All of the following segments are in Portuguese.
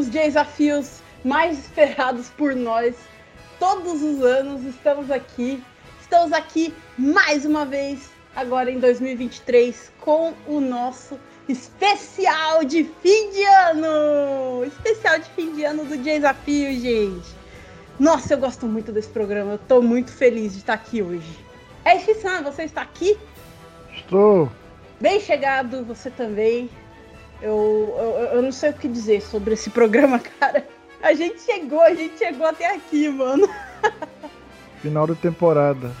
dos desafios mais esperados por nós todos os anos. Estamos aqui, estamos aqui mais uma vez, agora em 2023, com o nosso especial de fim de ano! Especial de fim de ano do desafio, gente! Nossa, eu gosto muito desse programa, eu tô muito feliz de estar aqui hoje. É, Shissan, você está aqui? Estou. Bem chegado, você também. Eu, eu, eu não sei o que dizer sobre esse programa, cara. A gente chegou, a gente chegou até aqui, mano. Final da temporada.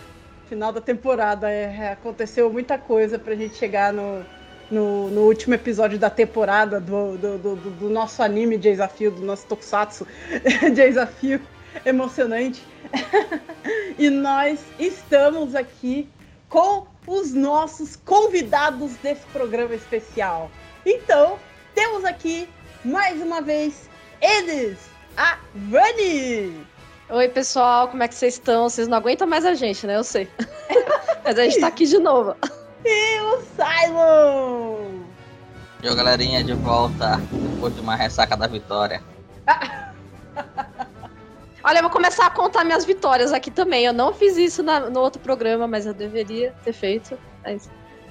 Final da temporada, é, aconteceu muita coisa pra gente chegar no, no, no último episódio da temporada do, do, do, do nosso anime de desafio, do nosso tokusatsu de desafio emocionante. e nós estamos aqui com os nossos convidados desse programa especial. Então, temos aqui mais uma vez eles, a Vani. Oi, pessoal, como é que vocês estão? Vocês não aguentam mais a gente, né? Eu sei. Mas a gente tá aqui de novo. E o Simon! E a galerinha de volta depois de uma ressaca da vitória. Olha, eu vou começar a contar minhas vitórias aqui também. Eu não fiz isso na, no outro programa, mas eu deveria ter feito. É isso.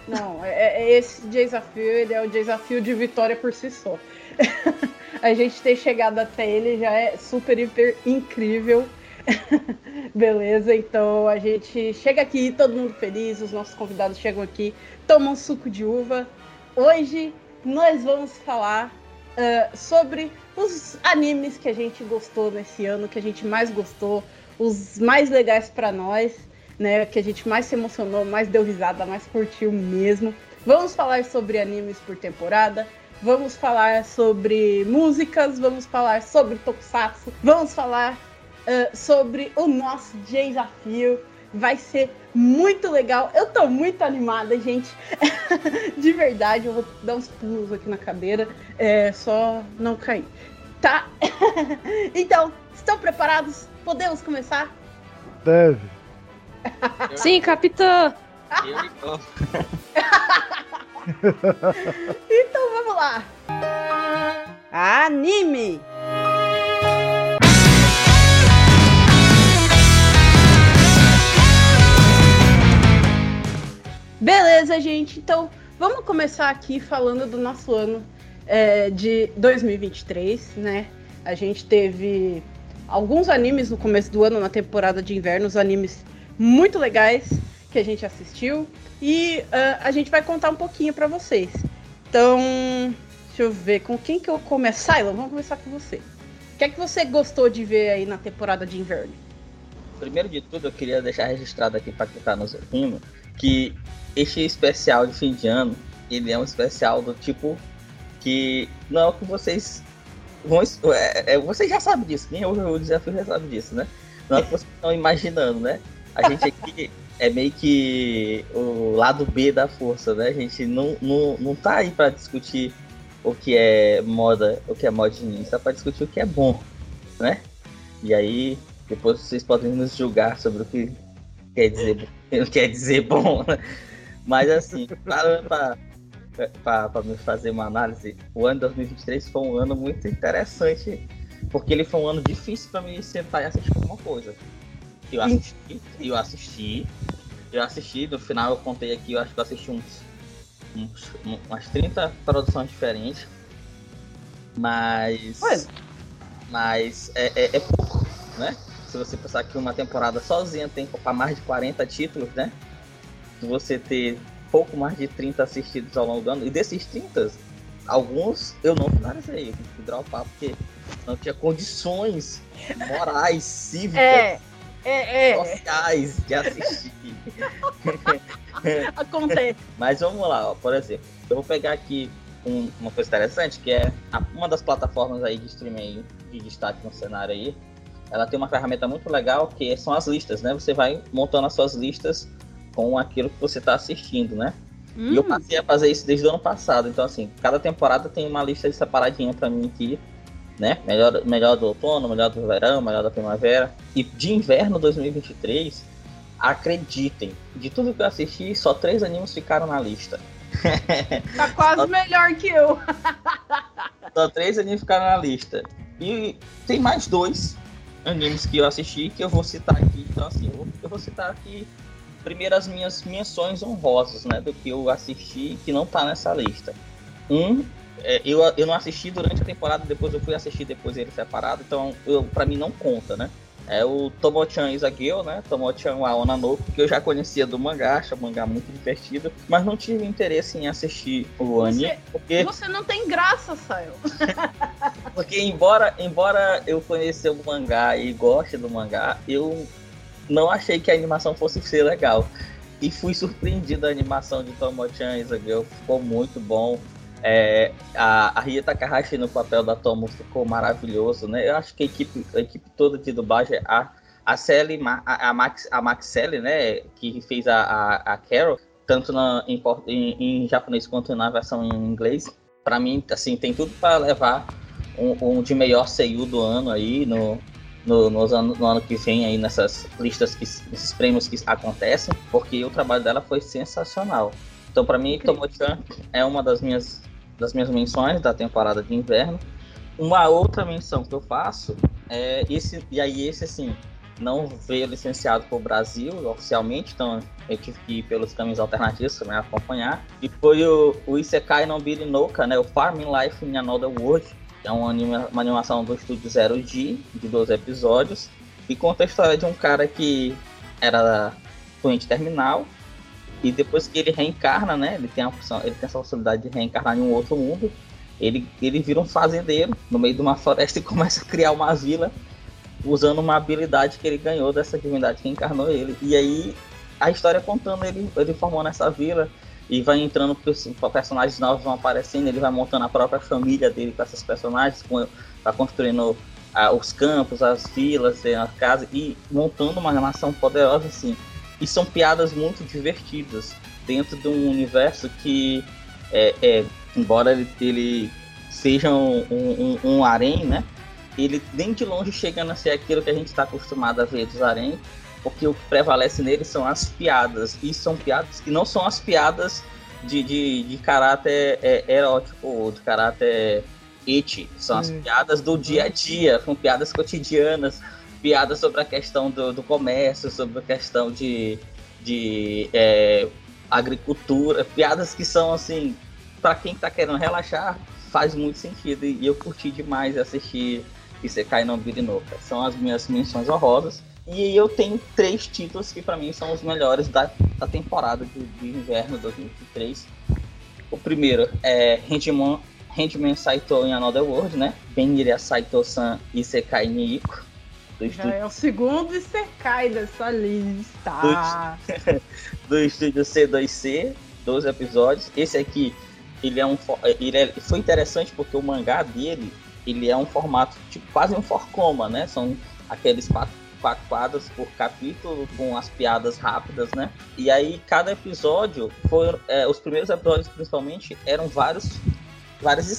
Não, é, é esse desafio, ele é o desafio de vitória por si só. a gente ter chegado até ele já é super, hiper incrível. Beleza, então a gente chega aqui, todo mundo feliz, os nossos convidados chegam aqui, tomam suco de uva. Hoje nós vamos falar uh, sobre os animes que a gente gostou nesse ano, que a gente mais gostou, os mais legais para nós, né? Que a gente mais se emocionou, mais deu risada, mais curtiu mesmo. Vamos falar sobre animes por temporada. Vamos falar sobre músicas, vamos falar sobre Tokusatsu, vamos falar uh, sobre o nosso desafio. Vai ser muito legal. Eu tô muito animada, gente. De verdade, eu vou dar uns pulos aqui na cadeira. É só não cair. Tá? então, estão preparados? Podemos começar? Deve. Sim, capitã. então vamos lá. Anime. Beleza, gente. Então, vamos começar aqui falando do nosso ano é, de 2023, né? A gente teve alguns animes no começo do ano, na temporada de inverno, os animes muito legais que a gente assistiu. E uh, a gente vai contar um pouquinho para vocês. Então, deixa eu ver com quem que eu começo. Silon, vamos começar com você. O que é que você gostou de ver aí na temporada de inverno? Primeiro de tudo, eu queria deixar registrado aqui para quem está nos ouvindo que este especial de fim de ano, ele é um especial do tipo que não é o que vocês vão. É, é, vocês já sabem disso, quem ouve o desafio já sabe disso, né? Não é o que vocês estão imaginando, né? A gente aqui é meio que o lado B da força, né? A gente não, não, não tá aí para discutir o que é moda, o que é modinha, está para discutir o que é bom, né? E aí depois vocês podem nos julgar sobre o que quer dizer, quer dizer bom. Mas assim, para para me fazer uma análise, o ano de 2023 foi um ano muito interessante, porque ele foi um ano difícil para mim sentar e assistir alguma coisa. Eu assisti, eu assisti, eu assisti, no final eu contei aqui, eu acho que eu assisti uns, uns umas 30 produções diferentes. Mas. Ué. Mas é, é, é, pouco, né? Se você pensar que uma temporada sozinha tem para mais de 40 títulos, né? Se você ter pouco mais de 30 assistidos ao longo do ano, e desses 30, alguns eu não finalizei, eu tive que dropar porque não tinha condições morais, cívicas. É é, é. sociais de assistir. Acontece. Mas vamos lá, ó, por exemplo, eu vou pegar aqui um, uma coisa interessante, que é a, uma das plataformas aí de streaming de destaque no cenário aí. Ela tem uma ferramenta muito legal que são as listas, né? Você vai montando as suas listas com aquilo que você está assistindo, né? Hum. E eu hum. passei a fazer isso desde o ano passado. Então, assim, cada temporada tem uma lista separadinha para mim aqui né? Melhor, melhor do outono, melhor do verão, melhor da primavera. E de inverno 2023, acreditem, de tudo que eu assisti, só três animes ficaram na lista. Tá quase melhor que eu. Só três animes ficaram na lista. E tem mais dois animes que eu assisti que eu vou citar aqui. Então, assim, eu vou, eu vou citar aqui primeiro as minhas menções honrosas, né? Do que eu assisti que não tá nessa lista. Um, é, eu, eu não assisti durante a temporada, depois eu fui assistir depois ele separado, então eu, pra mim não conta, né? É o Tomochan Isageo, né? Tomochan Aona no que eu já conhecia do mangá, acho o mangá muito divertido, mas não tive interesse em assistir o anime, Você- porque, Você não tem graça, Sayo. porque embora, embora eu conheça o mangá e goste do mangá, eu não achei que a animação fosse ser legal. E fui surpreendido a animação de Tomo-chan Isageo, ficou muito bom. É, a, a Ria Takahashi no papel da Tomo ficou maravilhoso, né? Eu acho que a equipe, a equipe toda de dublagem, a, a Sally, a, a Max, a né, que fez a, a, a Carol, tanto na, em, em, em japonês quanto na versão em inglês, pra mim, assim, tem tudo para levar um, um de melhor seiyuu do ano aí no, no, nos ano, no ano que vem aí nessas listas, que, nesses prêmios que acontecem, porque o trabalho dela foi sensacional. Então, para mim, Tomo-chan é uma das minhas, das minhas menções da temporada de inverno. Uma outra menção que eu faço é esse, e aí esse assim, não veio licenciado para o Brasil oficialmente, então eu tive que ir pelos caminhos alternativos para me acompanhar. E foi o, o Isekai no Biri Noka, né, o Farming Life in Another World, que é uma, anima, uma animação do estúdio Zero G, de 12 episódios, e conta a história de um cara que era doente terminal, e depois que ele reencarna, né, ele tem, a opção, ele tem essa possibilidade de reencarnar em um outro mundo, ele, ele vira um fazendeiro no meio de uma floresta e começa a criar uma vila usando uma habilidade que ele ganhou dessa divindade que encarnou ele. E aí a história contando ele, ele formando essa vila e vai entrando pers- personagens novos vão aparecendo, ele vai montando a própria família dele com esses personagens, com, vai construindo ah, os campos, as vilas, as casas e montando uma nação poderosa assim. E são piadas muito divertidas dentro de um universo que é, é, embora ele, ele seja um, um, um, harém, né? Ele nem de longe chegando a ser aquilo que a gente está acostumado a ver dos harém, porque o que prevalece nele são as piadas. E são piadas que não são as piadas de, de, de caráter é, erótico ou de caráter eti. São as Hum. piadas do dia a dia, são piadas cotidianas, piadas sobre a questão do, do comércio, sobre a questão de, de é, agricultura, piadas que são assim, para quem tá querendo relaxar, faz muito sentido. E eu curti demais assistir Isekai no Birinoka. São as minhas menções honrosas. E eu tenho três títulos que para mim são os melhores da, da temporada de, de inverno 2023. O primeiro é Handman, Handman Saito in Another World, né? Benira Saito-san Isekai Niiko. Do Já é o segundo Isekai dessa lista. do estúdio C2C, 12 episódios. Esse aqui, ele é um ele é- foi interessante porque o mangá dele, ele é um formato tipo quase um forcoma, né? São aqueles quatro, quatro quadros por capítulo com as piadas rápidas, né? E aí cada episódio foi é, os primeiros episódios principalmente eram vários vários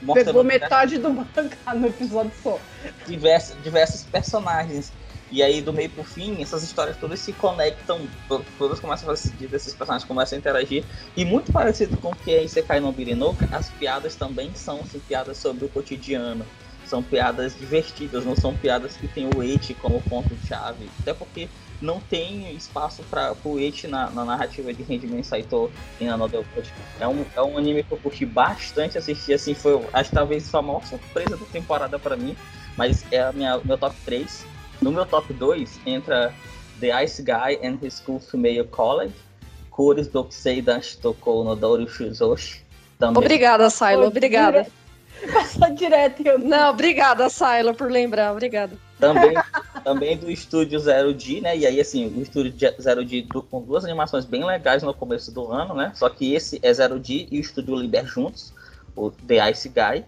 Pegou mostrando metade do mangá no episódio só. diversos, diversos personagens. E aí, do meio pro fim, essas histórias todas se conectam, to- todas começam a fazer sentido, esses personagens começam a interagir. E muito parecido com o que é Isekai no Birinoka, as piadas também são assim, piadas sobre o cotidiano. São piadas divertidas, não são piadas que tem o eti como ponto-chave. Até porque não tem espaço para o eti na, na narrativa de Handman Saito em Another World. É um, é um anime que eu curti bastante assistir, assim, foi, acho que talvez foi a maior surpresa da temporada para mim, mas é a minha, meu top 3. No meu top 2 entra The Ice Guy and His School Female College, Kores Dokusei Dan Shitokou no Doru Shuzoshi. Também, Obrigada, Silo, obrigada. Passou direto e eu Não, obrigada, Silo, por lembrar, obrigada. Também, também do estúdio Zero D, né? E aí, assim, o estúdio Zero D com duas animações bem legais no começo do ano, né? Só que esse é Zero D e o estúdio Liber juntos, o The Ice Guy.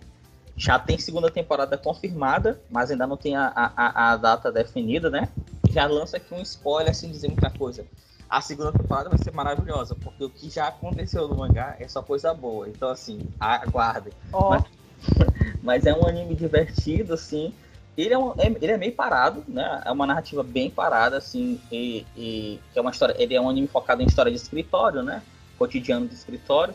Já tem segunda temporada confirmada, mas ainda não tem a, a, a- data definida, né? Já lança aqui um spoiler sem dizer muita coisa. A segunda temporada vai ser maravilhosa, porque o que já aconteceu no mangá é só coisa boa. Então, assim, aguardem. Ó, Mas- Mas é um anime divertido, assim. Ele é, um- é- ele é meio parado, né? É uma narrativa bem parada, assim. E, e que é uma história. Ele é um anime focado em história de escritório, né? cotidiano do escritório.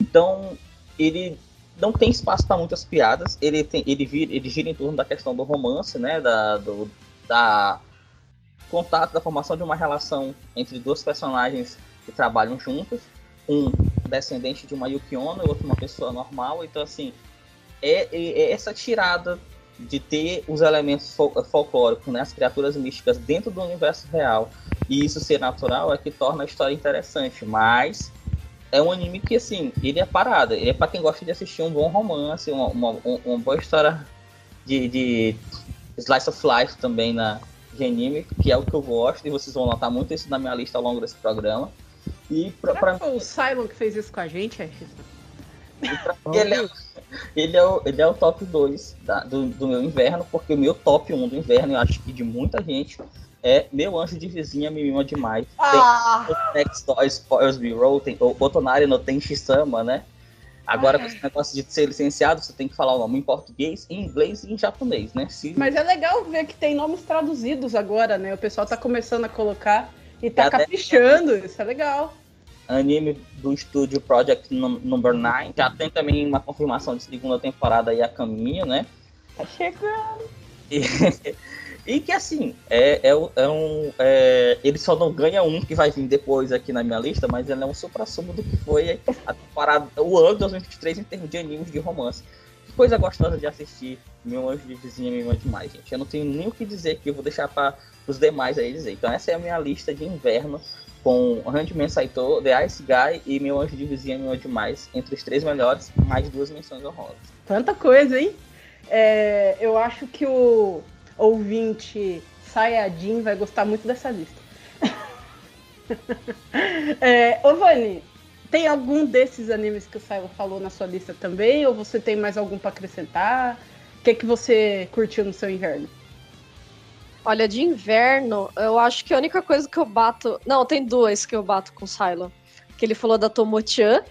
Então, ele não tem espaço para muitas piadas. Ele, tem, ele, vira, ele gira em torno da questão do romance, né? Da, do, da contato, da formação de uma relação entre duas personagens que trabalham juntas. Um descendente de uma Yukiono e outro uma pessoa normal. Então, assim, é, é, é essa tirada de ter os elementos fol folclóricos, né, as criaturas místicas dentro do universo real e isso ser natural é que torna a história interessante. Mas é um anime que, assim, ele é parado. Ele é para quem gosta de assistir um bom romance, uma, uma, uma boa história de, de slice of life também na, de anime, que é o que eu gosto, e vocês vão notar muito isso na minha lista ao longo desse programa. E pra, pra... Foi o Simon que fez isso com a gente, é ele, é, ele, é o, ele é o top 2 da, do, do meu inverno, porque o meu top 1 do inverno, eu acho que de muita gente, é Meu Anjo de Vizinha Me Mima Demais. Ah. Tem Next Door Spoils Me Roll, o Otonari no Tenshi-sama, né? Agora, com esse negócio de ser licenciado, você tem que falar o nome em português, em inglês e em japonês, né? Se... Mas é legal ver que tem nomes traduzidos agora, né? O pessoal tá começando a colocar e tá caprichando, isso é legal. Anime do estúdio Project Number 9. Já tem também uma confirmação de segunda temporada aí a caminho, né? Tá chegando. E... E que assim, é, é, é um. É, ele só não ganha um que vai vir depois aqui na minha lista, mas ele é um supra-sumo do que foi a temporada, o ano de 2023 em termos de animes de romance. Que coisa gostosa de assistir. Meu anjo de vizinha me ama demais, gente. Eu não tenho nem o que dizer aqui, eu vou deixar para os demais aí dizer. Então, essa é a minha lista de inverno com Handman Saito, The Ice Guy e Meu Anjo de Vizinha Me Demais, entre os três melhores, mais duas menções honrosas. Tanta coisa, hein? É, eu acho que o ouvinte Sayajin vai gostar muito dessa lista. é, ô Vani, tem algum desses animes que o Saiba falou na sua lista também? Ou você tem mais algum para acrescentar? O que, que você curtiu no seu inverno? Olha, de inverno, eu acho que a única coisa que eu bato. Não, tem duas que eu bato com o Silo. Que ele falou da Tomo-chan,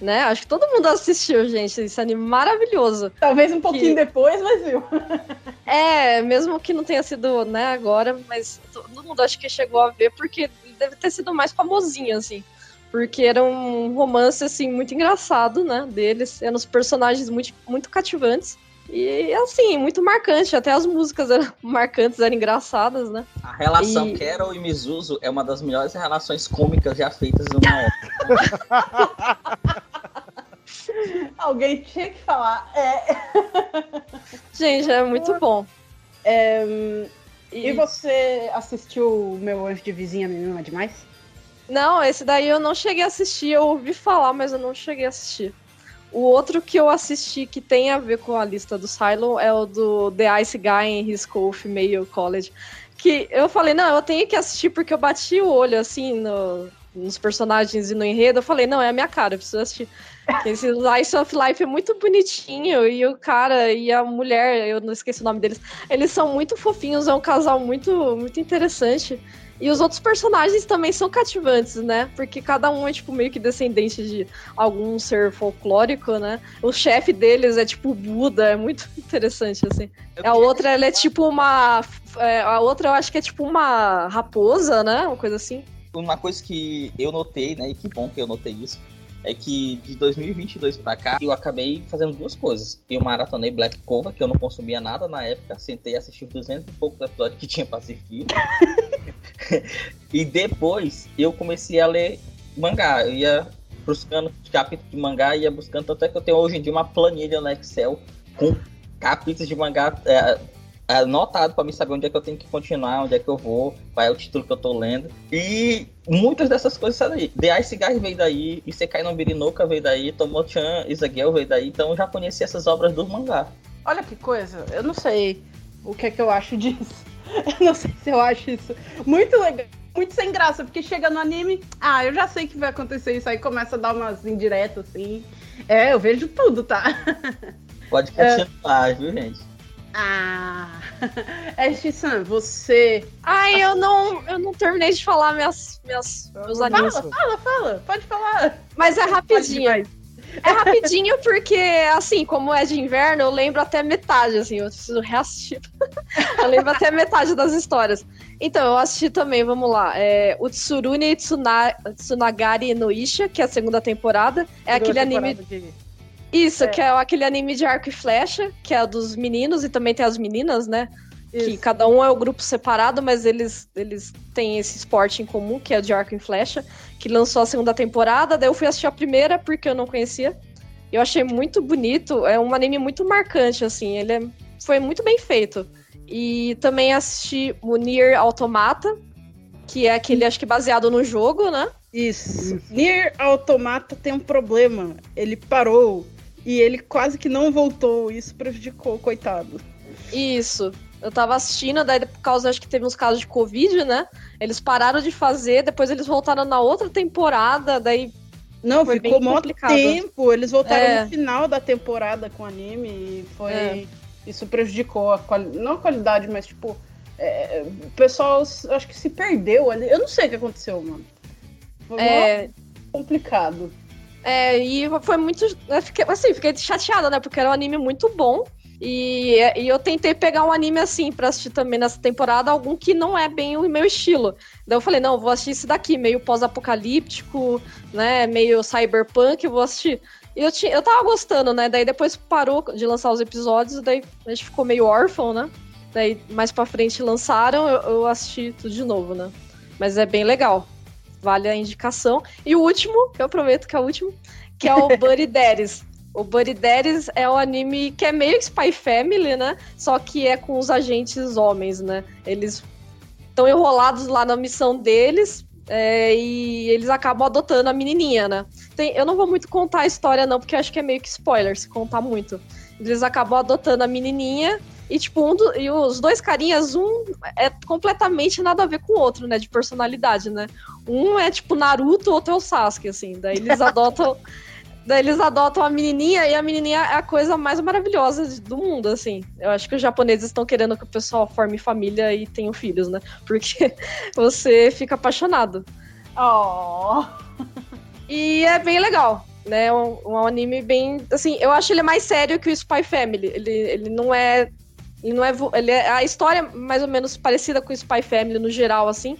né? Acho que todo mundo assistiu, gente, esse anime maravilhoso. Talvez um pouquinho que... depois, mas viu. é, mesmo que não tenha sido, né, agora, mas todo mundo acho que chegou a ver porque deve ter sido mais famosinho, assim. Porque era um romance, assim, muito engraçado, né, deles. Eram os personagens muito, muito cativantes. E assim, muito marcante, até as músicas eram marcantes, eram engraçadas, né? A relação e... Carol e Mizuzu é uma das melhores relações cômicas já feitas numa obra. Alguém tinha que falar. É. Gente, é muito bom. É, e... e você assistiu o Meu Anjo de Vizinha Menina Demais? Não, esse daí eu não cheguei a assistir. Eu ouvi falar, mas eu não cheguei a assistir. O outro que eu assisti que tem a ver com a lista do Cylon é o do The Ice Guy em His Female College. Que eu falei, não, eu tenho que assistir porque eu bati o olho assim no, nos personagens e no enredo. Eu falei, não, é a minha cara, eu preciso assistir. Esse Ice of Life é muito bonitinho e o cara e a mulher, eu não esqueci o nome deles, eles são muito fofinhos, é um casal muito, muito interessante. E os outros personagens também são cativantes, né? Porque cada um é, tipo, meio que descendente de algum ser folclórico, né? O chefe deles é, tipo, Buda, é muito interessante, assim. A outra, ela é tipo uma... É, a outra, eu acho que é tipo uma raposa, né? Uma coisa assim. Uma coisa que eu notei, né? E que bom que eu notei isso. É que de 2022 pra cá, eu acabei fazendo duas coisas. Eu maratonei Black Cova, que eu não consumia nada na época. Sentei e assisti 200 e poucos episódios que tinha pra assistir. e depois eu comecei a ler mangá. Eu ia buscando capítulos de mangá, ia buscando, tanto é que eu tenho hoje em dia uma planilha no Excel com capítulos de mangá é, anotado para me saber onde é que eu tenho que continuar, onde é que eu vou, qual é o título que eu tô lendo. E muitas dessas coisas saem daí. The Ice Guy veio daí, Isekai no Birinoka veio daí, Tomo-chan, Isagel veio daí, então eu já conheci essas obras do mangá. Olha que coisa, eu não sei o que é que eu acho disso. Eu não sei se eu acho isso muito legal, muito sem graça, porque chega no anime, ah, eu já sei que vai acontecer isso, aí começa a dar umas indiretas assim. É, eu vejo tudo, tá? Pode continuar, é... viu, gente? Ah, Ash-san, você. Ai, eu não, eu não terminei de falar minhas, minhas, meus animes. Fala, fala, fala, pode falar. Mas é rapidinho. É rapidinho porque, assim, como é de inverno, eu lembro até metade, assim, eu preciso reassistir. eu lembro até metade das histórias. Então, eu assisti também, vamos lá. É, o Tsurune Tsuna, Tsunagari no Isha, que é a segunda temporada. É aquele anime. De... Isso, é. que é aquele anime de arco e flecha, que é dos meninos e também tem as meninas, né? Isso. Que cada um é o um grupo separado, mas eles, eles têm esse esporte em comum, que é o de arco e flecha, que lançou a segunda temporada. Daí eu fui assistir a primeira porque eu não conhecia. Eu achei muito bonito, é um anime muito marcante, assim, ele é, foi muito bem feito. E também assisti o Nier Automata, que é aquele, acho que baseado no jogo, né? Isso. Isso. Nier Automata tem um problema. Ele parou e ele quase que não voltou. Isso prejudicou, coitado. Isso. Eu tava assistindo, daí por causa, acho que teve uns casos de Covid, né? Eles pararam de fazer, depois eles voltaram na outra temporada, daí. Não, foi ficou mó tempo. Eles voltaram é. no final da temporada com o anime e foi. É. Isso prejudicou a qualidade. Não a qualidade, mas tipo. É, o pessoal acho que se perdeu ali. Eu não sei o que aconteceu, mano. Foi é... complicado. É, e foi muito. Fiquei, assim, fiquei chateada, né? Porque era um anime muito bom. E, e, eu tentei pegar um anime assim pra assistir também nessa temporada, algum que não é bem o meu estilo. Daí eu falei, não, vou assistir esse daqui, meio pós-apocalíptico, né? Meio cyberpunk, vou assistir. E eu, tinha, eu tava gostando, né? Daí depois parou de lançar os episódios, daí a gente ficou meio órfão, né? Daí mais pra frente lançaram, eu, eu assisti tudo de novo, né? Mas é bem legal. Vale a indicação. E o último, que eu prometo que é o último, que é o Buddy Daddies. O Buddy Daddies é um anime que é meio Spy Family, né? Só que é com os agentes homens, né? Eles estão enrolados lá na missão deles é, e eles acabam adotando a menininha, né? Tem, eu não vou muito contar a história, não, porque acho que é meio que spoiler se contar muito. Eles acabam adotando a menininha e, tipo, um do, e os dois carinhas, um é completamente nada a ver com o outro, né? De personalidade, né? Um é tipo Naruto, o outro é o Sasuke, assim. Daí eles adotam. Daí eles adotam a menininha e a menininha é a coisa mais maravilhosa do mundo, assim. Eu acho que os japoneses estão querendo que o pessoal forme família e tenha filhos, né? Porque você fica apaixonado. Oh. E é bem legal, né? Um, um anime bem. Assim, eu acho ele mais sério que o Spy Family. Ele, ele não é. Ele não é, ele é. A história é mais ou menos parecida com o Spy Family no geral, assim.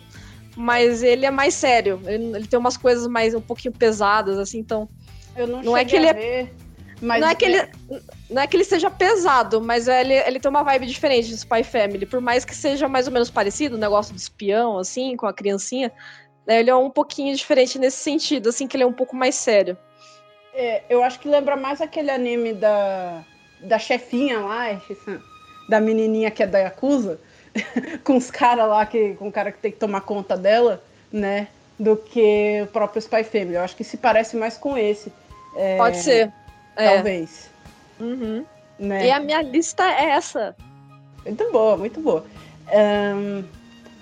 Mas ele é mais sério. Ele, ele tem umas coisas mais um pouquinho pesadas, assim, então eu não, não é que ele é... Mas não é, que ele, não é que ele seja pesado, mas ele, ele tem uma vibe diferente de Spy Family. Por mais que seja mais ou menos parecido, o negócio de espião, assim, com a criancinha, né, ele é um pouquinho diferente nesse sentido, assim, que ele é um pouco mais sério. É, eu acho que lembra mais aquele anime da, da chefinha lá, da menininha que é da Yakuza, com os caras lá, que, com o cara que tem que tomar conta dela, né? Do que o próprio Spy Family. Eu acho que se parece mais com esse. É, Pode ser. É. Talvez. Uhum. Né? E a minha lista é essa. Muito boa, muito boa. Um,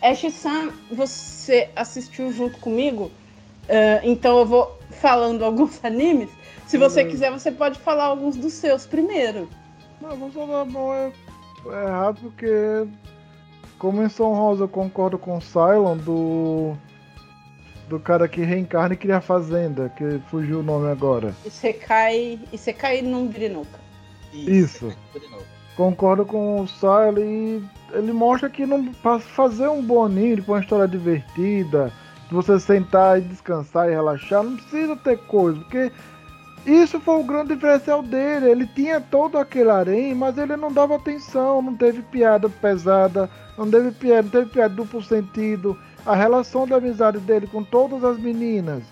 Ash-san, você assistiu junto comigo, uh, então eu vou falando alguns animes. Se você uhum. quiser, você pode falar alguns dos seus primeiro. Não, vou falar bom, é, é errado porque como em São Rosa eu concordo com o Cylon do do cara que reencarna e cria a fazenda, que fugiu o nome agora. E você cai. E você cai num Grinoka. Isso. Isso. Concordo com o Sile e ele mostra que não para fazer um bom anime, com uma história divertida, de você sentar e descansar e relaxar, não precisa ter coisa, porque isso foi o grande diferencial dele. Ele tinha todo aquele harém, mas ele não dava atenção, não teve piada pesada, não teve piada, não teve piada duplo sentido a relação da amizade dele com todas as meninas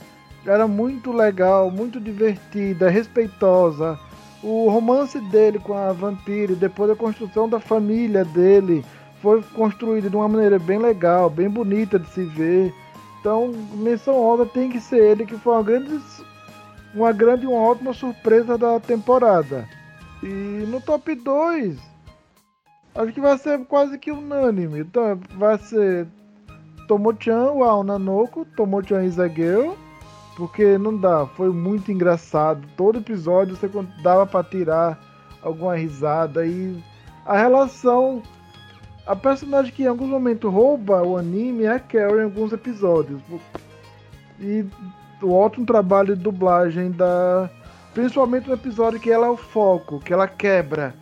era muito legal, muito divertida, respeitosa. O romance dele com a Vampire, depois da construção da família dele, foi construído de uma maneira bem legal, bem bonita de se ver. Então, menção honra tem que ser ele, que foi uma grande, uma grande e uma ótima surpresa da temporada. E no top 2, acho que vai ser quase que unânime. Então, vai ser Tomo-chan, o Nanoko, Tomo-chan porque não dá, foi muito engraçado. Todo episódio você dava para tirar alguma risada e a relação a personagem que em alguns momentos rouba o anime é a Carol em alguns episódios. E o ótimo trabalho de dublagem da Principalmente no episódio que ela é o foco, que ela quebra.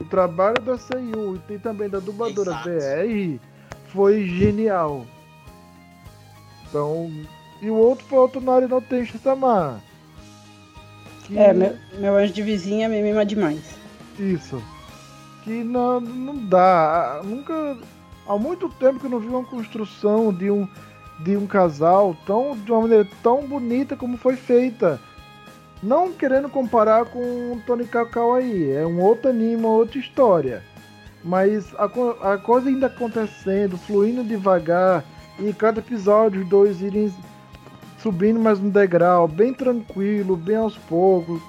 O trabalho da Seiyu e tem também da dubladora Exato. VR foi genial. Então. E o outro foi o Tonari no Tenshi Sama. Que- É, meu, meu anjo de vizinha me mima demais. Isso. Que não, não dá. Nunca. Há muito tempo que eu não vi uma construção de um, de um casal tão, de uma maneira tão bonita como foi feita. Não querendo comparar com o Tony Kawaii, é um outro anime, uma outra história. Mas a, a coisa ainda acontecendo, fluindo devagar, e cada episódio os dois irem subindo mais um degrau, bem tranquilo, bem aos poucos.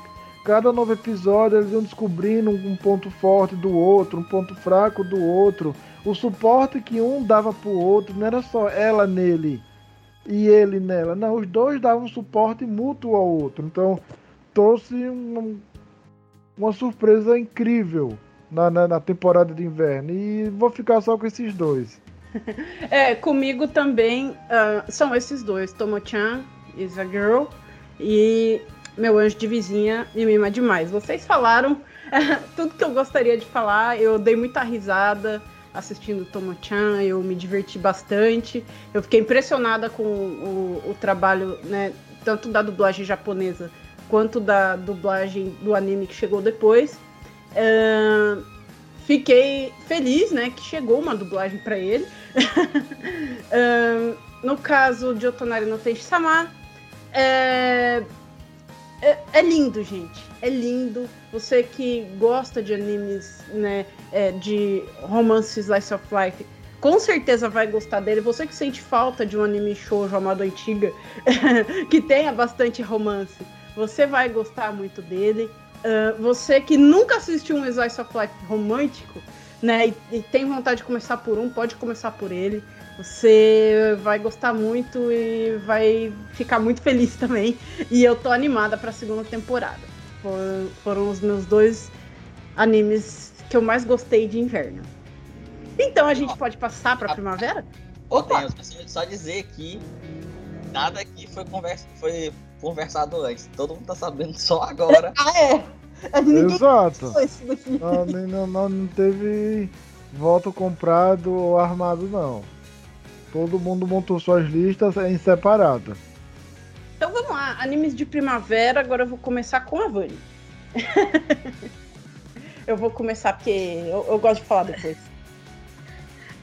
Cada novo episódio eles iam descobrindo um ponto forte do outro, um ponto fraco do outro. O suporte que um dava pro outro não era só ela nele e ele nela. Não, os dois davam suporte mútuo ao outro. Então trouxe uma, uma surpresa incrível na, na, na temporada de inverno. E vou ficar só com esses dois. É, comigo também ah, são esses dois, Tomo-chan, is a girl, e meu anjo de vizinha me mima demais. Vocês falaram tudo que eu gostaria de falar, eu dei muita risada assistindo Tomo-chan, eu me diverti bastante, eu fiquei impressionada com o, o trabalho, né, tanto da dublagem japonesa quanto da dublagem do anime que chegou depois. Ah, fiquei feliz, né, que chegou uma dublagem para ele. Ahn, no caso de Otonari no Tenshi-sama, é... é... é lindo, gente. É lindo. Você que gosta de animes, né, é, de romance slice of life, com certeza vai gostar dele. Você que sente falta de um anime shoujo amado antiga, que tenha bastante romance, você vai gostar muito dele. Ah, você que nunca assistiu um slice of life romântico, né, e, e tem vontade de começar por um, pode começar por ele. Você vai gostar muito e vai ficar muito feliz também. E eu tô animada pra segunda temporada. For- foram os meus dois animes que eu mais gostei de inverno. Então a gente pode passar pra primavera? Opa! Só dizer que nada aqui foi, conversa, foi conversado antes. Todo mundo tá sabendo só agora. Ah, é! Exato. Não, não, não, não teve voto comprado ou armado, não. Todo mundo montou suas listas em separado. Então vamos lá, animes de primavera. Agora eu vou começar com a Vani. eu vou começar porque eu, eu gosto de falar depois.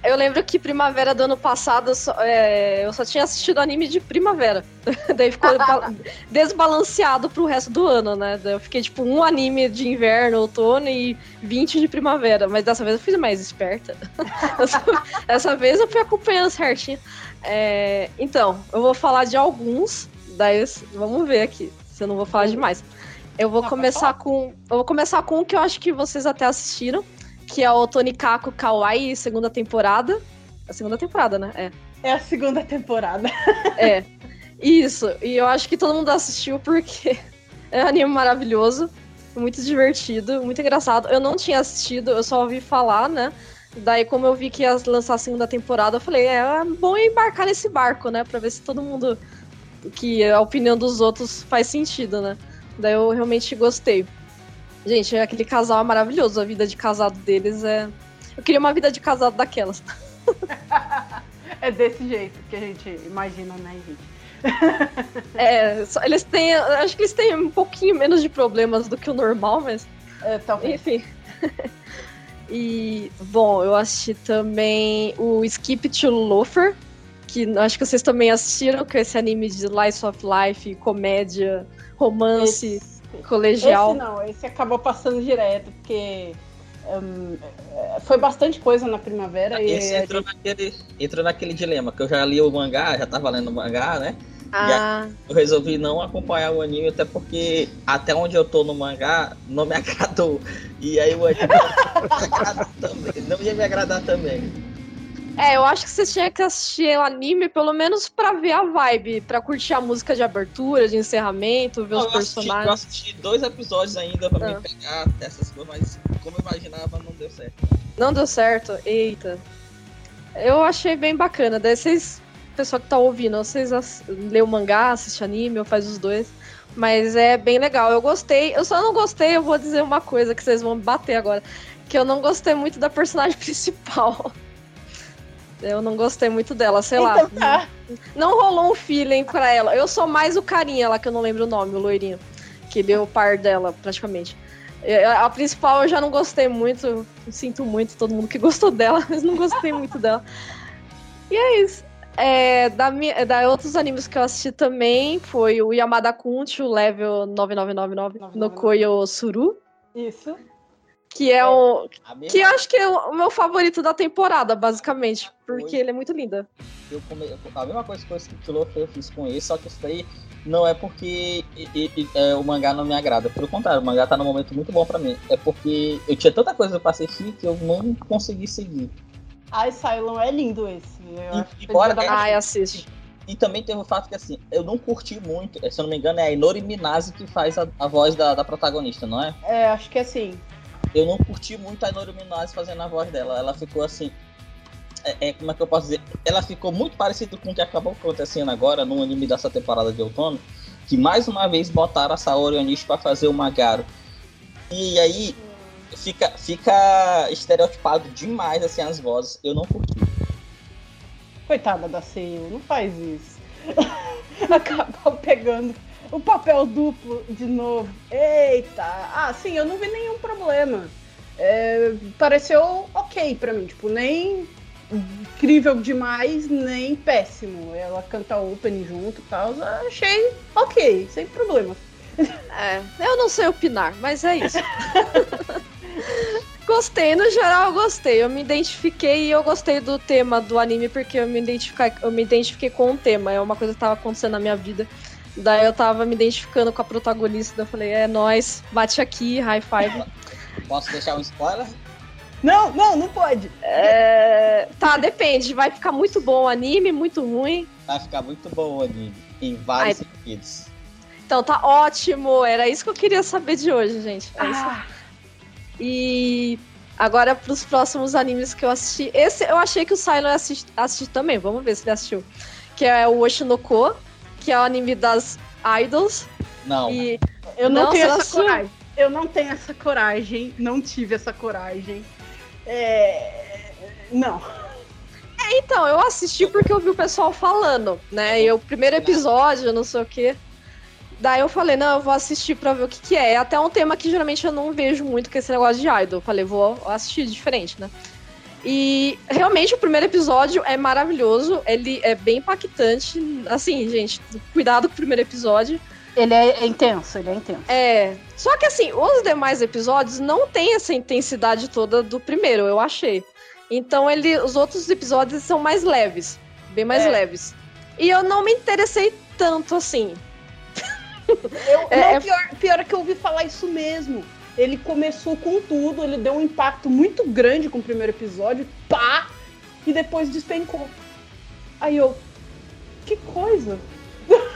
Eu lembro que primavera do ano passado só- é, eu só tinha assistido anime de primavera. Daí ficou ba- desbalanceado pro resto do ano, né? Daí eu fiquei tipo um anime de inverno, outono e 20 de primavera. Mas dessa vez eu fui mais esperta. Dessa, dessa vez eu fui acompanhando certinho. É, então, eu vou falar de alguns. Daí vamos ver aqui, se eu não vou falar demais. Eu vou começar com. Eu vou começar com um que eu acho que vocês até assistiram que é o Tonikaku Kawaii, segunda temporada. A segunda temporada, né? É. É a segunda temporada. É. Isso. E eu acho que todo mundo assistiu porque é um anime maravilhoso, muito divertido, muito engraçado. Eu não tinha assistido, eu só ouvi falar, né? Daí, como eu vi que ia lançar a segunda temporada, eu falei, é, é bom embarcar nesse barco, né? Pra ver se todo mundo. que a opinião dos outros faz sentido, né? Daí eu realmente gostei. Gente, aquele casal é maravilhoso, a vida de casado deles é. Eu queria uma vida de casado daquelas. É desse jeito que a gente imagina, né, gente? É, só- eles têm. Acho que eles têm um pouquinho menos de problemas do que o normal, mas. É, talvez. Enfim. e, bom, eu assisti também o Skip to Loafer, que acho que vocês também assistiram, que é esse anime de Slice of Life, comédia, romance, Esse, colegial. esse não, esse acabou passando direto, porque é, foi bastante coisa na primavera. e Esse entrou gente- naquele, entrou naquele dilema, que eu já li o mangá, já tava lendo o mangá, né? Ah, Eu resolvi não acompanhar o anime, até porque até onde eu tô no mangá não me agradou. E aí o anime não, me agradar também, não ia me agradar também. É, eu acho que vocês tinham que assistir o anime pelo menos pra ver a vibe, pra curtir a música de abertura, de encerramento, ver Não, os eu, assisti, eu personagens. assisti dois episódios ainda pra Ah. me pegar dessas coisas, mas como eu imaginava, não deu certo. Não deu certo, eita. Eu achei bem bacana. Daí vocês pessoa que tá ouvindo, vocês lê o mangá, assiste anime ou faz os dois. Mas é bem legal. Eu gostei. Eu só não gostei, eu vou dizer uma coisa que vocês vão me bater agora. Que eu não gostei muito da personagem principal. Eu não gostei muito dela, sei então, lá. Tá. Não rolou um feeling pra ela. Eu sou mais o carinha lá, que eu não lembro o nome, o loirinho. Que deu o par dela, praticamente. A principal eu já não gostei muito. Sinto muito todo mundo que gostou dela, mas não gostei muito dela. E é isso. É, da, da outros animes que eu assisti também foi o Yamada Kunchi, o level 9999 no Koyo Suru. Isso. Que é, é o. Que eu acho que é o meu favorito da temporada, basicamente. Porque foi. ele é muito lindo. Eu come... A mesma coisa que eu fiz com esse, só que isso daí não é porque e, e, é, o mangá não me agrada. Pelo contrário, o mangá tá num momento muito bom para mim. É porque eu tinha tanta coisa pra assistir que eu não consegui seguir. Ai, Cylon é lindo esse. Eu e, embora, é, Ai, assiste. E, e, também tem o fato que, assim, eu não curti muito, se eu não me engano, é a Inori Minase que faz a, a voz da, da, protagonista, não é? É, acho que é assim. Eu não curti muito a Inori fazendo a voz dela. Ela ficou assim. É, é, como é que eu posso dizer? Ela ficou muito parecida com o que acabou acontecendo agora no anime dessa temporada de outono. Que mais uma vez botaram a Saori Onishi pra fazer o Magaro. E aí, fica, fica estereotipado demais assim as vozes. Eu não curti. Coitada da Seiyu, não faz isso. Acabou pegando o papel duplo de novo. Eita! Ah, sim, eu não vi nenhum problema. É, pareceu ok pra mim, tipo, nem incrível demais, nem péssimo. Ela canta open junto e tal, achei ok, sem problema. É, eu não sei opinar, mas é isso. Gostei, no geral gostei. Eu me identifiquei e eu gostei do tema do anime porque eu me identifiquei, eu me identifiquei com o tema. É uma coisa que estava acontecendo na minha vida. Daí eu tava me identificando com a protagonista. Eu falei, é nós, bate aqui, high five. Posso deixar um spoiler? Não, não, não pode. É... Tá, depende. Vai ficar muito bom o anime, muito ruim. Vai ficar muito bom o anime, em vários Ai... sentidos. Então tá ótimo. Era isso que eu queria saber de hoje, gente. É ah. E agora para os próximos animes que eu assisti. Esse eu achei que o Silo ia assistir, assistir também. Vamos ver se ele assistiu. Que é o Oshinoko, que é o anime das idols. Não. E eu não, não tenho essa coragem. Eu não tenho essa coragem. Não tive essa coragem. É... Não. É, então, eu assisti porque eu vi o pessoal falando, né? E o primeiro episódio, não sei o quê. Daí eu falei, não, eu vou assistir pra ver o que, que é. É até um tema que geralmente eu não vejo muito, que é esse negócio de idol. Eu falei, vou assistir diferente, né? E realmente o primeiro episódio é maravilhoso, ele é bem impactante. Assim, gente, cuidado com o primeiro episódio. Ele é intenso, ele é intenso. É. Só que assim, os demais episódios não tem essa intensidade toda do primeiro, eu achei. Então ele, os outros episódios são mais leves, bem mais é. leves. E eu não me interessei tanto assim. Eu, é, não, é pior, pior é que eu ouvi falar isso mesmo. Ele começou com tudo, ele deu um impacto muito grande com o primeiro episódio, pá! E depois despencou. Aí eu. Que coisa!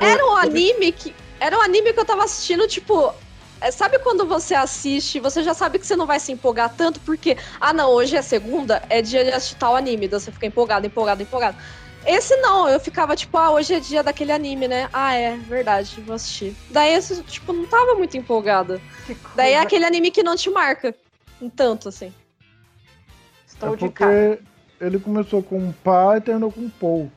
Era um anime que. Era um anime que eu tava assistindo, tipo. É, sabe quando você assiste, você já sabe que você não vai se empolgar tanto, porque, ah não, hoje é segunda, é dia de assistir tal anime, então você fica empolgado, empolgado, empolgado. Esse não, eu ficava tipo, ah, hoje é dia daquele anime, né? Ah, é, verdade, vou assistir. Daí esse, tipo, não tava muito empolgada. Daí é aquele anime que não te marca. Um tanto, assim. Estou é de cara. Ele começou com um pá e terminou com um Paul.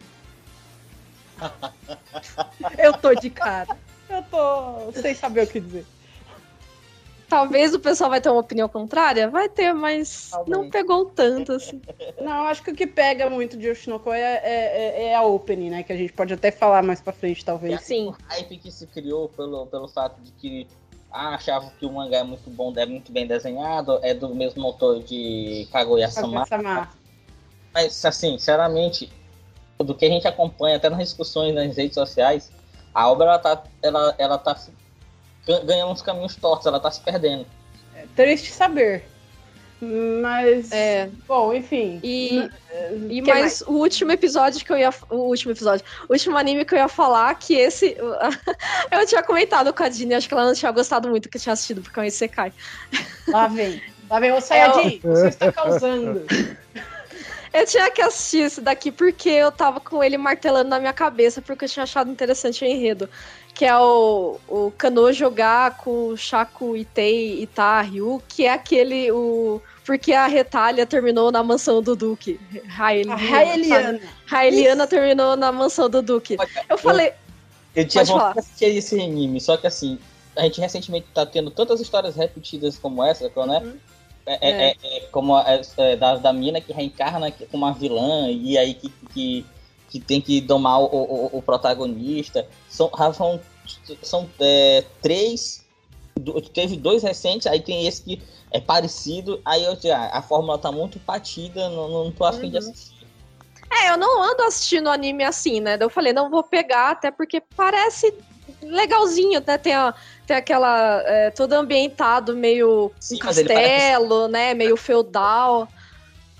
eu tô de cara. Eu tô sem saber o que dizer. Talvez o pessoal vai ter uma opinião contrária? Vai ter, mas Talvez. não pegou tanto, assim. Não, acho que o que pega muito de Oshinoko é, é, é, é, a opening, né? Que a gente pode até falar mais pra frente, talvez. Sim. O hype que se criou pelo, pelo fato de que ah, achavam que o mangá é muito bom, é muito bem desenhado, é do mesmo autor de Kaguya-sama. Kaguya mas, assim, sinceramente, do que a gente acompanha até nas discussões nas redes sociais, a obra ela tá, ela, ela tá ganhando uns caminhos tortos, ela tá se perdendo. É triste saber. Mas. É. Bom, enfim. E, e mais, mais, o último episódio que eu ia. O último episódio. O último anime que eu ia falar, que esse. eu tinha comentado com a Dini, acho que ela não tinha gostado muito que tinha assistido, porque é um Isekai. Lá vem. Lá vem o Sayajin, é, você está causando. Eu tinha que assistir esse daqui porque eu tava com ele martelando na minha cabeça, porque eu tinha achado interessante o enredo. Que é o, o Kanojo Gaku, Shaku Itei Ita Ryu, que é aquele. O, porque a Retalha terminou na mansão do Duque. Raeliana. Raeliana. Terminou na mansão do Duque. Eu falei. Eu tinha vontade de assistir esse anime, só que assim, a gente recentemente tá tendo tantas histórias repetidas como essa, né? Uhum. É, é. É, é, como a, é, é, da, da mina que reencarna como uma vilã e aí que, que, que tem que domar o, o, o protagonista. São, são, são três. Teve dois recentes, aí tem esse que é parecido. Aí eu já, a fórmula tá muito batida, não, não tô afim uhum. de assistir. É, eu não ando assistindo anime assim, né? Eu falei, não vou pegar, até porque parece legalzinho, né? Tem, a, tem aquela. É, todo ambientado meio Sim, um castelo, parece... né? Meio feudal.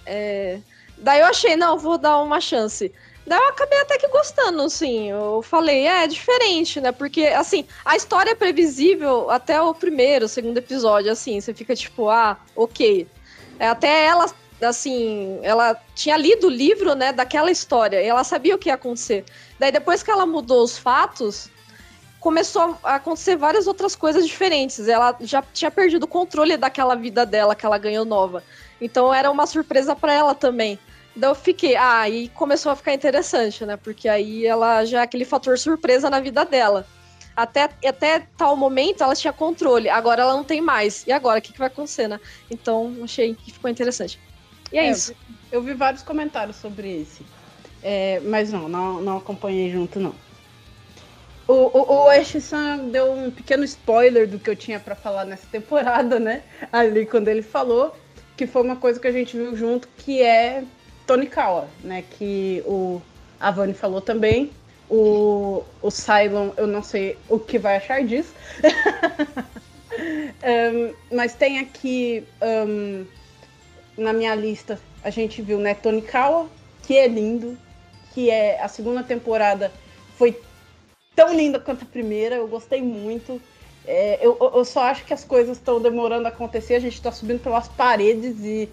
É... Daí eu achei, não, vou dar uma chance. Daí eu acabei até que gostando, assim. Eu falei, é, é diferente, né? Porque, assim, a história é previsível até o primeiro, segundo episódio, assim. Você fica tipo, ah, ok. É, até ela, assim, ela tinha lido o livro, né, daquela história. E ela sabia o que ia acontecer. Daí depois que ela mudou os fatos, começou a acontecer várias outras coisas diferentes. Ela já tinha perdido o controle daquela vida dela que ela ganhou nova. Então era uma surpresa para ela também. Daí eu fiquei, ah, e começou a ficar interessante, né? Porque aí ela já é aquele fator surpresa na vida dela. Até, até tal momento ela tinha controle, agora ela não tem mais. E agora, o que, que vai acontecer, né? Então achei que ficou interessante. E é, é isso. Eu vi, eu vi, vários comentários sobre esse. É, mas não, não, não acompanhei junto, não. O, o, o Ash-san deu um pequeno spoiler do que eu tinha para falar nessa temporada, né? Ali quando ele falou, que foi uma coisa que a gente viu junto, que é Tony Kawa, né? Que o Avani falou também. O, o Cylon, eu não sei o que vai achar disso. um, mas tem aqui um, na minha lista, a gente viu, né, Tony Kawa, que é lindo, que é a segunda temporada foi tão linda quanto a primeira, eu gostei muito. É, eu, eu só acho que as coisas estão demorando a acontecer, a gente está subindo pelas paredes e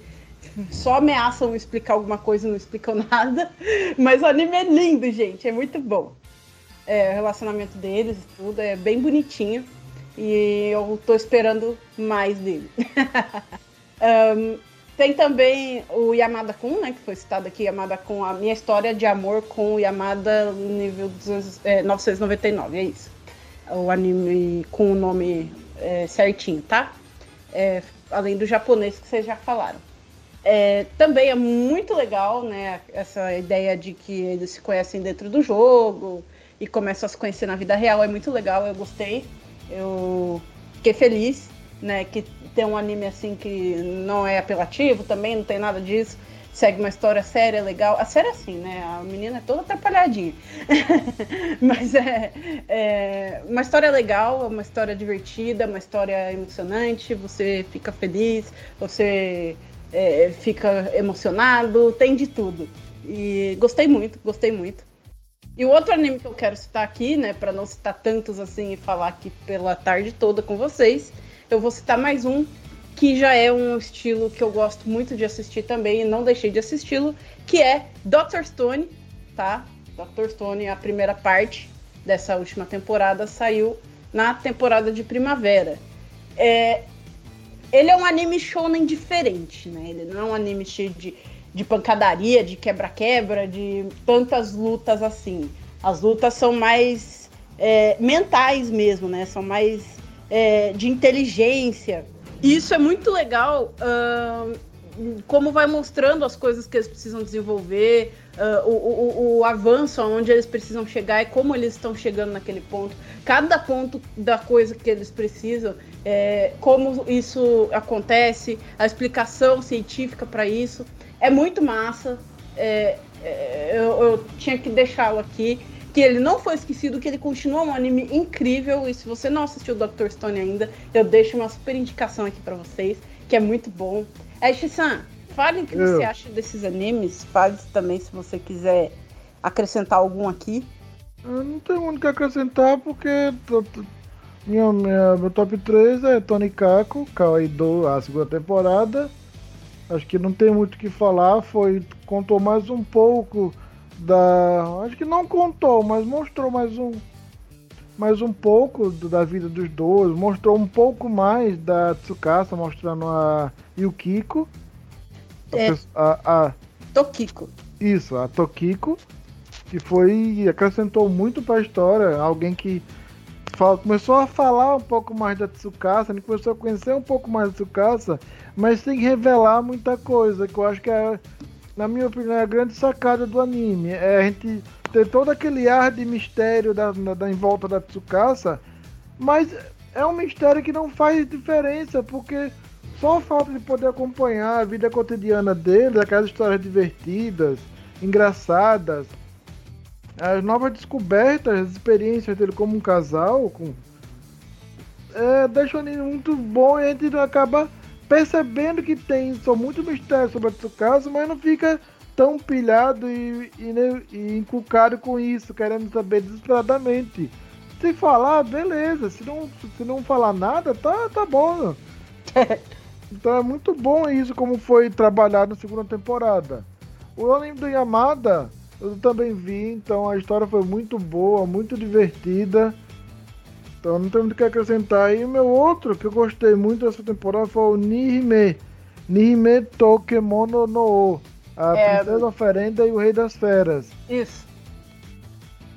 só ameaçam explicar alguma coisa e não explicam nada. Mas o anime é lindo, gente, é muito bom. É, o relacionamento deles e tudo é bem bonitinho. E eu tô esperando mais dele. um, Tem também o Yamada Kun, né? Que foi citado aqui, Yamada Kun, a minha história de amor com o Yamada nível 200, é, 999, é isso. O anime com o nome é, certinho, tá? É, além do japonês que vocês já falaram. É, também é muito legal, né? Essa ideia de que eles se conhecem dentro do jogo e começam a se conhecer na vida real é muito legal, eu gostei. Eu fiquei feliz, né? Que ter um anime assim que não é apelativo também, não tem nada disso. Segue uma história séria, legal. A série é assim, né? A menina é toda atrapalhadinha. Mas é, é uma história legal, uma história divertida, uma história emocionante. Você fica feliz, você é, fica emocionado, tem de tudo. E gostei muito, gostei muito. E o outro anime que eu quero citar aqui, né, para não citar tantos assim e falar aqui pela tarde toda com vocês, eu vou citar mais um que já é um estilo que eu gosto muito de assistir também e não deixei de assisti-lo, que é Dr. Stone, tá? Dr. Stone, a primeira parte dessa última temporada saiu na temporada de primavera. É, ele é um anime shonen diferente, né? Ele não é um anime cheio de, de pancadaria, de quebra-quebra, de tantas lutas assim. As lutas são mais é, mentais mesmo, né? São mais é, de inteligência. Isso é muito legal, uh, como vai mostrando as coisas que eles precisam desenvolver, uh, o, o, o, avanço aonde eles precisam chegar e como eles estão chegando naquele ponto. Cada ponto da coisa que eles precisam, é, como isso acontece, a explicação científica para isso. É muito massa. É, é, eu, eu tinha que deixá-lo aqui que ele não foi esquecido, que ele continua um anime incrível. E se você não assistiu Dr. Stone ainda, eu deixo uma super indicação aqui para vocês, que é muito bom. Ash-san, fale o que eu. você acha desses animes. Fale também se você quiser acrescentar algum aqui. Eu não tenho muito que acrescentar porque minha, minha, meu top 3 é Tony Kako, Do, a segunda temporada. Acho que não tem muito o que falar, foi contou mais um pouco da, acho que não contou, mas mostrou mais um mais um pouco do, da vida dos dois, mostrou um pouco mais da Tsukasa, mostrando a Yukiko. É. A, a, Tokiko. Isso, a Tokiko, que foi acrescentou muito para a história, alguém que fala, começou a falar um pouco mais da Tsukasa, ele começou a conhecer um pouco mais da Tsukasa, mas sem revelar muita coisa, que eu acho que é, na minha opinião, é a grande sacada do anime. É a gente ter todo aquele ar de mistério da, da, em volta da Tsukasa, mas é um mistério que não faz diferença, porque só o fato de poder acompanhar a vida cotidiana dele, aquelas histórias divertidas, engraçadas, as novas descobertas, as experiências dele como um casal, com, é, deixa o anime muito bom e a gente acaba percebendo que tem só muito mistério sobre a Tsukasa, mas não fica tão pilhado e, e, e inculcado com isso, querendo saber desesperadamente. Se falar, beleza. Se não, se não falar nada, tá, tá bom. então é muito bom isso como foi trabalhado na segunda temporada. O anime do Yamada eu também vi, então a história foi muito boa, muito divertida. Então não tem muito o que acrescentar. E o meu outro que eu gostei muito dessa temporada foi o Nihime. Nihime Tokemono no A é... Princesa Oferenda e o Rei das Feras. Isso.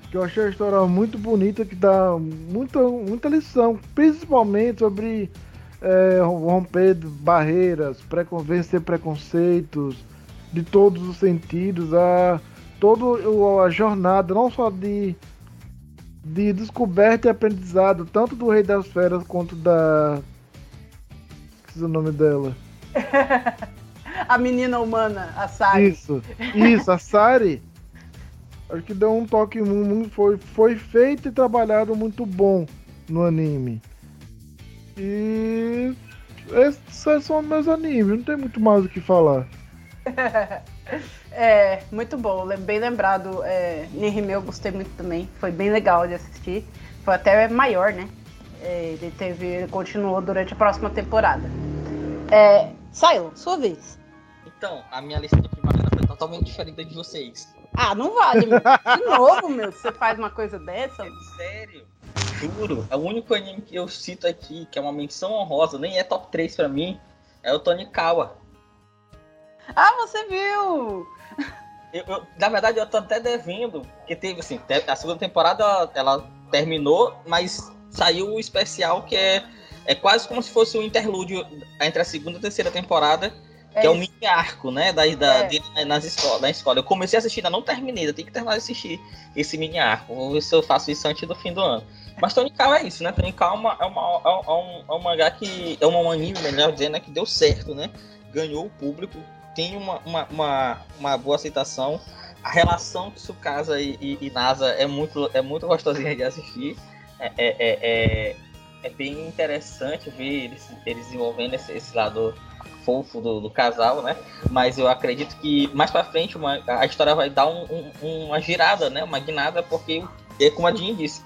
Que eu achei a história muito bonita, que dá muita, muita lição, principalmente sobre é, romper barreiras, vencer preconceitos de todos os sentidos. A toda a jornada, não só de, de descoberta e aprendizado, tanto do Rei das Feras quanto da. Esqueci o nome dela. a menina humana, a Sari. Isso, isso, a Sari. Acho que deu um toque muito. Foi, foi feito e trabalhado muito bom no anime. E. Esses são meus animes, não tem muito mais o que falar. É, muito bom, bem lembrado. É, Nihime eu gostei muito também, foi bem legal de assistir. Foi até maior, né? É, ele teve, ele continuou durante a próxima temporada. É, sua vez. Então, a minha lista de primavera foi totalmente diferente da de vocês. Ah, não vale, meu. De novo, meu, você faz uma coisa dessa? É, sério? Juro, é o único anime que eu cito aqui, que é uma menção honrosa, nem é top 3 pra mim, é o Tonikawa. Ah, você viu! Eu, eu, na verdade, eu tô até devendo, porque teve assim, a segunda temporada ela terminou, mas saiu o especial que é, é quase como se fosse um interlúdio entre a segunda e a terceira temporada, que é, é um mini arco, né, da, da, é. dele nas escola, na escola. Eu comecei a assistir, ainda não terminei, eu tenho que terminar de assistir esse mini arco. Vou ver se eu faço isso antes do fim do ano. Mas Tony Cal é isso, né? Tony Cal é, uma, é, uma, é, um, é um mangá que. É um anime, melhor dizendo, né, que deu certo, né? Ganhou o público, tem uma, uma, uma, uma boa aceitação. A relação Tsukasa e, e, e, NASA é muito, é muito gostosinha de assistir. É, é, é, é, é bem interessante ver eles, eles desenvolvendo esse, esse lado fofo do, do, casal, né? Mas eu acredito que mais para frente uma, a história vai dar um, um, uma girada, né? Uma guinada, porque é como a Jean disse.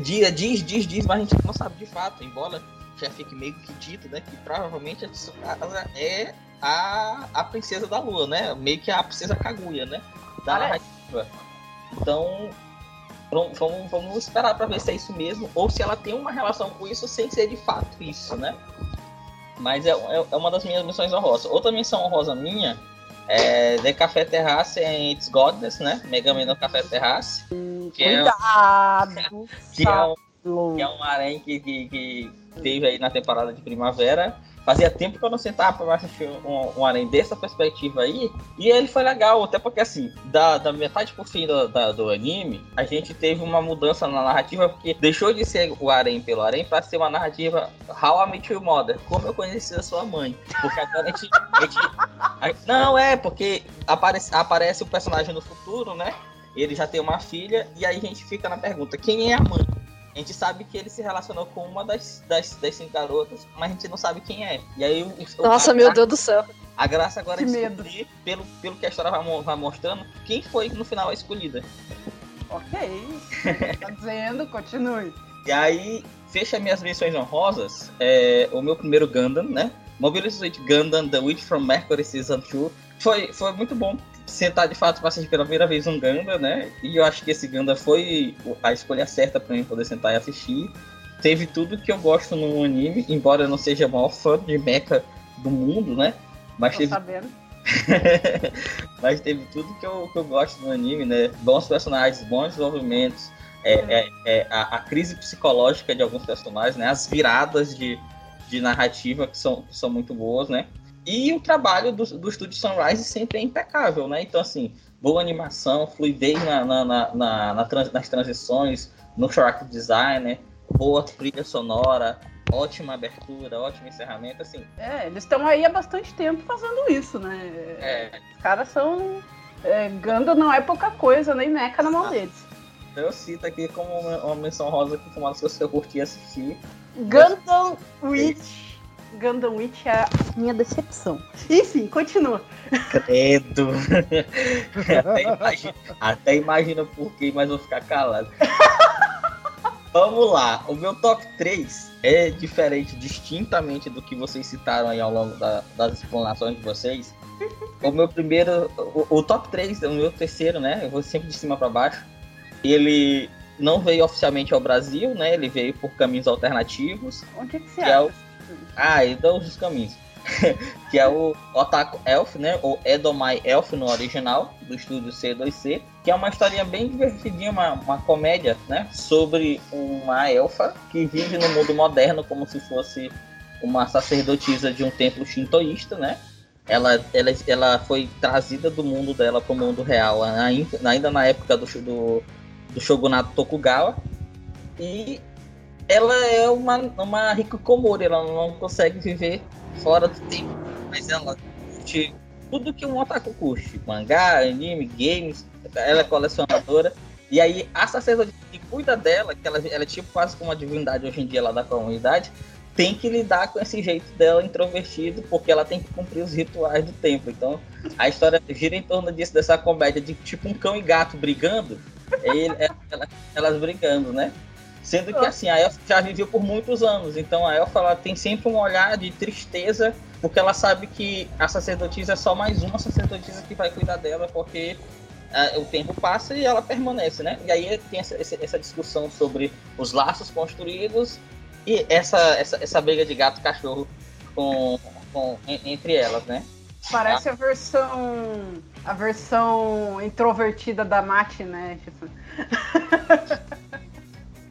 Diz, diz, diz, diz, mas a gente não sabe de fato, embora já fique meio que dito, né? Que provavelmente a Tsukasa é a, a princesa da lua, né? Meio que a princesa Kaguya, né? Da narrativa. Então, vamos, vamos esperar para ver se é isso mesmo, ou se ela tem uma relação com isso sem ser de fato isso, né? Mas é, é, é uma das minhas missões honrosas. Outra missão honrosa minha é The Café Terrace em It's Godness, né? Mega Man no Café Terrace. Que Cuidado! É, que, é um, que é um harém que, que, que teve aí na temporada de primavera Fazia tempo que eu não sentava pra assistir um, um dessa perspectiva aí. E ele foi legal, até porque assim, da, da metade pro fim do, da, do anime, a gente teve uma mudança na narrativa, porque deixou de ser o Arém pelo Arém pra ser uma narrativa How I Met Your Mother, como eu conheci a sua mãe. Porque agora a gente. A gente a, não, é, porque aparece, aparece o personagem no futuro, né? Ele já tem uma filha, e aí a gente fica na pergunta: quem é a mãe? A gente sabe que ele se relacionou com uma das, das, das cinco garotas, mas a gente não sabe quem é. E aí o, Nossa, meu Deus do céu. A graça agora que é descobrir, medo. pelo, pelo que a história vai, vai mostrando, quem foi no final a escolhida. Ok. tá dizendo, continue. E aí, fecha minhas missões honrosas. É, o meu primeiro Gundam, né? Mobile Suit Gundam The Witch from Mercury Season 2. Foi, foi muito bom sentar de fato para assistir pela primeira vez um Gundam, né? E eu acho que esse Gundam foi a escolha certa para mim poder sentar e assistir. Teve tudo que eu gosto no anime, embora eu não seja o maior fã de mecha do mundo, né? Mas Tô teve sabendo. Mas teve tudo que eu, que eu gosto no anime, né? Bons personagens, bons desenvolvimentos, é, é, é, a, a, crise psicológica de alguns personagens, né? As viradas de, de narrativa que são, que são muito boas, né? E o trabalho do, do estúdio Sunrise sempre é impecável, né? Então, assim, boa animação, fluidez na, na, na, na, na trans, nas transições, no character design, né? Boa trilha sonora, ótima abertura, ótimo encerramento, assim. É, eles estão aí há bastante tempo fazendo isso, né? É. Os caras são. É, Ganda não é pouca coisa, nem meca na mão ah. deles. Então eu cito aqui como uma, uma menção rosa que coisas que eu curti assistir. Gundam Witch. Gundam Witch é a minha decepção. Enfim, continua. Credo. até, imagina, até imagina por quê, mas vou ficar calado. Vamos lá, o meu top 3 é diferente, distintamente do que vocês citaram aí ao longo da, das explanações de vocês. O meu primeiro, o, o, top 3, o meu terceiro, né? Eu vou sempre de cima para baixo. Ele não veio oficialmente ao Brasil, né? Ele veio por caminhos alternativos. Onde é que você que é o... Ah, e dão os caminhos. que é o Otaku Elf, né? Ou Edomai Elf no original, do estúdio C2C, que é uma historinha bem divertidinha, uma, uma comédia, né? Sobre uma elfa que vive no mundo moderno como se fosse uma sacerdotisa de um templo shintoísta, né? Ela, ela, ela foi trazida do mundo dela para o mundo real, ainda na época do, do, do Shogunato Tokugawa. E ela é uma, uma hikikomori, ela não consegue viver fora do tempo, mas ela curte tudo que um otaku curte, mangá, anime, games, ela é colecionadora. E aí a sacerdotisa que cuida dela, que ela, ela é tipo quase como uma divindade hoje em dia lá da comunidade, tem que lidar com esse jeito dela introvertido, porque ela tem que cumprir os rituais do templo. Então, a história gira em torno disso, dessa comédia de tipo um cão e gato brigando, ele, ela, elas brigando, né? Sendo que assim, a Elfa já viveu por muitos anos, então a Elfa ela tem sempre um olhar de tristeza, porque ela sabe que a sacerdotisa é só mais uma sacerdotisa que vai cuidar dela, porque uh, o tempo passa e ela permanece, né? E aí tem essa, essa discussão sobre os laços construídos e essa, essa, essa briga de gato-cachorro com, com, entre elas, né? Parece a versão a versão introvertida da Mate, né?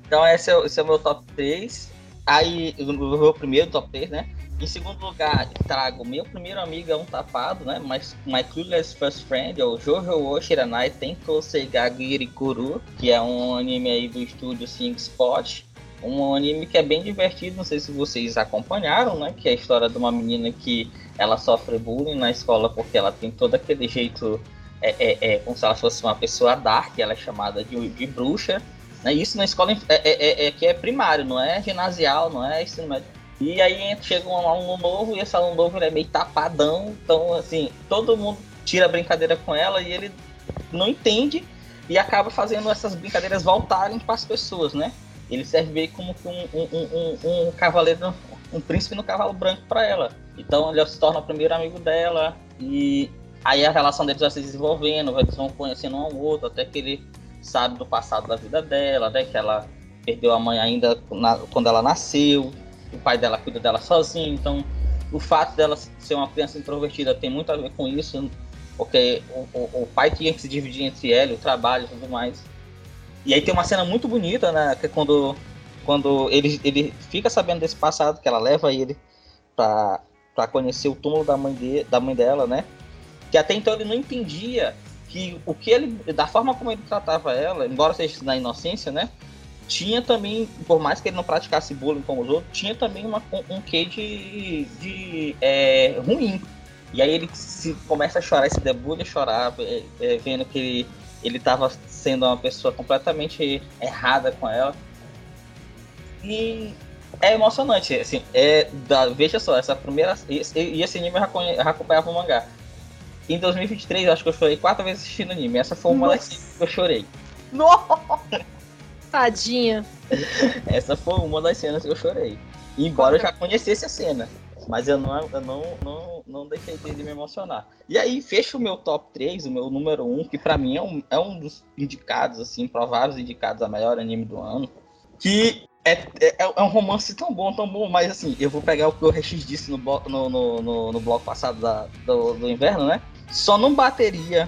Então esse é, esse é o meu top 3. Aí, o meu primeiro top 3, né? Em segundo lugar, trago meu primeiro amigo é um tapado, né? Mas My Clueless First Friend, ou Jojo wo Shiranai Tenko Seigagiri Kuru, que é um anime aí do estúdio Sing Spot. Um anime que é bem divertido, não sei se vocês acompanharam, né? Que é a história de uma menina que ela sofre bullying na escola porque ela tem todo aquele jeito, é, é, é como se ela fosse uma pessoa dark, ela é chamada de, de bruxa. Né? Isso na escola é, é, é, é, que é primário, não é ginasial, não é ensino médio. E aí chega um aluno novo e esse aluno novo é meio tapadão, então assim, todo mundo tira brincadeira com ela e ele não entende e acaba fazendo essas brincadeiras voltarem para as pessoas, né? Ele serve meio como um, um, um, um cavaleiro, um príncipe no cavalo branco para ela. Então ele se torna o primeiro amigo dela e aí a relação deles vai se desenvolvendo, eles vão conhecendo um ao outro, até que ele sabe do passado da vida dela, né? Que ela perdeu a mãe ainda na, quando ela nasceu, o pai dela cuida dela sozinho, então o fato dela ser uma criança introvertida tem muito a ver com isso, porque o, o, o pai tinha que se dividir entre ela, o trabalho e tudo mais. E aí tem uma cena muito bonita, né? Que é quando, quando ele, ele fica sabendo desse passado, que ela leva ele pra, pra conhecer o túmulo da mãe, de, da mãe dela, né? Que até então ele não entendia que o que ele, da forma como ele tratava ela, embora seja na inocência, né? Tinha também, por mais que ele não praticasse bullying como os outros, tinha também uma, um, quê de, de é, ruim. E aí ele se, começa a chorar, se debulha chorar, é, é, vendo que ele, ele tava sendo uma pessoa completamente errada com ela. E é emocionante, assim, é da, veja só, essa primeira. E esse anime já, já acompanhava o mangá. Em 2023, eu acho que eu chorei quatro vezes assistindo anime. Essa foi uma Nossa. das que eu chorei. Nossa! Tadinha. Essa foi uma das cenas que eu chorei. Embora eu já conhecesse a cena. Mas eu não, eu não, não, não deixei de me emocionar. E aí, fecha o meu top 3, o meu número 1, que para mim é um, é um dos indicados, assim, prováveis indicados a melhor anime do ano. Que é, é, é, um romance tão bom, tão bom, mas assim, eu vou pegar o que o RX disse no, no, no, no, no bloco passado da, do, do inverno, né? Só não bateria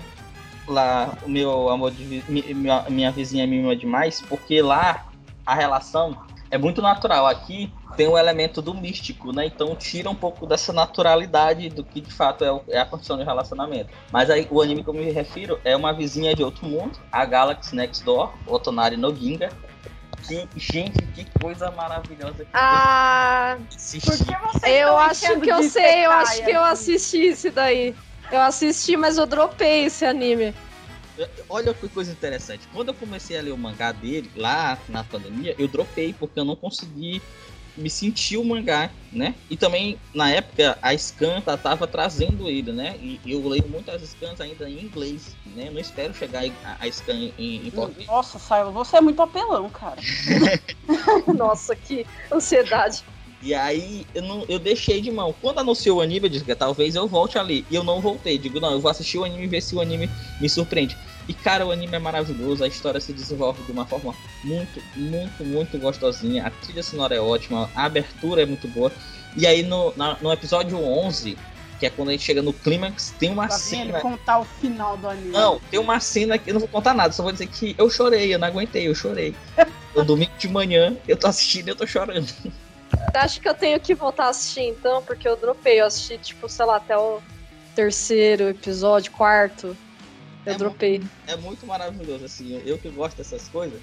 lá o meu amor de minha, minha vizinha mima demais, porque lá a relação é muito natural. Aqui tem o um elemento do místico, né? Então tira um pouco dessa naturalidade do que de fato é, o, é a condição de relacionamento. Mas aí o anime que eu me refiro é uma vizinha de outro mundo, a Galaxy Next Door, Otonari no Ginga. Que, gente, que coisa maravilhosa. Que ah, eu acho que eu sei, eu acho que eu assisti esse daí. Eu assisti, mas eu dropei esse anime. Olha que coisa interessante. Quando eu comecei a ler o mangá dele, lá na pandemia, eu dropei, porque eu não consegui me sentir o mangá, né? E também, na época, a Scan tava trazendo ele, né? E eu leio muitas Scans ainda em inglês, né? Eu não espero chegar a, Scan em, em português. Nossa, Saiba, você é muito apelão, cara. Nossa, que ansiedade. E aí eu, não, eu deixei de mão. Quando anunciou o anime, eu disse que talvez eu volte ali. E eu não voltei. Digo, não, eu vou assistir o anime e ver se o anime me surpreende. E cara, o anime é maravilhoso, a história se desenvolve de uma forma muito, muito, muito gostosinha. A trilha sonora é ótima, a abertura é muito boa. E aí no, na, no episódio 11, que é quando a gente chega no clímax, tem uma tá cena. contar o final do anime. Não, tem uma cena que eu não vou contar nada, só vou dizer que eu chorei, eu não aguentei, eu chorei. no domingo de manhã, eu tô assistindo e eu tô chorando. Acho que eu tenho que voltar a assistir então, porque eu dropei. Eu assisti, tipo, sei lá, até o terceiro episódio, quarto. Eu é dropei. Muito, é muito maravilhoso, assim. Eu que gosto dessas coisas,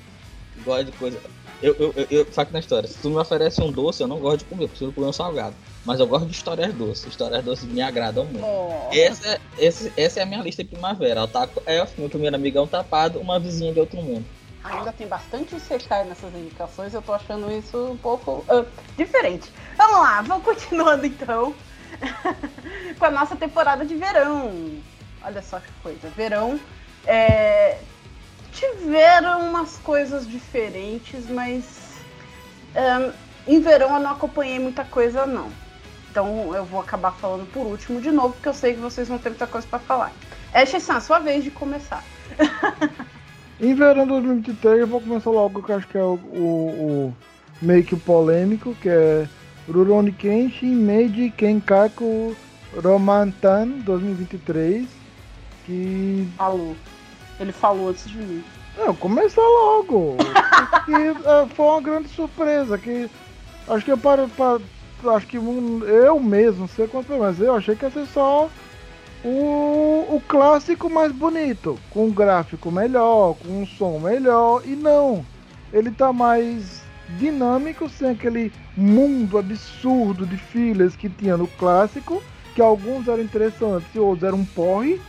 gosto de coisa. Eu, eu, eu, eu saco na história. Se tu me oferece um doce, eu não gosto de comer, eu preciso comer um salgado. Mas eu gosto de histórias doces. Histórias doces me agradam muito. Oh. Essa, é, essa, essa é a minha lista de primavera. Otaku Elf, meu primeiro amigão tapado, uma vizinha de outro mundo. Ainda tem bastante Sekai nessas indicações, eu tô achando isso um pouco uh, diferente. Vamos lá, vamos continuando então com a nossa temporada de verão. Olha só que coisa. Verão. É, tiveram umas coisas diferentes, mas um, em verão eu não acompanhei muita coisa, não. Então eu vou acabar falando por último de novo, porque eu sei que vocês vão ter muita coisa para falar. É, Chessan, sua vez de começar. em verão 2023 eu vou começar logo, que acho que é o, o, o meio que o polêmico, que é Rurouni Kenshin Meiji Kenkaku Romantan 2023 que. Falou. Ele falou antes de mim. Não, começa logo. que é, foi uma grande surpresa. Que acho que eu paro para. Acho que eu mesmo, não sei quanto, mas eu achei que ia ser só o, o clássico mais bonito, com um gráfico melhor, com um som melhor, e não. Ele tá mais dinâmico, sem aquele mundo absurdo de filas que tinha no clássico, que alguns eram interessantes e outros eram porre.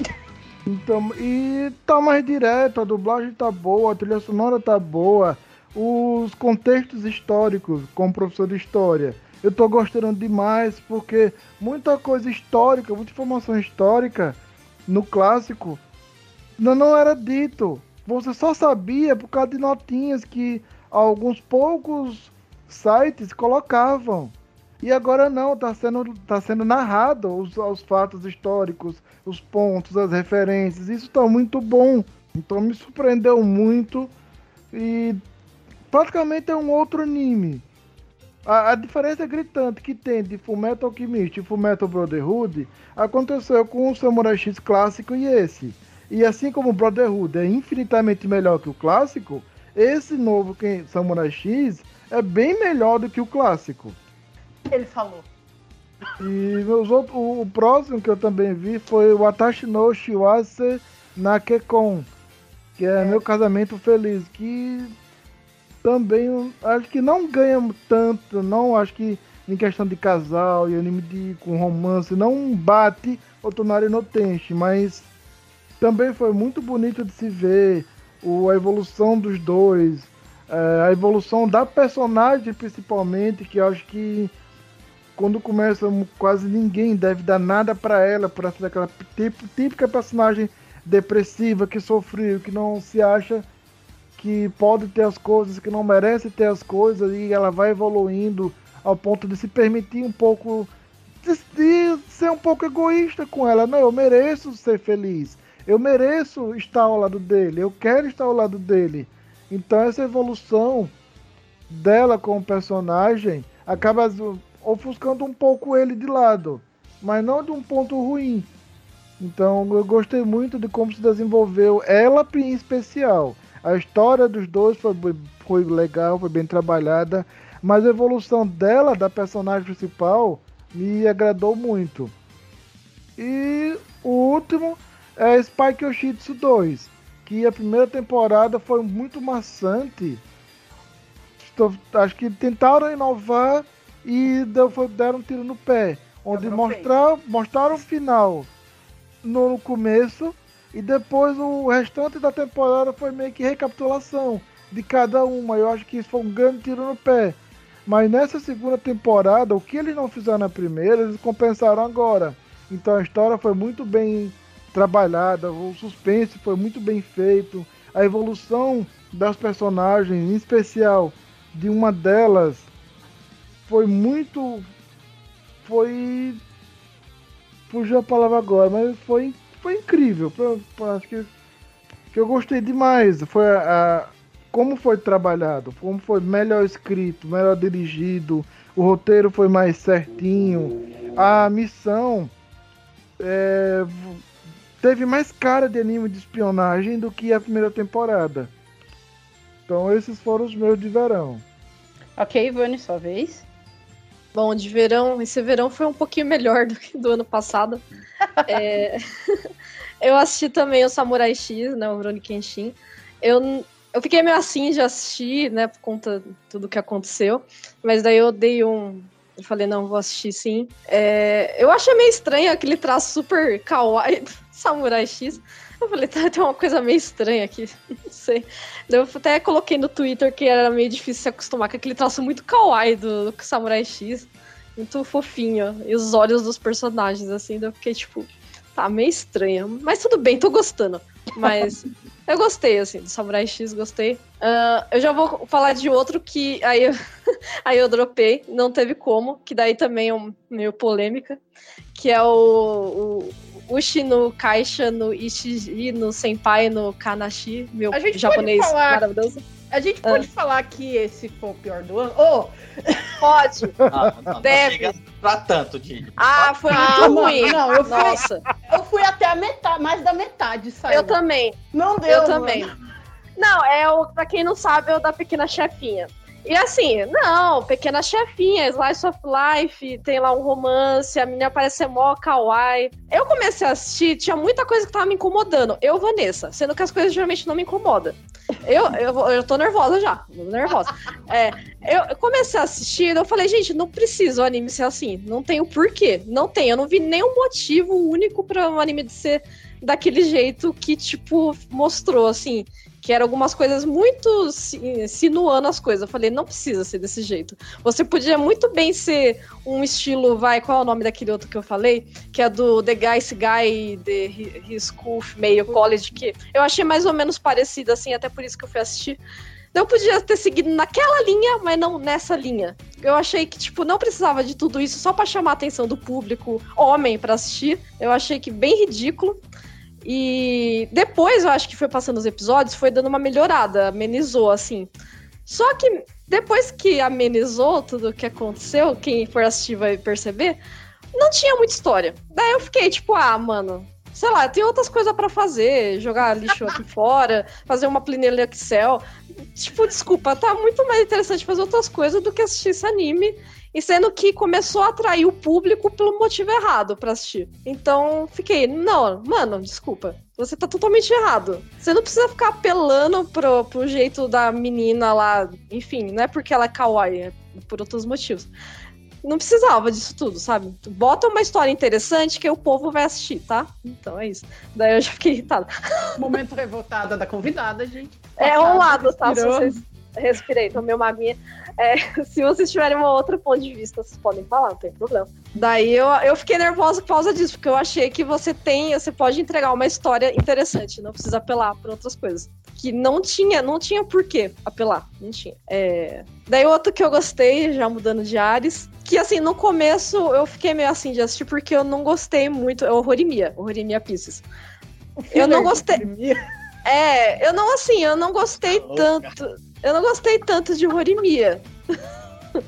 Então, e tá mais direto, a dublagem tá boa, a trilha sonora tá boa, os contextos históricos, como professor de história, eu tô gostando demais porque muita coisa histórica, muita informação histórica no clássico não, não era dito. Você só sabia por causa de notinhas que alguns poucos sites colocavam. E agora não, está sendo, tá sendo narrado os, os fatos históricos, os pontos, as referências. Isso está muito bom. Então me surpreendeu muito. E praticamente é um outro anime. A, a diferença gritante que tem de Fullmetal Alchemist e Fullmetal Brotherhood aconteceu com o Samurai X clássico e esse. E assim como o Brotherhood é infinitamente melhor que o clássico, esse novo Samurai X é bem melhor do que o clássico ele falou. E meus outros, o próximo que eu também vi foi o Atashi no Shiwase Nakekon, que é, é meu casamento feliz, que também acho que não ganha tanto, não acho que em questão de casal e anime de, com romance, não bate o Tonari no Tenchi, mas também foi muito bonito de se ver o, a evolução dos dois, é, a evolução da personagem principalmente, que eu acho que quando começa quase ninguém deve dar nada para ela, para ser aquela típica personagem depressiva que sofreu, que não se acha que pode ter as coisas, que não merece ter as coisas e ela vai evoluindo ao ponto de se permitir um pouco de, de ser um pouco egoísta com ela. Não, eu mereço ser feliz. Eu mereço estar ao lado dele. Eu quero estar ao lado dele. Então essa evolução dela como personagem acaba ofuscando um pouco ele de lado, mas não de um ponto ruim. Então eu gostei muito de como se desenvolveu ela em especial. A história dos dois foi, foi legal, foi bem trabalhada, mas a evolução dela, da personagem principal, me agradou muito. E o último é Spike Yoshitsu 2, que a primeira temporada foi muito maçante. Acho que tentaram inovar e deram um tiro no pé. Onde mostrar, mostraram o final no começo e depois o restante da temporada foi meio que recapitulação de cada uma. Eu acho que isso foi um grande tiro no pé. Mas nessa segunda temporada, o que eles não fizeram na primeira, eles compensaram agora. Então a história foi muito bem trabalhada, o suspense foi muito bem feito, a evolução das personagens, em especial de uma delas, foi muito. Foi. Fugiu a palavra agora, mas foi, foi incrível. acho que, que eu gostei demais. Foi a, a, como foi trabalhado, como foi melhor escrito, melhor dirigido, o roteiro foi mais certinho, a missão é, teve mais cara de anime de espionagem do que a primeira temporada. Então esses foram os meus de verão. Ok, Ivone, sua vez. Bom, de verão, esse verão foi um pouquinho melhor do que do ano passado. é... eu assisti também o Samurai X, né, o Rurouni Kenshin. Eu, eu fiquei meio assim de assistir, né, por conta de tudo que aconteceu. Mas daí eu dei um... Eu falei, não, vou assistir sim. É... Eu achei meio estranho aquele traço super kawaii do Samurai X. Eu falei, tá, tem uma coisa meio estranha aqui, sei. Eu até coloquei no Twitter que era meio difícil se acostumar com aquele traço muito kawaii do, do Samurai X. Muito fofinho. E os olhos dos personagens, assim, eu fiquei tipo, tá meio estranho. Mas tudo bem, tô gostando. Mas eu gostei, assim, do Samurai X, gostei. Uh, eu já vou falar de outro que aí eu, aí eu dropei, não teve como, que daí também é um, meio polêmica, que é o, o Ushi no Caixa, no Ishiji, no Senpai, no Kanashi, meu japonês falar, maravilhoso. A gente pode ah. falar que esse foi o pior do ano? Oh! Pode. Não, não, Deve. Não pra tanto, de. Ah, foi ah, muito ruim. Não, eu fui, Nossa. eu fui até a metade, mais da metade, saiu. Eu também. Não deu. Eu mano. também. Não, é o, pra quem não sabe, é o da pequena chefinha. E assim, não, pequena chefinha, Slice of Life, tem lá um romance, a menina parece ser mó kawaii. Eu comecei a assistir, tinha muita coisa que tava me incomodando. Eu, Vanessa, sendo que as coisas geralmente não me incomodam. Eu, eu, eu tô nervosa já, nervosa. É, eu comecei a assistir, eu falei, gente, não precisa o anime ser assim, não tem o porquê, não tem, eu não vi nenhum motivo único para um anime de ser daquele jeito que, tipo, mostrou, assim que eram algumas coisas muito sinuando as coisas. Eu falei, não precisa ser desse jeito. Você podia muito bem ser um estilo, vai, qual é o nome daquele outro que eu falei? Que é do The Guys Guy, The His School, meio college, que eu achei mais ou menos parecido, assim, até por isso que eu fui assistir. Eu podia ter seguido naquela linha, mas não nessa linha. Eu achei que, tipo, não precisava de tudo isso só para chamar a atenção do público homem para assistir. Eu achei que bem ridículo. E depois eu acho que foi passando os episódios, foi dando uma melhorada, amenizou, assim. Só que depois que amenizou tudo o que aconteceu, quem for assistir vai perceber, não tinha muita história. Daí eu fiquei tipo, ah, mano, sei lá, tem outras coisas para fazer, jogar lixo aqui fora, fazer uma planilha Excel. Tipo, desculpa, tá muito mais interessante fazer outras coisas do que assistir esse anime e sendo que começou a atrair o público pelo motivo errado para assistir. Então, fiquei, não, mano, desculpa. Você tá totalmente errado. Você não precisa ficar apelando pro, pro jeito da menina lá. Enfim, não é porque ela é kawaii, é por outros motivos. Não precisava disso tudo, sabe? Bota uma história interessante que o povo vai assistir, tá? Então é isso. Daí eu já fiquei irritada. Momento revoltada da convidada, gente. É um lado, tá? Respirei, tomei uma aguinha. É, se vocês tiverem uma outra ponto de vista, vocês podem falar, não tem problema. Daí eu, eu fiquei nervosa por causa disso, porque eu achei que você tem, você pode entregar uma história interessante, não precisa apelar para outras coisas. Que não tinha, não tinha por que apelar, não tinha. É... Daí outro que eu gostei, já mudando de ares, que assim, no começo eu fiquei meio assim de assistir, porque eu não gostei muito, é o Horimiya, Horimiya Pieces. Eu não gostei. É, eu não assim, eu não gostei tá tanto. Eu não gostei tanto de Horimiya.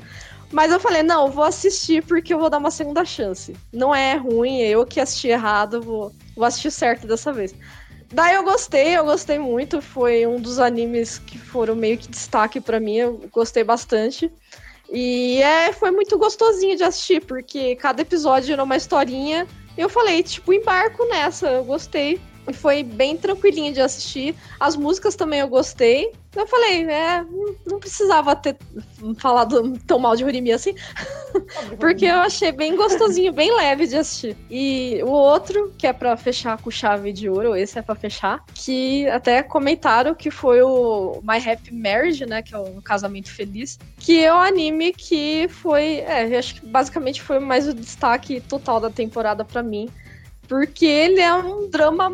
Mas eu falei, não, vou assistir porque eu vou dar uma segunda chance. Não é ruim, eu que assisti errado, vou, vou assistir certo dessa vez. Daí eu gostei, eu gostei muito. Foi um dos animes que foram meio que destaque para mim. Eu gostei bastante. E é, foi muito gostosinho de assistir, porque cada episódio era uma historinha. Eu falei, tipo, embarco nessa, eu gostei. E foi bem tranquilinho de assistir. As músicas também eu gostei. Eu falei, é, não precisava ter falado tão mal de Horimi assim, porque eu achei bem gostosinho, bem leve de assistir. E o outro, que é para fechar com chave de ouro, esse é para fechar, que até comentaram que foi o My Happy Marriage, né, que é o casamento feliz, que é um anime que foi, é, acho que basicamente foi mais o destaque total da temporada para mim, porque ele é um drama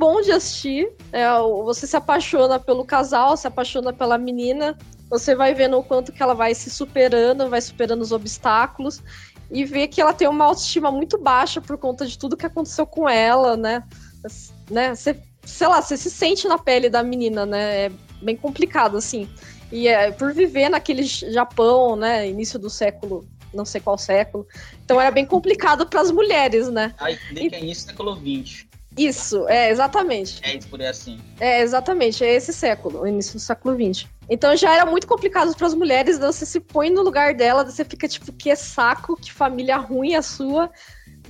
bom de assistir. É, você se apaixona pelo casal, se apaixona pela menina. Você vai vendo o quanto que ela vai se superando, vai superando os obstáculos e vê que ela tem uma autoestima muito baixa por conta de tudo que aconteceu com ela, né? né? Você, sei lá, você se sente na pele da menina, né? É bem complicado, assim. E é, por viver naquele Japão, né? Início do século, não sei qual século. Então era bem complicado para as mulheres, né? Ai, nem e... que é início do século XX. Isso, é, exatamente. É isso por assim. É, exatamente, é esse século, o início do século XX. Então já era muito complicado para as mulheres, você se põe no lugar dela, você fica tipo, que saco, que família ruim a sua.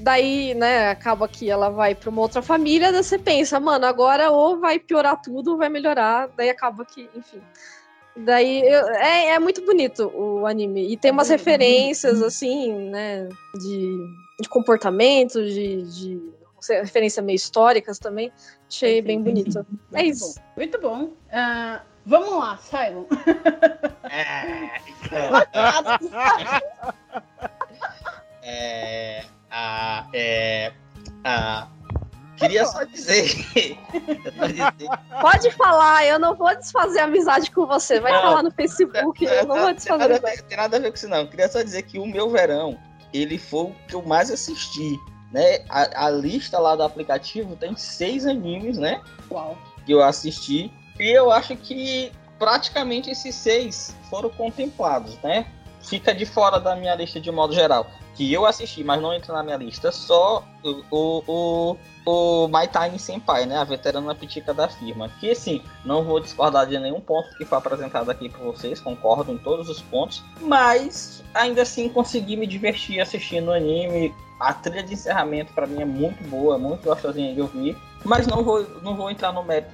Daí, né, acaba que ela vai para uma outra família, daí você pensa, mano, agora ou vai piorar tudo ou vai melhorar, daí acaba que, enfim. Daí eu, é, é muito bonito o anime. E tem umas referências, assim, né, de, de comportamento, de, de referências meio históricas também. Achei sim, bem bonito. Sim. É isso. Bom. Muito bom. Uh, vamos lá, Simon. É, é, a, é, a, queria só dizer, Pode falar, eu não vou desfazer amizade com você. Vai não, falar no Facebook, eu não vou desfazer tem nada, tem nada a ver com isso, não. Queria só dizer que o meu verão, ele foi o que eu mais assisti. Né? A, a, lista lá do aplicativo tem seis animes, né? Uau. Que eu assisti. E eu acho que praticamente esses seis foram contemplados, né? Fica de fora da minha lista de modo geral. Que eu assisti, mas não entra na minha lista, só o, o, o, o My Time Senpai, né? A veterana pitica da firma. Que assim, não vou discordar de nenhum ponto que foi apresentado aqui por vocês, concordo em todos os pontos, mas ainda assim consegui me divertir assistindo o anime a trilha de encerramento para mim é muito boa, muito gostosinha de ouvir, mas não vou, não vou entrar no mérito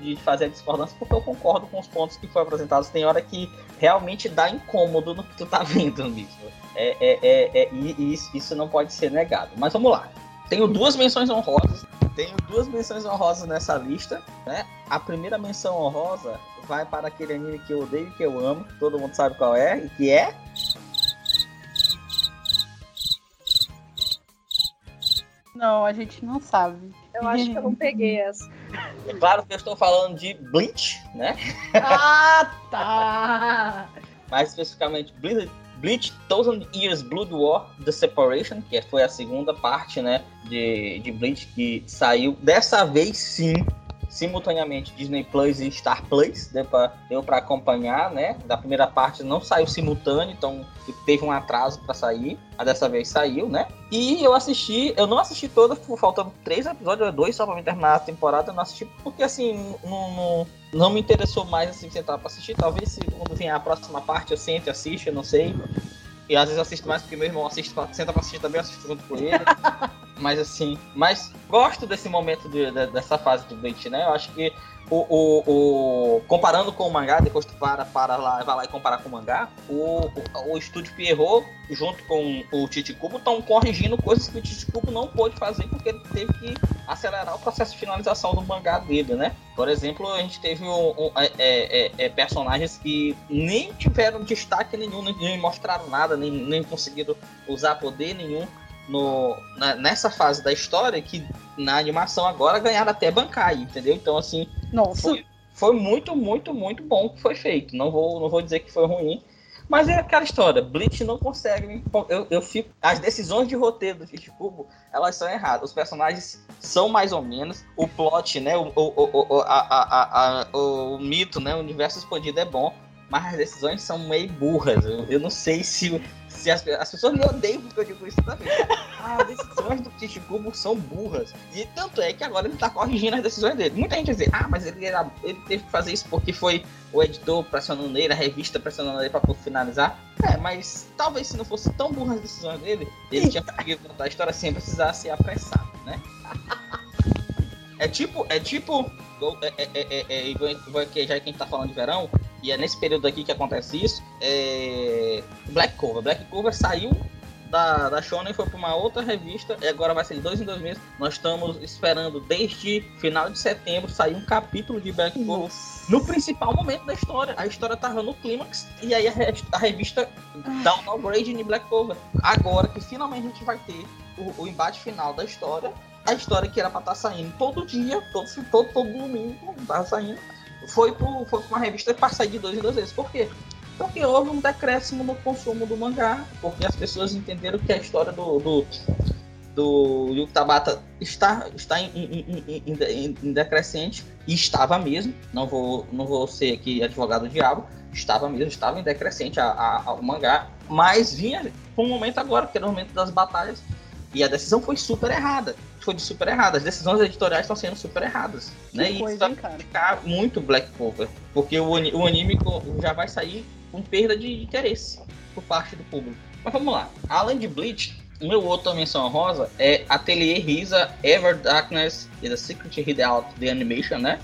de fazer a discordância porque eu concordo com os pontos que foram apresentados. Tem hora que realmente dá incômodo no que tu tá vendo mesmo. É, é, é, é e isso, isso não pode ser negado. Mas vamos lá. Tenho duas menções honrosas. Tenho duas menções honrosas nessa lista, né? A primeira menção honrosa vai para aquele anime que eu odeio e que eu amo, que todo mundo sabe qual é, e que é Não, a gente não sabe. Eu acho que eu não peguei essa. É claro que eu estou falando de Bleach, né? Ah, tá! Mais especificamente, Bleach, Bleach Thousand Years Blood War The Separation, que foi a segunda parte, né, de, de Bleach que saiu. Dessa vez sim, simultaneamente Disney Plus e Star Plus, deu para deu pra acompanhar, né? Da primeira parte não saiu simultâneo, então teve um atraso para sair, mas dessa vez saiu, né? E eu assisti, eu não assisti toda, faltando três episódios, dois só pra me terminar a temporada, eu não assisti porque assim, não, não, não me interessou mais assim sentar pra assistir. Talvez se quando vier a próxima parte eu sente assista, não sei. E às vezes eu assisto mais porque meu irmão assiste, senta pra assistir também, eu assisto junto com ele. mas assim, mas gosto desse momento de, de, dessa fase de Bleach, né? Eu acho que o, o, o, comparando com o mangá, depois tu para, para lá, vai lá e comparar com o mangá, o, o, o estúdio Pierrot, junto com o Tite Cubo, estão corrigindo coisas que o Tite Cubo não pôde fazer porque ele teve que acelerar o processo de finalização do mangá dele, né? Por exemplo, a gente teve um, um, é, é, é, é personagens que nem tiveram destaque nenhum, nem, nem mostraram nada, nem, nem conseguiram usar poder nenhum no, na, nessa fase da história que na animação agora ganharam até Bankai, entendeu? Então, assim, Nossa. Foi, foi muito, muito, muito bom que foi feito. Não vou, não vou dizer que foi ruim, mas é aquela história, Bleach não consegue. Eu, eu fico. As decisões de roteiro do Fish Cubo, elas são erradas. Os personagens são mais ou menos. O plot, né? O, o, o, a, a, a, o mito, né? O universo expandido é bom. Mas as decisões são meio burras. Eu, eu não sei se se as, as pessoas me odeiam porque eu digo isso também. Ah, as decisões do Tite-Cubo são burras. E tanto é que agora ele tá corrigindo as decisões dele. Muita gente diz, ah, mas ele, era, ele teve que fazer isso porque foi o editor pressionando ele, a revista pressionando ele pra finalizar. É, mas talvez se não fosse tão burras as decisões dele, ele tinha conseguido contar a história sem precisar se apressar, né? É tipo, é tipo, é, é, é, é, é, já que a gente tá falando de verão, e é nesse período aqui que acontece isso, é Black Cover. Black Cover saiu da, da Shonen foi para uma outra revista e agora vai ser de dois em dois meses. Nós estamos esperando desde final de setembro sair um capítulo de Black Cover no principal momento da história. A história tava no clímax e aí a, a revista dá um downgrade em Black Cover. Agora que finalmente a gente vai ter o, o embate final da história, a história que era para estar tá saindo todo dia, todo, todo, todo domingo, tava saindo foi para uma revista passar de dois em dois vezes. Por quê? Porque houve um decréscimo no consumo do mangá, porque as pessoas entenderam que a história do, do, do Tabata está, está em, em, em, em, decrescente, e estava mesmo, não vou, não vou ser aqui advogado do diabo, estava mesmo, estava em decrescente a, a, a, o mangá, mas vinha com um momento agora, que era o momento das batalhas, e a decisão foi super errada foi de super errada. As decisões editoriais estão sendo super erradas. Que né? Coisa, e isso vai ficar muito Black Clover. Porque o, o anime já vai sair com perda de interesse por parte do público. Mas vamos lá. Além de Bleach, o meu outra menção rosa é Atelier Risa Ever Darkness e The Secret Hideout The Animation, né?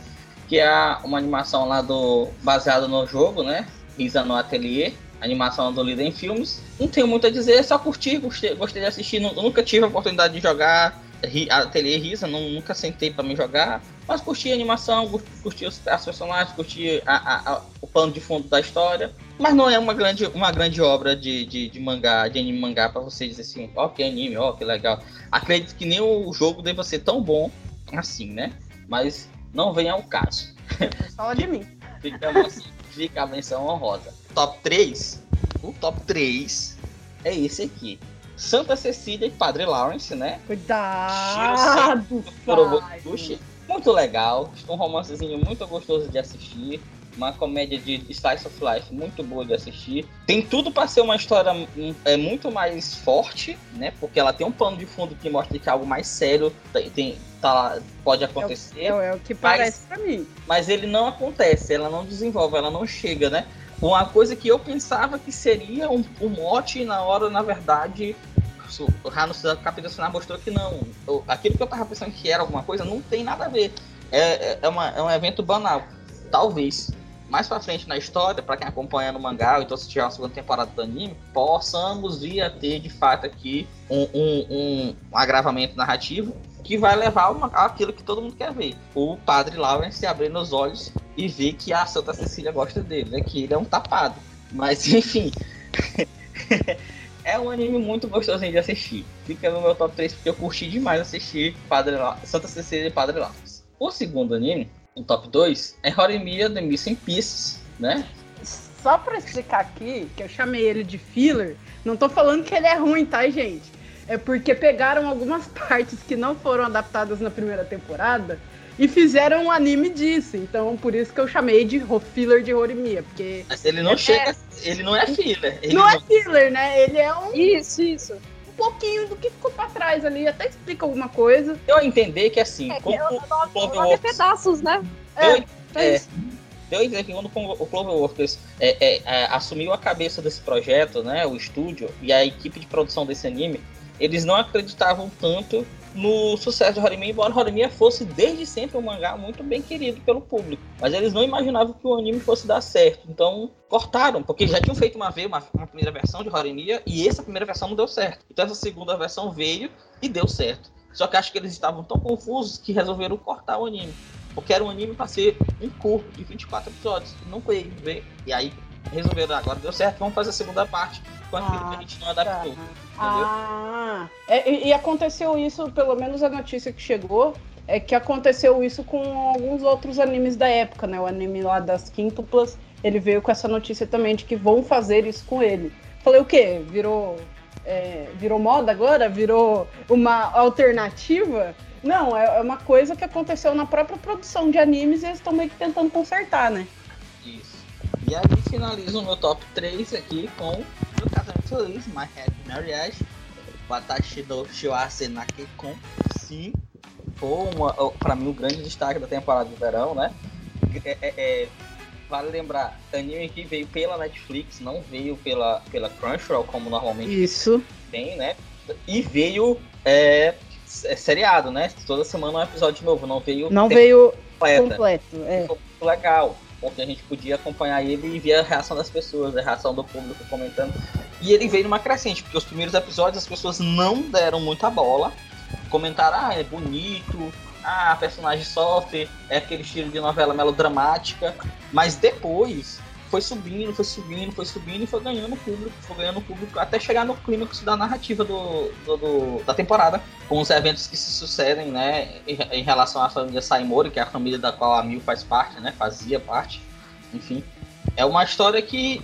Que é uma animação lá do baseada no jogo, né? Risa no Atelier animação do Líder em Filmes. Não tenho muito a dizer, só curti, gostei, gostei de assistir. Nunca tive a oportunidade de jogar, Ateliê Risa, não, nunca sentei para me jogar, mas curti a animação, curti os, as personagens, curti a, a, a, o pano de fundo da história. Mas não é uma grande, uma grande obra de, de, de mangá, de anime mangá, para você dizer assim, ó, oh, que anime, ó, oh, que legal. Acredito que nem o jogo deva ser tão bom assim, né? Mas não vem ao caso. Fala de mim. Fica, assim, fica a menção honrosa. Top 3? O top 3 é esse aqui. Santa Cecília e Padre Lawrence, né? Cuidado! Muito legal, um romancezinho muito gostoso de assistir, uma comédia de slice of life muito boa de assistir. Tem tudo para ser uma história hum, é muito mais forte, né? Porque ela tem um plano de fundo que mostra que algo mais sério tem, tem tá, pode acontecer. É, é, é o que parece para mim. Mas ele não acontece, ela não desenvolve, ela não chega, né? Uma coisa que eu pensava que seria um, um mote, na hora, na verdade, o Rano capítulo final mostrou que não. Aquilo que eu tava pensando que era alguma coisa não tem nada a ver. É, é, é, uma, é um evento banal. Talvez mais pra frente na história, para quem acompanha no mangá, então se tiver uma segunda temporada do anime, possamos vir a ter de fato aqui um, um, um agravamento narrativo que vai levar uma, aquilo que todo mundo quer ver. O padre Lawrence abrindo os olhos e ver que a Santa Cecília gosta dele, né? Que ele é um tapado. Mas enfim. é um anime muito gostosinho de assistir. Fica no meu top 3 porque eu curti demais assistir Padre La... Santa Cecília e Padre Lawrence. O segundo anime, o top 2, é Horimiya The Missing Pieces, né? Só pra explicar aqui, que eu chamei ele de filler, não tô falando que ele é ruim, tá, gente? É porque pegaram algumas partes que não foram adaptadas na primeira temporada e fizeram um anime disso. Então, por isso que eu chamei de filler de Horimiya, porque... Mas ele não é... chega... Ele não é filler. Ele não, é não é filler, né? Ele é um... Isso, isso um pouquinho do que ficou pra trás ali, até explica alguma coisa. Eu entender que assim, é, como o, o Cloverworks... pedaços, né? É, eu, é, deu a entender que quando o Cloverworks é, é, é, assumiu a cabeça desse projeto, né, o estúdio e a equipe de produção desse anime, eles não acreditavam tanto no sucesso de Horimiya, embora Horimiya fosse desde sempre um mangá muito bem querido pelo público. Mas eles não imaginavam que o anime fosse dar certo. Então cortaram, porque já tinham feito uma vez uma, uma primeira versão de Horimiya e essa primeira versão não deu certo. Então essa segunda versão veio e deu certo. Só que acho que eles estavam tão confusos que resolveram cortar o anime. Porque era um anime para ser um curto de 24 episódios. Não foi, E aí resolveram, agora deu certo, vamos fazer a segunda parte com aquilo ah, que a gente não adaptou. Tá. Ah, é, e, e aconteceu isso, pelo menos a notícia que chegou, é que aconteceu isso com alguns outros animes da época, né? O anime lá das quíntuplas, ele veio com essa notícia também de que vão fazer isso com ele. Falei, o quê? Virou, é, virou moda agora? Virou uma alternativa? Não, é, é uma coisa que aconteceu na própria produção de animes e eles estão meio que tentando consertar, né? E aí finalizo o meu top 3 aqui com o casamento feliz, My Happy Marriage, Watashi do Shiwase Nakekon. Sim, foi uma, pra mim o um grande destaque da temporada de verão, né? É, é, é, vale lembrar, anime que veio pela Netflix, não veio pela, pela Crunchyroll, como normalmente Isso. tem, né? E veio é, é seriado, né? Toda semana um episódio novo, não veio. Não veio completo. É. Legal, porque a gente podia acompanhar ele e ver a reação das pessoas, a reação do público comentando. E ele veio numa crescente, porque os primeiros episódios as pessoas não deram muita bola. Comentaram, ah, é bonito, ah, a personagem sofre, é aquele estilo de novela melodramática. Mas depois foi subindo, foi subindo, foi subindo e foi ganhando público, foi ganhando público até chegar no clímax da narrativa do, do, do, da temporada, com os eventos que se sucedem, né, em, em, relação à família Saimori, que é a família da qual a Mil faz parte, né, fazia parte, enfim. É uma história que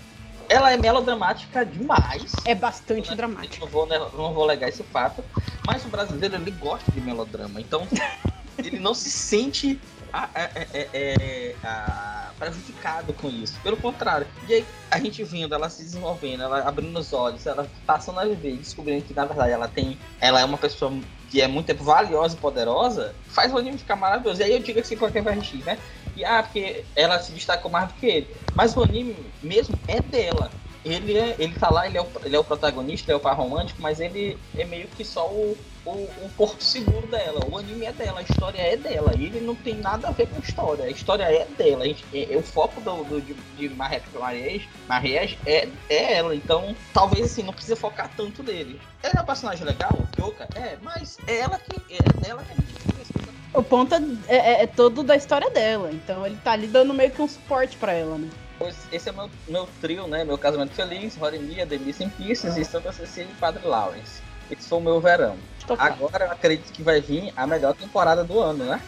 ela é melodramática demais. É bastante né? dramática. Não vou, não vou negar esse fato, mas o brasileiro ele gosta de melodrama, então ele não se sente a, a, a, prejudicado com isso. Pelo contrário. E aí a gente vendo ela se desenvolvendo, ela abrindo os olhos, ela passando a viver, descobrindo que na verdade ela tem. Ela é uma pessoa que é muito valiosa e poderosa, faz o anime ficar maravilhoso. E aí eu digo assim pra quem vai assistir, né? E ah, porque ela se destacou mais do que ele. Mas o anime mesmo é dela ele é, ele tá lá, ele é, o, ele é o protagonista, ele é o par romântico, mas ele é meio que só o, o, o, porto seguro dela. O anime é dela, a história é dela. E ele não tem nada a ver com a história. A história é dela. Gente, é, é, o foco do, do, de, de Mariage, Mariage é, é ela. Então, talvez assim, não precisa focar tanto nele. Ela é um personagem legal, Yoka, é, mas é ela que é dela que a gente o ponto é, é, é, todo da história dela, então ele tá ali dando meio que um suporte para ela, né? esse é meu, meu trio, né? Meu casamento feliz, Rorimia, The Missing Pieces e Santa Cecília e Padre Lawrence. Esse foi o meu verão. Agora eu acredito que vai vir a melhor temporada do ano, né?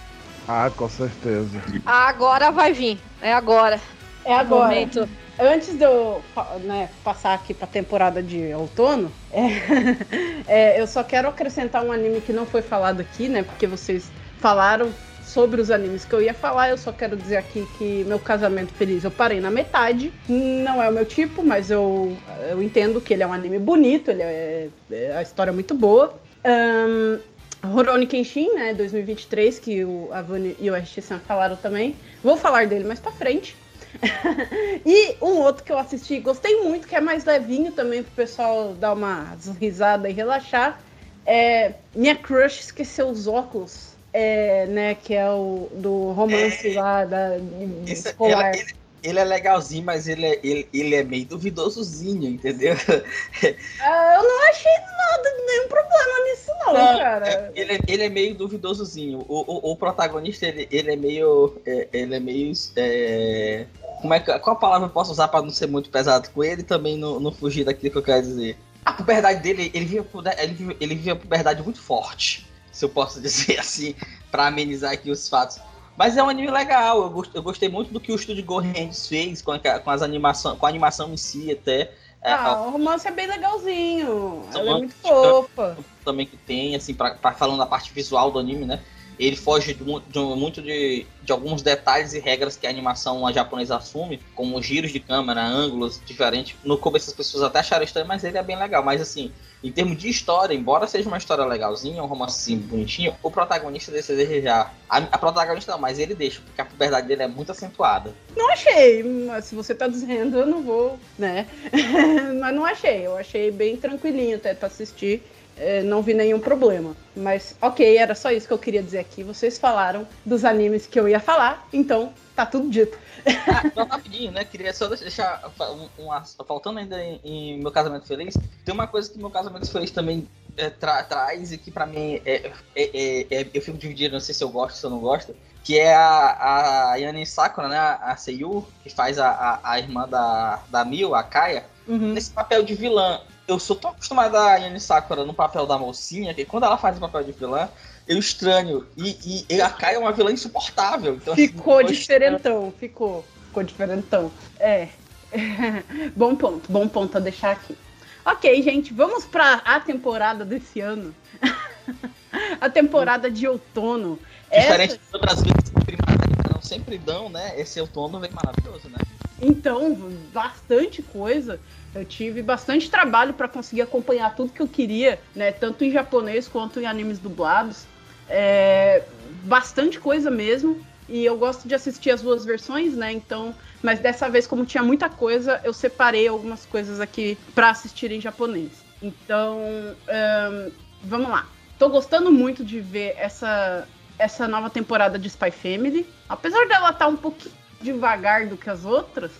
Ah, com certeza. Agora vai vir. É agora. É agora. Momento. Antes de eu né, passar aqui pra temporada de outono, é, é, eu só quero acrescentar um anime que não foi falado aqui, né? Porque vocês falaram sobre os animes que eu ia falar, eu só quero dizer aqui que meu casamento feliz eu parei na metade. Não é o meu tipo, mas eu, eu entendo que ele é um anime bonito, ele é, é a história é muito boa. Um, Rurouni Kenshin, né, 2023, que o Avani e o RX falaram também. Vou falar dele mais pra frente. e um outro que eu assisti, gostei muito, que é mais levinho também pro pessoal dar uma risada e relaxar. É Minha Crush Esqueceu os Óculos é, né, que é o do romance é, lá da isso, escolar. Ele, ele, é legalzinho, mas ele é, ele, ele é meio duvidosozinho, entendeu? Ah, eu não achei nada, nenhum problema nisso, não, não cara. É, ele, ele é meio duvidosozinho. O, o, o protagonista, ele, ele é meio. É, ele é meio. É, como é que, qual a palavra eu posso usar para não ser muito pesado com ele e também não, não fugir daquilo que eu quero dizer? A puberdade dele, ele vive, ele vive, ele vive a puberdade muito forte se eu posso dizer assim, para amenizar aqui os fatos. Mas é um anime legal, eu, gost, eu gostei muito do que o estúdio Gohands fez com, a, com, as animação, com a animação em si até. É, ah, o romance é bem legalzinho, ela é muito fofa. Também que tem, assim, pra, pra falando da parte visual do anime, né? Ele foge de, de, muito de, de alguns detalhes e regras que a animação japonesa assume, como giros de câmera, ângulos diferentes. No começo as pessoas até acharam estranho, mas ele é bem legal. Mas assim, em termos de história, embora seja uma história legalzinha, um romancezinho bonitinho, o protagonista deixa desejar. A, a, protagonista não, mas ele deixa, porque a puberdade dele é muito acentuada. Não achei, se você tá dizendo, eu não vou, né? mas não achei, eu achei bem tranquilinho até pra assistir. É, não vi nenhum problema. Mas ok, era só isso que eu queria dizer aqui. Vocês falaram dos animes que eu ia falar, então tá tudo dito. Ah, só rapidinho, né? Queria só deixar um, um, faltando ainda em, em, Meu Casamento Feliz. Tem uma coisa que Meu Casamento Feliz também é, tra traz e que pra mim é, é, é, é, eu fico dividido, não sei se eu gosto ou se eu não gosto, que é a, a Yane Sakura, né? A Seiyu, que faz a, a, a irmã da, da Mil, a Kaya, uhum. nesse papel de vilã. Eu sou tão acostumado a Yane Sakura no papel da mocinha que quando ela faz o papel de vilã, eu estranho. E, e a Kaya é uma vilã insuportável. Então, assim, ficou assim, diferentão, estranho. ficou. Ficou diferentão. É. bom ponto, bom ponto a deixar aqui. Ok, gente, vamos para a temporada desse ano. a temporada de outono. Diferente Essa... de outras vezes que primavera não sempre dão, né? Esse outono vem maravilhoso, né? Então, bastante coisa. Eu tive bastante trabalho para conseguir acompanhar tudo que eu queria, né? Tanto em japonês quanto em animes dublados. É, bastante coisa mesmo. E eu gosto de assistir as duas versões, né? Então, mas dessa vez, como tinha muita coisa, eu separei algumas coisas aqui para assistir em japonês. Então, vamos lá. Tô gostando muito de ver essa, essa nova temporada de Spy Family. Apesar dela estar tá um pouquinho devagar do que as outras,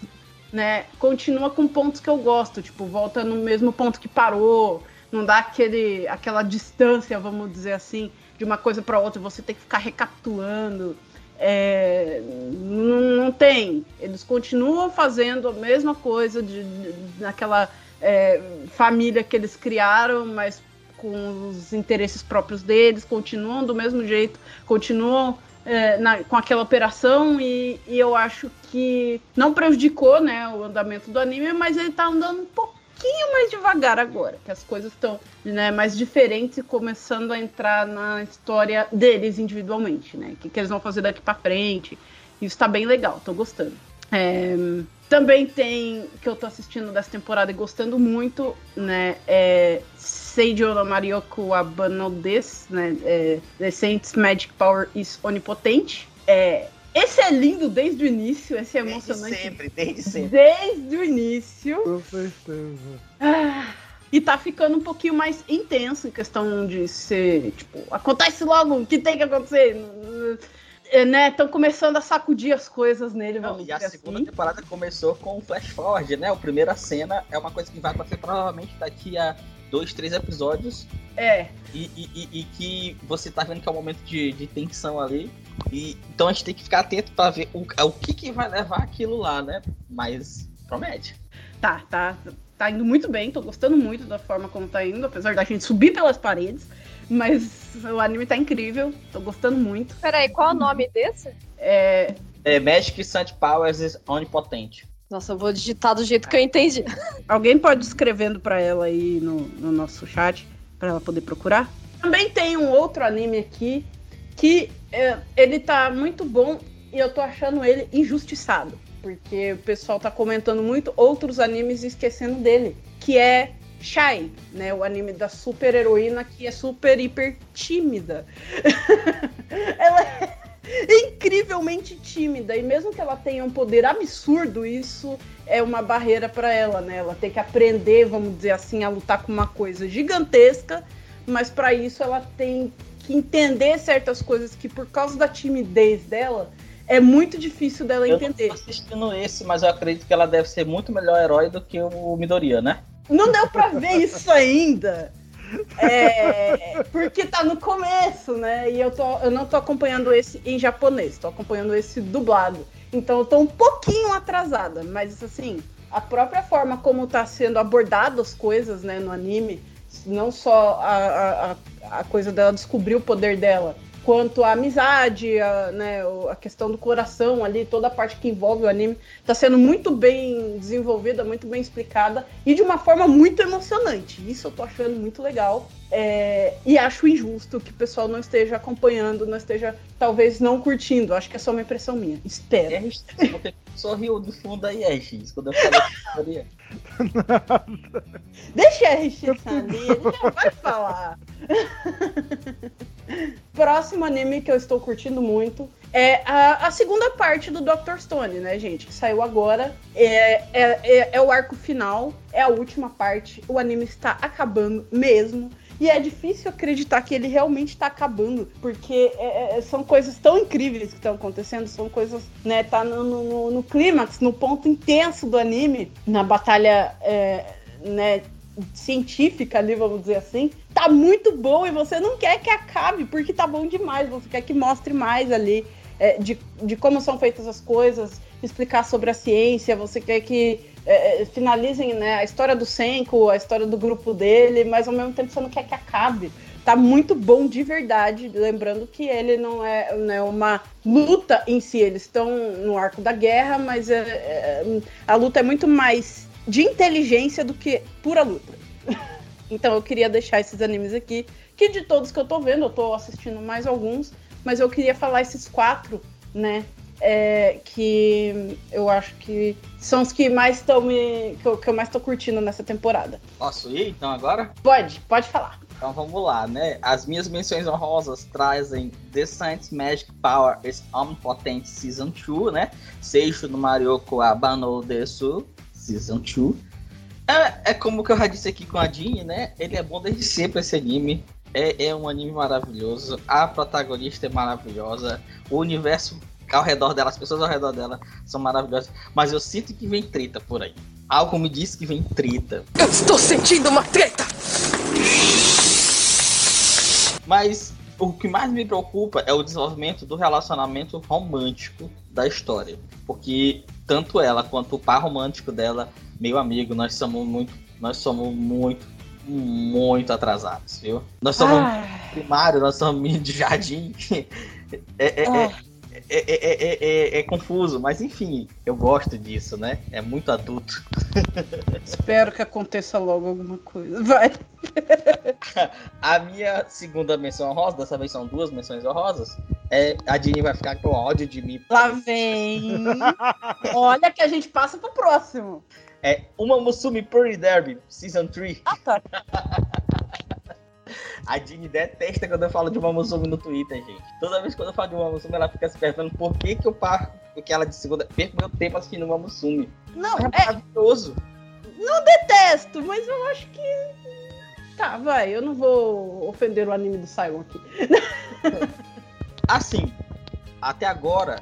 né? Continua com pontos que eu gosto, tipo, volta no mesmo ponto que parou, não dá aquele, aquela distância, vamos dizer assim, de uma coisa para outra, você tem que ficar recapitulando. É, não, não, tem. Eles continuam fazendo a mesma coisa de, de naquela é, família que eles criaram, mas com os interesses próprios deles, continuam do mesmo jeito, continuam é, na, com aquela operação e, e, eu acho que não prejudicou né, o andamento do anime, mas ele tá andando um pouquinho mais devagar agora, que as coisas estão né, mais diferentes e começando a entrar na história deles individualmente, né? O que, que eles vão fazer daqui para frente. Isso tá bem legal, tô gostando. É, também tem que eu tô assistindo dessa temporada e gostando muito, né? É Seijo no Marioku Abano Des, né? É, The Saints Magic Power is Onipotente. É, esse é lindo desde o início, esse é emocionante. Desde sempre, desde sempre. Desde o início. Com certeza. Ah, e tá ficando um pouquinho mais intenso em questão de ser, tipo, acontece logo o que tem que acontecer. É, né, estão começando a sacudir as coisas nele. Não, e a segunda assim. temporada começou com o Flash Forward, né? A primeira cena é uma coisa que vai acontecer provavelmente daqui a dois, três episódios. É. E, e, e, e que você tá vendo que é um momento de, de tensão ali. E, então a gente tem que ficar atento para ver o, o que, que vai levar aquilo lá, né? Mas promete. Tá, tá. Tá indo muito bem, tô gostando muito da forma como tá indo, apesar da gente subir pelas paredes. Mas o anime tá incrível, tô gostando muito. Peraí, qual é o nome desse? É. É Magic Sun Powers is Onipotente. Nossa, eu vou digitar do jeito que eu entendi. Alguém pode escrevendo para ela aí no, no nosso chat, para ela poder procurar? Também tem um outro anime aqui que é, ele tá muito bom e eu tô achando ele injustiçado. Porque o pessoal tá comentando muito outros animes e esquecendo dele. Que é Shai, né? O anime da super heroína que é super hiper tímida. ela é incrivelmente tímida. E mesmo que ela tenha um poder absurdo, isso é uma barreira para ela, né? Ela tem que aprender, vamos dizer assim, a lutar com uma coisa gigantesca. Mas para isso ela tem que entender certas coisas que, por causa da timidez dela, é muito difícil dela eu entender. Eu tô assistindo esse, mas eu acredito que ela deve ser muito melhor herói do que o Midoriya, né? Não deu pra ver isso ainda. É, porque tá no começo, né? E eu, tô, eu não tô acompanhando esse em japonês, tô acompanhando esse dublado. Então eu tô um pouquinho atrasada, mas assim, a própria forma como tá sendo abordado as coisas, né, no anime, não só a, a, a coisa dela descobrir o poder dela, quanto a amizade, a, né, a questão do coração ali, toda a parte que envolve o anime, está sendo muito bem desenvolvida, muito bem explicada e de uma forma muito emocionante. Isso eu tô achando muito legal. É, e acho injusto que o pessoal não esteja acompanhando, não esteja, talvez, não curtindo. Acho que é só uma impressão minha. Espero. É, sorriu do fundo aí, RX, quando eu falei Deixa a RX ali, ele já vai falar. Próximo anime que eu estou curtindo muito é a, a, segunda parte do Dr. Stone, né, gente? Que saiu agora. É, é, é, é, o arco final, é a última parte. O anime está acabando mesmo. E é difícil acreditar que ele realmente está acabando, porque é, é, são coisas tão incríveis que estão acontecendo, são coisas, né, tá no, no, no clímax, no ponto intenso do anime, na batalha, é, né, científica ali, vamos dizer assim, tá muito bom e você não quer que acabe, porque tá bom demais, você quer que mostre mais ali é, de, de como são feitas as coisas, explicar sobre a ciência, você quer que é, é, finalizem né, a história do Senko, a história do grupo dele, mas ao mesmo tempo você não quer que acabe. Tá muito bom de verdade, lembrando que ele não é, não é uma luta em si, eles estão no arco da guerra, mas é, é, a luta é muito mais de inteligência do que pura luta. então eu queria deixar esses animes aqui, que de todos que eu tô vendo, eu tô assistindo mais alguns, mas eu queria falar esses quatro, né? É, que eu acho que são os que mais estão me. Que eu, que eu, mais tô curtindo nessa temporada. Posso ir então agora? Pode, pode falar. Então vamos lá, né? As minhas menções honrosas trazem The Science Magic Power is Omnipotent Season 2, né? Seixo no Marioko Abano Desu Season 2. É, é como que eu já disse aqui com a Jean, né? Ele é bom desde sempre esse anime. É, é um anime maravilhoso. A protagonista é maravilhosa. O universo ao redor dela, as pessoas ao redor dela são maravilhosas, mas eu sinto que vem treta por aí. Algo me diz que vem treta. Eu estou sentindo uma treta! Mas o que mais me preocupa é o desenvolvimento do relacionamento romântico da história. Porque tanto ela quanto o par romântico dela, meu amigo, nós somos muito, nós somos muito, muito atrasados, viu? Nós somos ah. primário, nós somos de jardim. É, é, é, é é, é, é, é, confuso, mas enfim, eu gosto disso, né? É muito adulto. Espero que aconteça logo alguma coisa. Vai. A minha segunda menção honrosa, dessa vez são duas menções honrosas, é a Dini vai ficar com ódio de mim. Lá vem! Olha que a gente passa pro próximo. É uma Musumi Puri Derby, Season 3. Ah, tá. A Dini detesta quando eu falo de uma no Twitter, gente. Toda vez que eu falo de uma ela fica se perguntando por que, que eu paro porque ela de segunda. Perco meu tempo assistindo uma Musumi. Não, é, é maravilhoso. Não detesto, mas eu acho que. Tá, vai, eu não vou ofender o anime do Simon aqui. assim, até agora,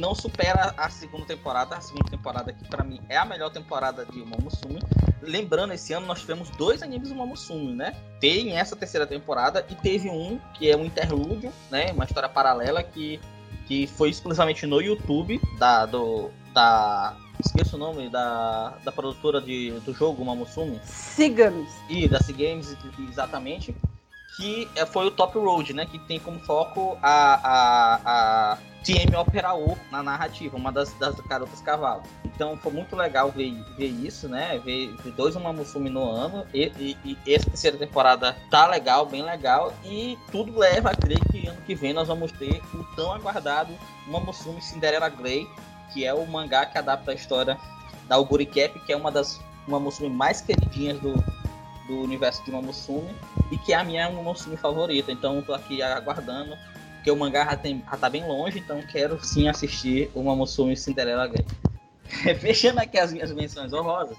não supera a segunda temporada. A segunda temporada que para mim é a melhor temporada de Uma Musume. Lembrando, esse ano nós tivemos dois animes Uma Musume, né? Tem essa terceira temporada e teve um que é um interlúdio, né? Uma história paralela que, que foi exclusivamente no YouTube da do da esqueço o nome da, da produtora de, do jogo Uma Musume. Sigams. E da Games exatamente que é, foi o Top Road, né? Que tem como foco a, a, a TM Opera O na narrativa, uma das, das garotas cavalo. Então foi muito legal ver, ver isso, né? Ver, ver dois uma Musume no ano. E, e, e, essa terceira temporada tá legal, bem legal. E tudo leva a crer que ano que vem nós vamos ter o tão aguardado uma Musume Cinderella Grey, que é o mangá que adapta a história da Oguri Cap, que é uma das uma mais queridinhas do, do universo de Momosume e que é a minha Momosume favorita. Então tô aqui aguardando, porque o mangá já, tem, já tá bem longe, então quero sim assistir o Momosume Cinderela Gay. Fechando aqui as minhas menções honrosas,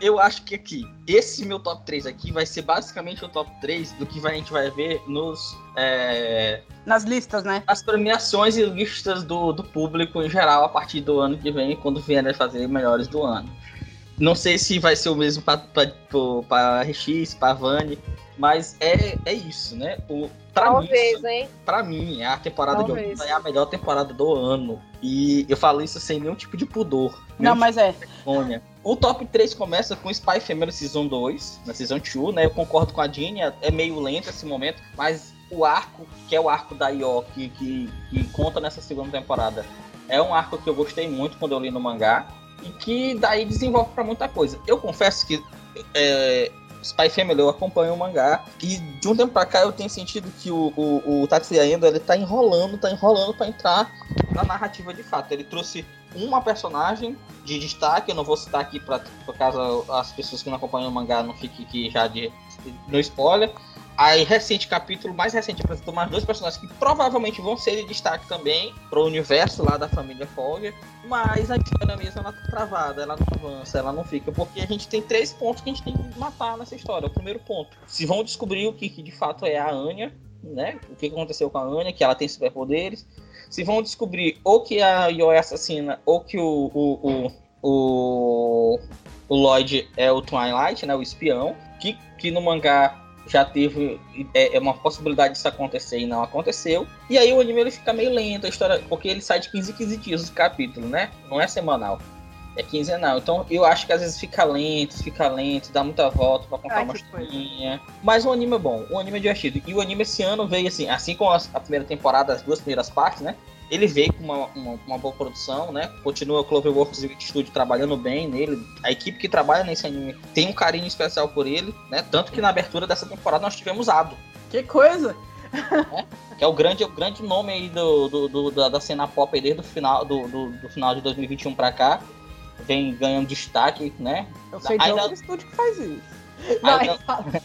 eu acho que aqui, esse meu top 3 aqui vai ser basicamente o top 3 do que a gente vai ver nos. É, Nas listas, né? As premiações e listas do, do público em geral a partir do ano que vem, quando vierem fazer melhores do ano. Não sei se vai ser o mesmo para RX, para Vani, mas é, é isso, né? O, pra Talvez, mim, hein? Pra mim, a temporada Talvez. de Outono é a melhor temporada do ano. E eu falo isso sem nenhum tipo de pudor. Não, mas é. Vergonha. O top 3 começa com Spy Family Season 2, na Season 2, né? Eu concordo com a Jeannie, é meio lento esse momento, mas o arco, que é o arco da Io, que, que, que conta nessa segunda temporada, é um arco que eu gostei muito quando eu li no mangá e que daí desenvolve para muita coisa. Eu confesso que é, Spy Family eu acompanho o mangá e de um tempo para cá eu tenho sentido que o, o, o Tatsuya Endo ele tá enrolando, tá enrolando para entrar na narrativa de fato. Ele trouxe uma personagem de destaque, eu não vou citar aqui para por caso as pessoas que não acompanham o mangá não fiquem aqui já de no spoiler, Aí, recente capítulo, mais recente, apresentou mais dois personagens que provavelmente vão ser de destaque também pro universo lá da família Fogger. Mas a história mesmo, ela tá travada, ela não avança, ela não fica. Porque a gente tem três pontos que a gente tem que matar nessa história. O primeiro ponto, se vão descobrir o que, que de fato é a Anya, né? O que aconteceu com a Anya, que ela tem superpoderes. Se vão descobrir ou que a Yo é assassina, ou que o, o, o, o, o Lloyd é o Twilight, né? O espião. Que, que no mangá já teve é, é, uma possibilidade disso acontecer e não aconteceu. E aí o anime ele fica meio lento, a história, porque ele sai de 15 em 15 dias o capítulo, né? Não é semanal. É quinzenal. Então eu acho que às vezes fica lento, fica lento, dá muita volta pra contar Ai, uma historinha. Mas o anime é bom, o anime é divertido. E o anime esse ano veio assim, assim como a primeira temporada, as duas primeiras partes, né? Ele veio com uma, uma, uma, boa produção, né? Continua o Cloverworks Studio trabalhando bem nele. A equipe que trabalha nesse anime tem um carinho especial por ele, né? Tanto que na abertura dessa temporada nós tivemos Ado. Que coisa! É, que é o grande, o grande nome aí do, do, do da, da, cena pop aí desde o final, do, do, do, final de 2021 pra cá. Vem ganhando destaque, né? Eu sei de outro estúdio que faz isso. Ainda,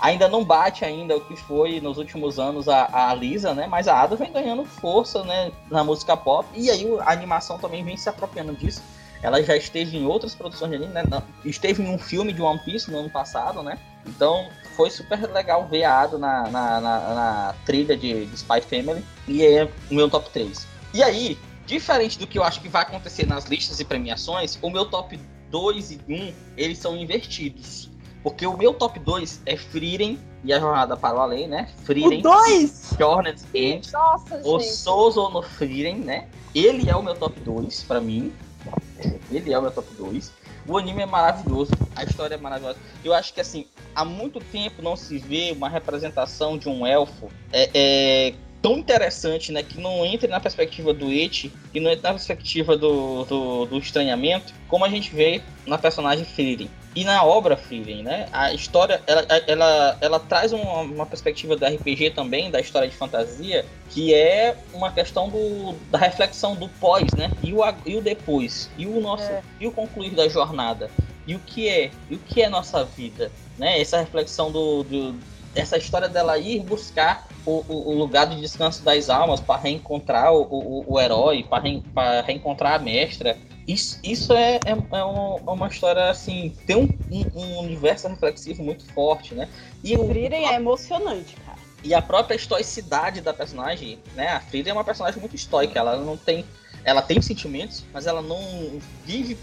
ainda não bate ainda o que foi nos últimos anos a, a Lisa, né? Mas a Ada vem ganhando força, né? Na música pop. E aí a animação também vem se apropriando disso. Ela já esteve em outras produções de anime, né? Esteve em um filme de One Piece no ano passado, né? Então foi super legal ver a Ada na, na, na, na trilha de, de Spy Family. E é o meu top 3. E aí, diferente do que eu acho que vai acontecer nas listas e premiações, o meu top 2 e 1, eles são invertidos. Porque o meu top 2 é Frieren e a Jornada para o Além, né? Frieren. O 2? Journey's End. Nossa, o Souzo no Frieren, né? Ele é o meu top 2 para mim. Ele é o meu top 2. O anime é maravilhoso, a história é maravilhosa. Eu acho que assim, há muito tempo não se vê uma representação de um elfo é, é tão interessante, né? Que não entre na perspectiva do It, que não entre na perspectiva do, do, do estranhamento, como a gente vê na personagem Frieren. E na obra Frieren, né? A história, ela, ela, ela traz uma, uma, perspectiva do RPG também, da história de fantasia, que é uma questão do, da reflexão do pós, né? E o, e o depois, e o nosso, é. e o concluir da jornada. E o que é, e o que é nossa vida, né? Essa reflexão do, do essa história dela ir buscar o, o, o lugar de descanso das almas para reencontrar o, o, o herói, para re, reencontrar a mestra isso, isso é, é, é, uma, uma, história assim, tem um, um, um, universo reflexivo muito forte, né? E o Frieren é emocionante, cara. E a própria estoicidade da personagem, né? A Frieren é uma personagem muito estoica, ela não tem. Ela tem sentimentos, mas ela não vive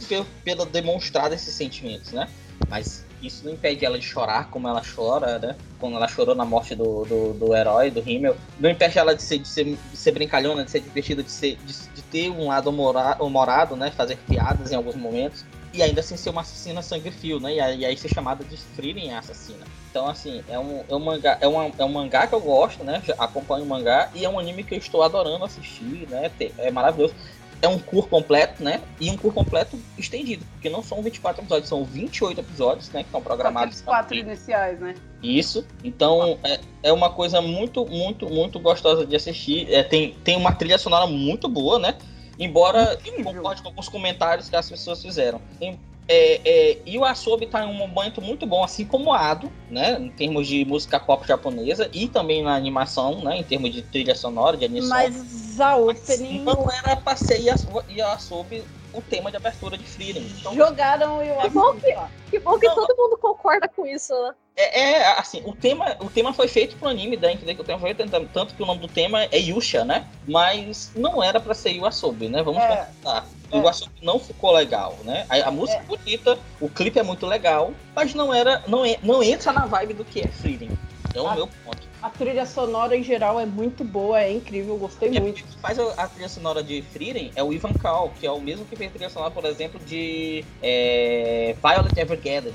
pelo demonstrar esses sentimentos, né? Mas isso não impede ela de chorar como ela chora, né? Quando ela chorou na morte do, do, do herói, do Himmel. Não impede ela de ser, de ser, de ser brincalhona, de ser divertida, de, ser, de, de ter um lado humorado, né? Fazer piadas em alguns momentos. E ainda assim ser uma assassina sangue frio, né? E aí, e aí ser chamada de Frieren assassina. Então, assim, é um, é um mangá, é, uma, é um mangá que eu gosto, né? Acompanho o mangá e é um anime que eu estou adorando assistir, né? É maravilhoso é um cur completo, né? E um cur completo estendido, porque não são 24 episódios, são 28 episódios, né? Que estão programados. Os quatro iniciais, né? Isso. Então é, é uma coisa muito, muito, muito gostosa de assistir. É, tem, tem uma trilha sonora muito boa, né? Embora eu concorde com alguns comentários que as pessoas fizeram. Tem, é, é, e o Asobi está em um momento muito bom, assim como o Ado, né? Em termos de música pop japonesa e também na animação, né? Em termos de trilha sonora, de animação. Mas a opening. Mas não era pra ser e a Asobi o tema de abertura de Frieren. Então, Jogaram e o que bom que, que, bom que não, todo mundo concorda com isso, né? É, é, assim, o tema, o tema foi feito pro anime, dá entender que o tema foi feito, tanto que o nome do tema é Yusha, né? Mas não era pra ser Yuasobi, né? Vamos é. pensar. É. O Asobi não ficou legal, né? A, a música é. bonita, o clipe é muito legal, mas não era, não, não entra na vibe do que é Frieren. É o a, meu ponto. A trilha sonora em geral é muito boa, é incrível, gostei e muito. Que faz a, trilha sonora de Frieren é o Ivan Kal, que é o mesmo que fez a trilha sonora, por exemplo, de é, Violet Evergarden.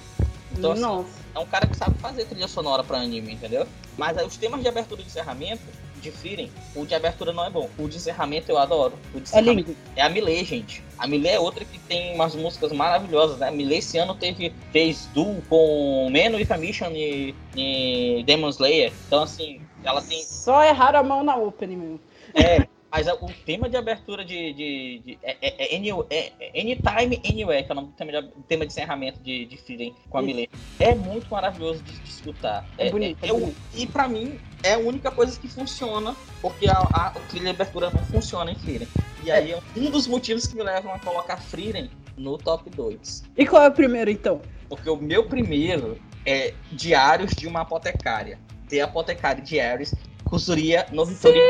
Então, assim, é um cara que sabe fazer trilha sonora para anime, entendeu? Mas aí, os temas de abertura e encerramento de Frieren, o de abertura não é bom. O de encerramento eu adoro. O de é lindo. É a Millet, gente. A Millet é outra que tem umas músicas maravilhosas, né? A Millet esse ano teve, fez duo com with a Mission e, e Demon Slayer. Então, assim, ela tem... Só erraram a mão na opening mesmo. É, Mas o tema de abertura de. de, de é, é, é, é, Anytime Anywhere, que é o tema de, tema de encerramento de, de com a Milê. É muito maravilhoso de, de escutar. É, bonito. É, bonito. e pra mim, é a única coisa que funciona, porque a, a, a trilha de abertura não funciona em Feeling. E aí é um dos motivos que me levam a colocar Freedom no top 2. E qual é o primeiro, então? Porque o meu primeiro é Diários de uma Apotecária. The Apothecary Diaries, Kuzuria no Vitória.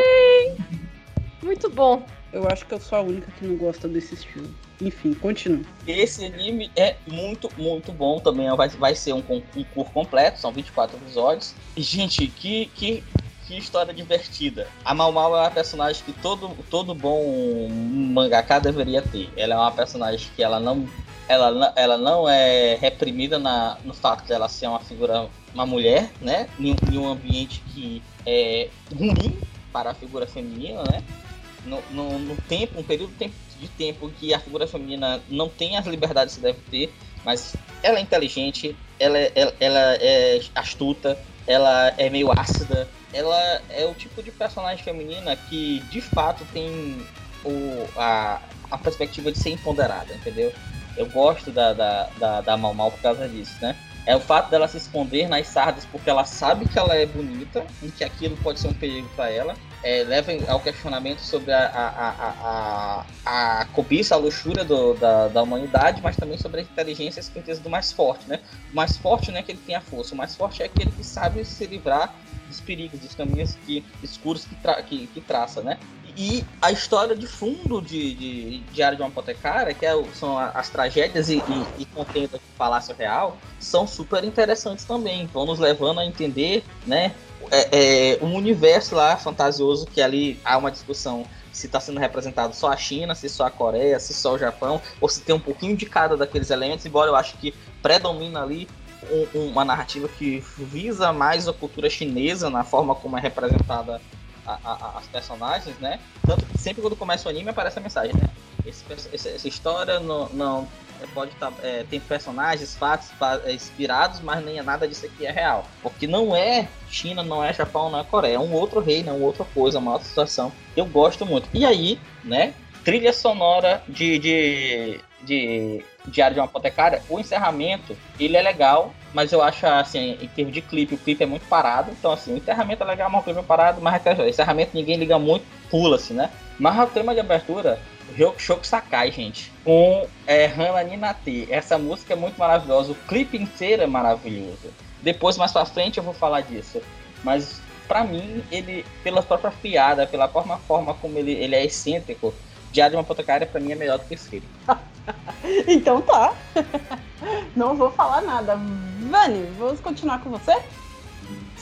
Muito bom. Eu acho que eu sou a única que não gosta desse estilo. Enfim, continua. Esse anime é muito, muito bom também. Vai, vai ser um, um curso completo, são 24 episódios. E, gente, que, que, que história divertida. A Mal Mal é uma personagem que todo, todo bom mangaka deveria ter. Ela é uma personagem que ela não ela, ela não é reprimida na, no fato dela ser uma figura, uma mulher, né? Em, em um ambiente que é ruim para a figura feminina, né? No, no, no tempo, um período de tempo que a figura feminina não tem as liberdades que deve ter, mas ela é inteligente, ela, é, ela, ela é astuta, ela é meio ácida, ela é o tipo de personagem feminina que de fato tem o, a, a perspectiva de ser empoderada, entendeu? Eu gosto da, da, da, da Mal Mal por causa disso, né? É o fato dela se esconder nas sardas porque ela sabe que ela é bonita e que aquilo pode ser um perigo para ela. É, leva ao questionamento sobre a, a, a, a, cobiça, a luxúria do, da, da humanidade, mas também sobre a inteligência e a esperteza do mais forte, né? O mais forte não é que ele tem a força, o mais forte é aquele que sabe se livrar dos perigos, dos caminhos que, escuros que, tra que, que traça, né? E a história de fundo de, de Diário de uma Apotecária, que é, são as tragédias e, e, e contendas do Palácio Real, são super interessantes também. Vão nos levando a entender né, é, é, um universo lá fantasioso que ali há uma discussão se está sendo representado só a China, se só a Coreia, se só o Japão, ou se tem um pouquinho de cada daqueles elementos, embora eu acho que predomina ali um, uma narrativa que visa mais a cultura chinesa na forma como é representada a, a, as personagens, né? Tanto que sempre quando começa o anime aparece a mensagem, né? Esse, essa história não, não pode estar. Tá, é, tem personagens, fatos é, inspirados, mas nem nada disso aqui é real. Porque não é China, não é Japão, não é Coreia. É um outro reino, é outra coisa, uma outra situação. Eu gosto muito. E aí, né? Trilha sonora de, de, de Diário de uma Apotecária, o encerramento, ele é legal, mas eu acho, assim, em termos de clipe, o clipe é muito parado. Então, assim, o encerramento é legal, mas o clipe é parado, mas o encerramento ninguém liga muito, pula-se, né? Mas o tema de abertura, Shoku Sakai, gente, com é, Hana Ninate. Essa música é muito maravilhosa, o clipe inteiro é maravilhoso. Depois, mais pra frente, eu vou falar disso. Mas, pra mim, ele, pela própria piada, pela forma, forma como ele, ele é excêntrico, Diário de uma Apotecária, pra mim, é melhor do que esse então tá. Não vou falar nada. Vani, vamos continuar com você?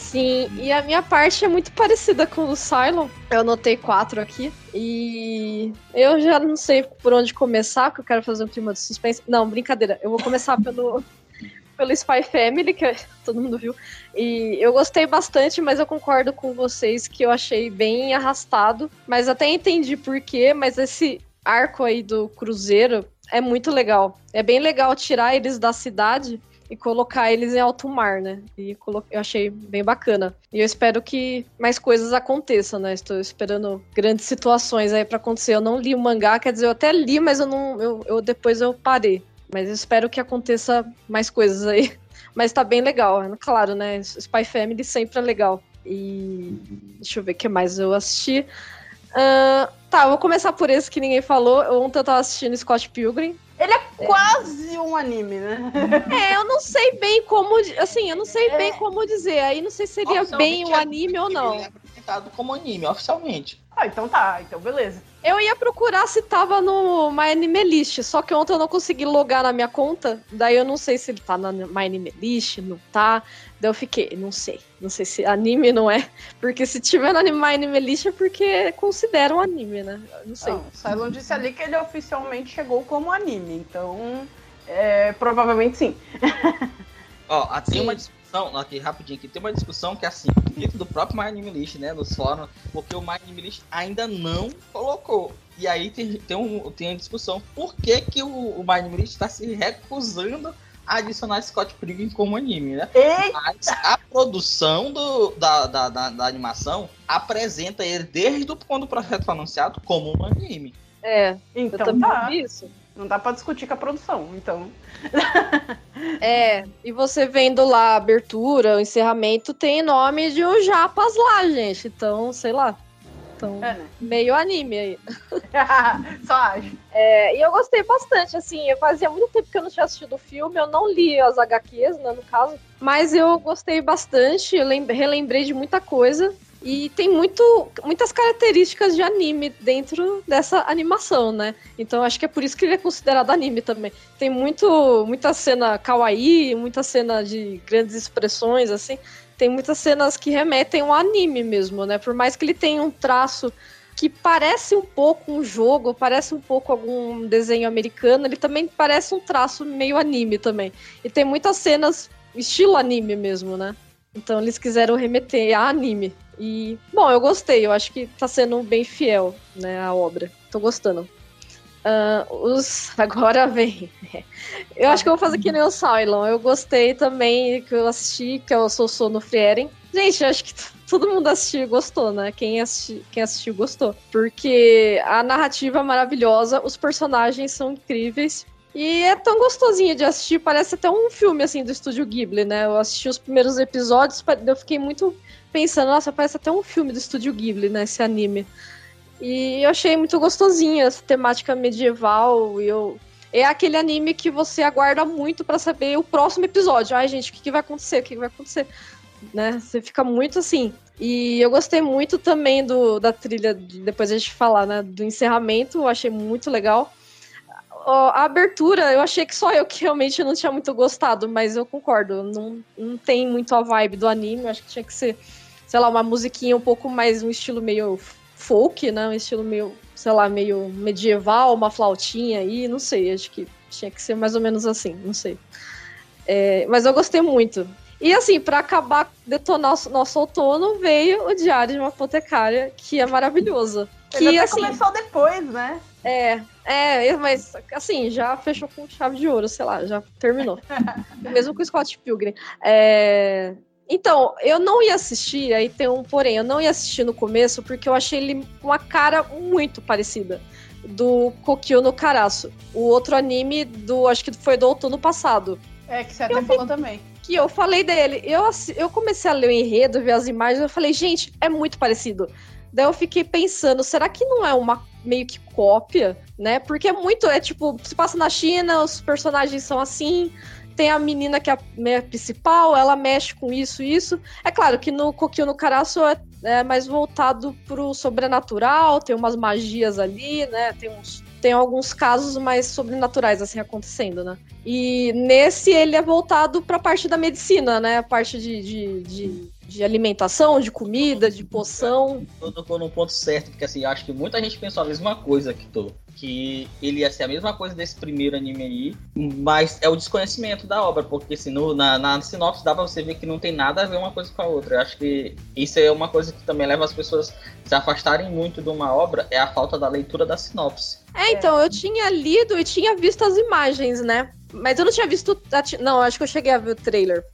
Sim, e a minha parte é muito parecida com o Cylon. Eu anotei quatro aqui. E eu já não sei por onde começar, porque eu quero fazer um clima de suspense. Não, brincadeira. Eu vou começar pelo, pelo Spy Family, que todo mundo viu. E eu gostei bastante, mas eu concordo com vocês que eu achei bem arrastado. Mas até entendi por quê, mas esse arco aí do Cruzeiro é muito legal. É bem legal tirar eles da cidade e colocar eles em alto mar, né? E eu achei bem bacana. E eu espero que mais coisas aconteçam, né? Estou esperando grandes situações aí para acontecer. Eu não li o mangá, quer dizer, eu até li, mas eu não, eu, eu depois eu parei. Mas eu espero que aconteça mais coisas aí. Mas tá bem legal, claro, né? Spy Family sempre é legal. E deixa eu ver o que mais eu assisti. Uh, tá, vou começar por esse que ninguém falou. Ontem eu tava assistindo Scott Pilgrim. Ele é, é. quase um anime, né? É, eu não sei bem como. Assim, eu não sei é. bem como dizer. Aí não sei se seria bem um anime ou não. Ele é apresentado como anime, oficialmente. Ah, então tá, então beleza. Eu ia procurar se tava no My Anime List, só que ontem eu não consegui logar na minha conta, daí eu não sei se ele tá na My Anime List, não tá. Daí eu fiquei, não sei. Não sei se anime não é. Porque se tiver no My Anime List é porque consideram anime, né? Não sei. Não, Cylon disse ali que ele oficialmente chegou como anime, então é, provavelmente sim. Ó, tem uma discussão, aqui rapidinho aqui, tem uma discussão que é assim, dentro do próprio My Anime List, né, nos fóruns, porque o My Anime List ainda não colocou. E aí tem, tem, um, tem uma discussão, por que, que o, o My Anime List está se recusando adicionar Scott Pilgrim como anime, né? Ei! Mas a produção do, da, da, da, da animação apresenta ele desde quando o projeto foi anunciado como um anime. É, Então tá. isso. Não dá pra discutir com a produção, então. É, e você vendo lá a abertura, o encerramento, tem nome de um japas lá, gente. Então, sei lá. Então, É, né? meio anime aí. Só acho. É, e eu gostei bastante, assim, eu fazia muito tempo que eu não tinha assistido o filme, eu não li as HQs, né, no caso, mas eu gostei bastante, eu lem- relembrei de muita coisa, e tem muito, muitas características de anime dentro dessa animação, né? Então acho que é por isso que ele é considerado anime também. Tem muito, muita cena kawaii, muita cena de grandes expressões, assim, tem muitas cenas que remetem ao anime mesmo, né? Por mais que ele tenha um traço que parece um pouco um jogo, parece um pouco algum desenho americano, ele também parece um traço meio anime também. E tem muitas cenas estilo anime mesmo, né? Então eles quiseram remeter a anime. E, bom, eu gostei, eu acho que tá sendo bem fiel, né, a obra. Tô gostando. Ah, os. Agora vem. Eu acho que eu vou fazer que nem o Cylon. Eu gostei também que eu assisti, que é o Sossô no Frieren. Gente, acho que todo mundo assistiu e gostou, né? Quem, assisti, quem assistiu gostou. Porque a narrativa é maravilhosa, os personagens são incríveis. E é tão gostosinho de assistir, parece até um filme assim do estúdio Ghibli, né? Eu assisti os primeiros episódios, eu fiquei muito pensando, nossa, parece até um filme do estúdio Ghibli, né? Esse anime. E eu achei muito gostosinho essa temática medieval. E eu... É aquele anime que você aguarda muito pra saber o próximo episódio. Ai, gente, o que, que vai acontecer? O que, que vai acontecer? Né? Você fica muito assim. E eu gostei muito também do, da trilha, de- depois a gente falar, né? Do encerramento, eu achei muito legal. A abertura, eu achei que só eu que realmente não tinha muito gostado, mas eu concordo. Não, não tem muito a vibe do anime. Eu acho que tinha que ser, sei lá, uma musiquinha um pouco mais, um estilo meio folk, né? Um estilo meio, sei lá, meio medieval, uma flautinha aí, não sei. Acho que tinha que ser mais ou menos assim, não sei. É, mas eu gostei muito. E assim, pra acabar, detonar nosso, nosso outono, veio o Diário de uma Apotecária, que é maravilhoso. Que Ele até assim. começou depois, né? É, é, mas assim, já fechou com chave de ouro, sei lá, já terminou. Mesmo com o Scott Pilgrim. É, Então, eu não ia assistir, aí tem um porém, eu não ia assistir no começo porque eu achei ele uma cara muito parecida do Kokyo no Karasu, o outro anime do, acho que foi do outono passado É que você até falou também. que eu falei dele. Eu, eu comecei a ler o enredo, ver as imagens, eu falei, gente, é muito parecido. Daí eu fiquei pensando, será que não é uma meio que cópia, né? Porque é muito, é tipo, se passa na China, os personagens são assim, tem a menina que é a principal, ela mexe com isso isso. É claro que no Kokyo no Karasu é, é mais voltado pro sobrenatural, tem umas magias ali, né? Tem uns tem alguns casos mais sobrenaturais assim acontecendo, né? E nesse ele é voltado para a parte da medicina, né? A parte de, de, de, de alimentação, de comida, de poção. Eu tocou num ponto certo, porque assim, acho que muita gente pensou a mesma coisa que tô. Que ele ia ser a mesma coisa desse primeiro anime aí, mas é o desconhecimento da obra, porque assim, no, na, na sinopse dá pra você ver que não tem nada a ver uma coisa com a outra. Eu acho que isso é uma coisa que também leva as pessoas a se afastarem muito de uma obra, é a falta da leitura da sinopse. É, então, eu tinha lido e tinha visto as imagens, né? Mas eu não tinha visto. Não, acho que eu cheguei a ver o trailer.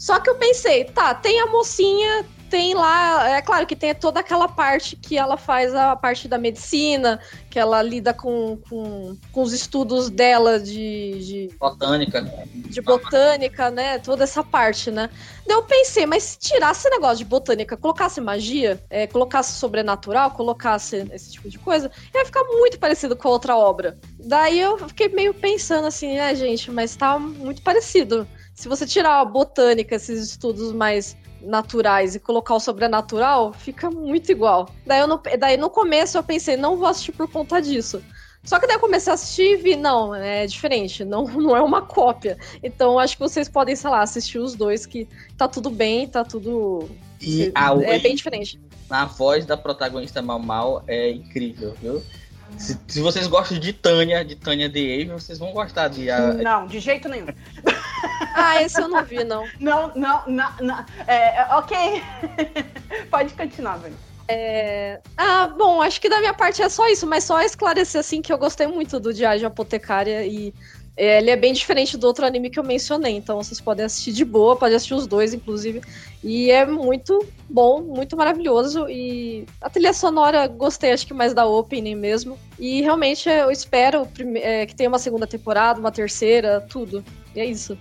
Só que eu pensei, tá, tem a mocinha, tem lá. É claro que tem toda aquela parte que ela faz a parte da medicina, que ela lida com, com, com os estudos dela de, de, Botânica. de botânica, né? Toda essa parte, né? Daí eu pensei, mas se tirasse esse negócio de botânica, colocasse magia, é, colocasse sobrenatural, colocasse esse tipo de coisa, ia ficar muito parecido com a outra obra. Daí eu fiquei meio pensando assim, né, gente, mas tá muito parecido. Se você tirar a botânica, esses estudos mais naturais e colocar o sobrenatural, fica muito igual. Daí, eu no, daí no começo eu pensei, não vou assistir por conta disso. Só que daí eu comecei a assistir e vi, não, é diferente, não, não é uma cópia. Então acho que vocês podem, sei lá, assistir os dois, que tá tudo bem, tá tudo. E a, é bem diferente. a voz da protagonista Mal Mal é incrível, viu? Se, se vocês gostam de Tânia, de Tânia The Ave, vocês vão gostar de. A, Não, de jeito nenhum. Ah, esse eu não vi, não. Não, não, não, não. É, é, ok. Pode continuar, velho. Ah, bom, acho que da minha parte é só isso, mas só esclarecer assim que eu gostei muito do Diário de Apotecária e Ele é bem diferente do outro anime que eu mencionei, então vocês podem assistir de boa, podem assistir os dois, inclusive. E é muito bom, muito maravilhoso. E a trilha sonora, gostei, acho que mais da opening mesmo. E realmente eu espero é, que tenha uma segunda temporada, uma terceira, tudo. E é isso.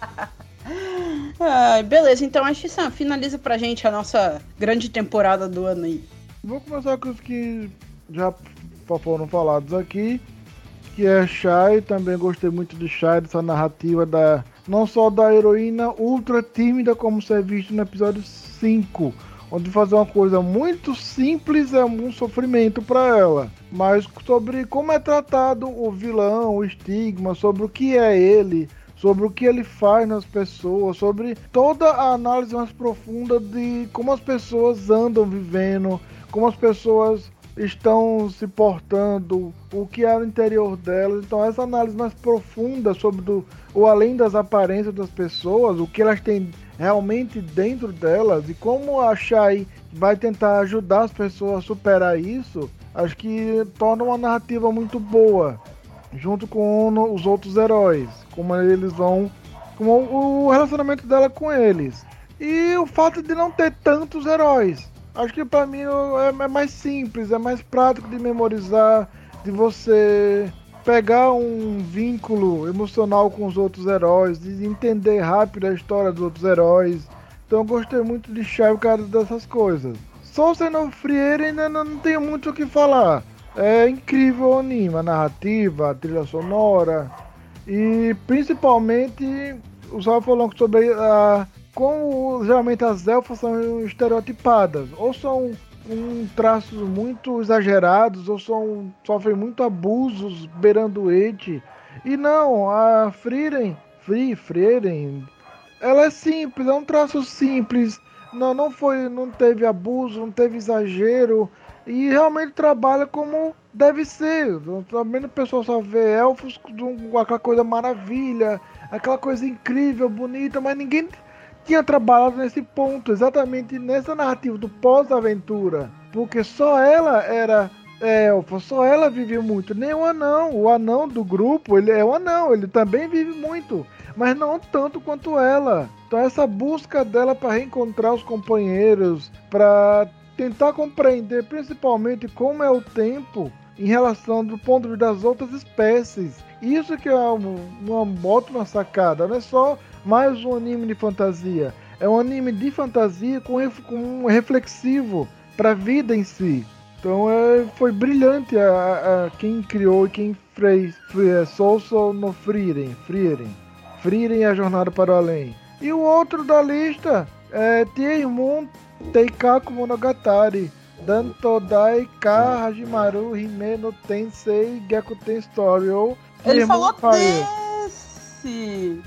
ah, beleza, então a Xissan finaliza pra gente a nossa grande temporada do ano aí. Vou começar com os que já foram falados aqui, que é Shai, também gostei muito de Shai, dessa narrativa da não só da heroína ultra tímida como se é visto no episódio 5, onde fazer uma coisa muito simples é um sofrimento para ela, mas sobre como é tratado o vilão, o estigma, sobre o que é ele, sobre o que ele faz nas pessoas, sobre toda a análise mais profunda de como as pessoas andam vivendo, como as pessoas estão se portando, o que é no interior delas. Então, essa análise mais profunda sobre do, o além das aparências das pessoas, o que elas têm realmente dentro delas e como a Shai vai tentar ajudar as pessoas a superar isso, acho que torna uma narrativa muito boa, junto com os outros heróis, como eles vão, como o relacionamento dela com eles. E o fato de não ter tantos heróis. Acho que para mim é, é mais simples, é mais prático de memorizar, de você pegar um vínculo emocional com os outros heróis, de entender rápido a história dos outros heróis. Então eu gostei muito de Shai por causa dessas coisas. Só sendo Frieira ainda não tenho muito o que falar. É incrível o anime, a narrativa, a trilha sonora e principalmente o Sal falou sobre a como geralmente as elfas são estereotipadas, ou são um traços muito exagerados, ou são, sofrem muito abusos beirando o ete. E não, a Frieren, Free, Frieren, ela é simples, é um traço simples, não, não foi, não teve abuso, não teve exagero, e realmente trabalha como deve ser. Também o pessoal só vê elfos com aquela coisa maravilha, aquela coisa incrível, bonita, mas ninguém tinha trabalhado nesse ponto, exatamente nessa narrativa do pós-aventura. Porque só ela era elfa, só ela vive muito. Nem o anão. O anão do grupo, ele é o anão, ele também vive muito. Mas não tanto quanto ela. Então essa busca dela para reencontrar os companheiros, para tentar compreender principalmente como é o tempo em relação do ponto de vista das outras espécies. Isso que é uma, uma ótima sacada, não é só mais um anime de fantasia. É um anime de fantasia com, um reflexivo para a vida em si. Então é, foi brilhante a, a, quem criou e quem fez é, Soul no Frieren. Frieren. Frieren a jornada para o além. E o outro da lista é Tiemun Teikaku Monogatari. Dantodai Ka Hajimaru Hime no Tensei Gekuten Story. Ou Ele falou desse!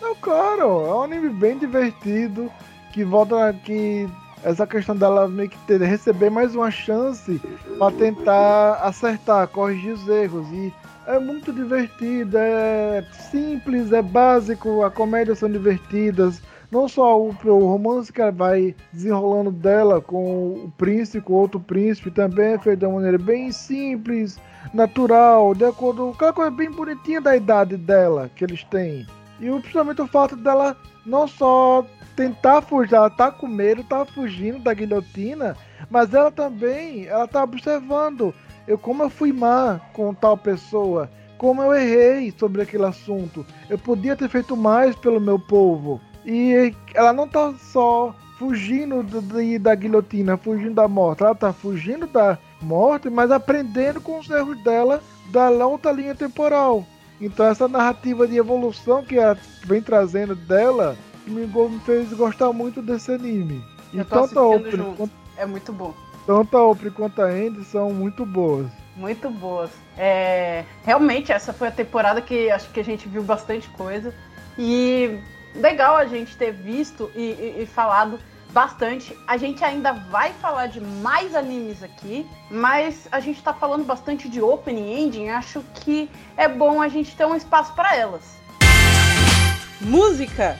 Não, claro, é um anime bem divertido que volta que essa questão dela meio que ter, receber mais uma chance para tentar acertar, corrigir os erros e é muito divertido, é simples, é básico, a comédia são divertidas, não só o, o romance que vai desenrolando dela com o príncipe, com outro príncipe, também é feito de uma maneira bem simples, natural, de acordo com aquela coisa bem bonitinha da idade dela que eles têm. E principalmente o fato dela não só tentar fugir, ela tá com medo, tá fugindo da guilhotina, mas ela também, ela tá observando eu como eu fui má com tal pessoa, como eu errei sobre aquele assunto. Eu podia ter feito mais pelo meu povo. E ela não tá só fugindo do, do, da guilhotina, fugindo da morte, ela tá fugindo da morte, mas aprendendo com os erros dela da outra linha temporal. Então essa narrativa de evolução que ela vem trazendo dela me, fez gostar muito desse anime. E tanto a Oprah quanto... É muito bom. Tanto a Oprah quanto a Andy são muito boas. Muito boas. É, realmente, essa foi a temporada que acho que a gente viu bastante coisa. E legal a gente ter visto e, e, e falado bastante. A gente ainda vai falar de mais animes aqui, mas a gente tá falando bastante de opening ending. Acho que é bom a gente ter um espaço para elas. Música!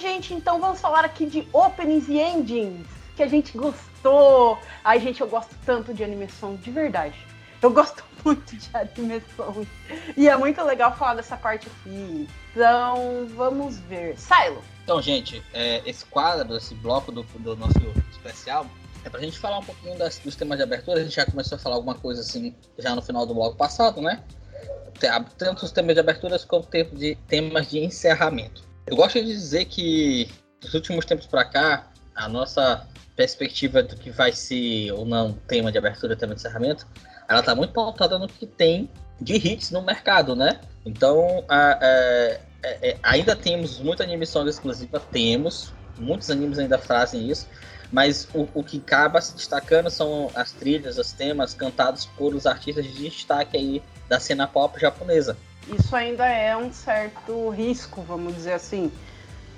gente, então vamos falar aqui de openings e endings, que a gente gostou. Ai, gente, eu gosto tanto de animação, de verdade. Eu gosto muito de animação. E é muito legal falar dessa parte aqui. Então, vamos ver. Silo. Então, gente, é, esse quadro, esse bloco do, do nosso especial, é pra gente falar um pouquinho das, dos temas de abertura. A gente já começou a falar alguma coisa assim já no final do bloco passado, né? Tanto os temas de aberturas como tempo de, temas de encerramento. Eu gosto de dizer que dos últimos tempos para cá, a nossa perspectiva do que vai ser ou não tema de abertura, tema de encerramento, ela tá muito pautada no que tem de hits no mercado, né? Então, a, a, a, é, ainda temos muita animação exclusiva, temos, muitos animes ainda fazem isso, mas o, o que acaba se destacando são as trilhas, os temas cantados por os artistas de destaque aí da cena pop japonesa. Isso ainda é um certo risco, vamos dizer assim.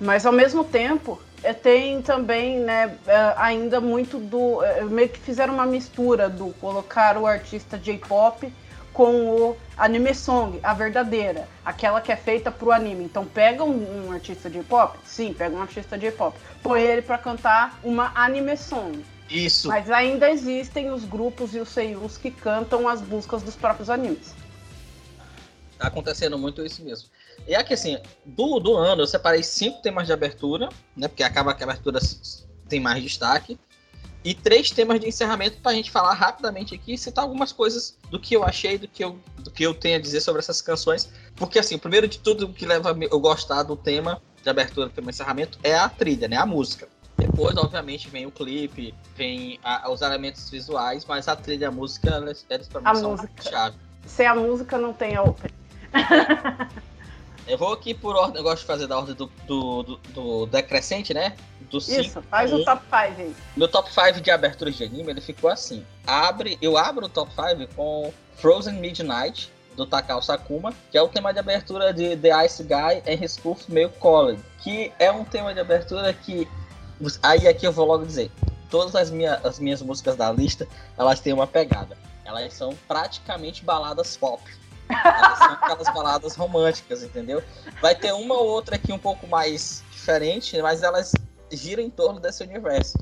Mas ao mesmo tempo, é, tem também, né, é, ainda muito do. É, meio que fizeram uma mistura do colocar o artista J-pop com o anime song, a verdadeira, aquela que é feita pro anime. Então pega um, um artista de pop, sim, pega um artista de pop, põe ele para cantar uma anime song. Isso. Mas ainda existem os grupos e os seiyus que cantam as buscas dos próprios animes. Tá acontecendo muito isso mesmo. E aqui assim, do, do ano eu separei cinco temas de abertura, né? Porque acaba que a abertura tem mais destaque e três temas de encerramento para a gente falar rapidamente aqui e citar algumas coisas do que eu achei, do que eu, do que eu tenho a dizer sobre essas canções. Porque, assim, o primeiro de tudo que leva eu gostar do tema de abertura do tema de encerramento é a trilha, né? A música. Depois, obviamente, vem o clipe, vem a, os elementos visuais, mas a trilha, a música, eles, eles pra mim a são música. chave. Sem a música não tem a open. Eu vou aqui por ordem, eu gosto de fazer da ordem do, do, do, do decrescente, né? Do Isso, faz o top 5 aí. Meu top 5 de aberturas de anime, ele ficou assim. Abre, eu abro o top 5 com Frozen Midnight, do Takao Sakuma, que é o tema de abertura de The Ice Guy and His Meio College, que é um tema de abertura que aí aqui eu vou logo dizer, todas as, minha, as minhas músicas da lista, elas têm uma pegada. Elas são praticamente baladas pop. Elas são aquelas baladas românticas, entendeu? Vai ter uma ou outra aqui um pouco mais diferente, mas elas giram em torno desse universo.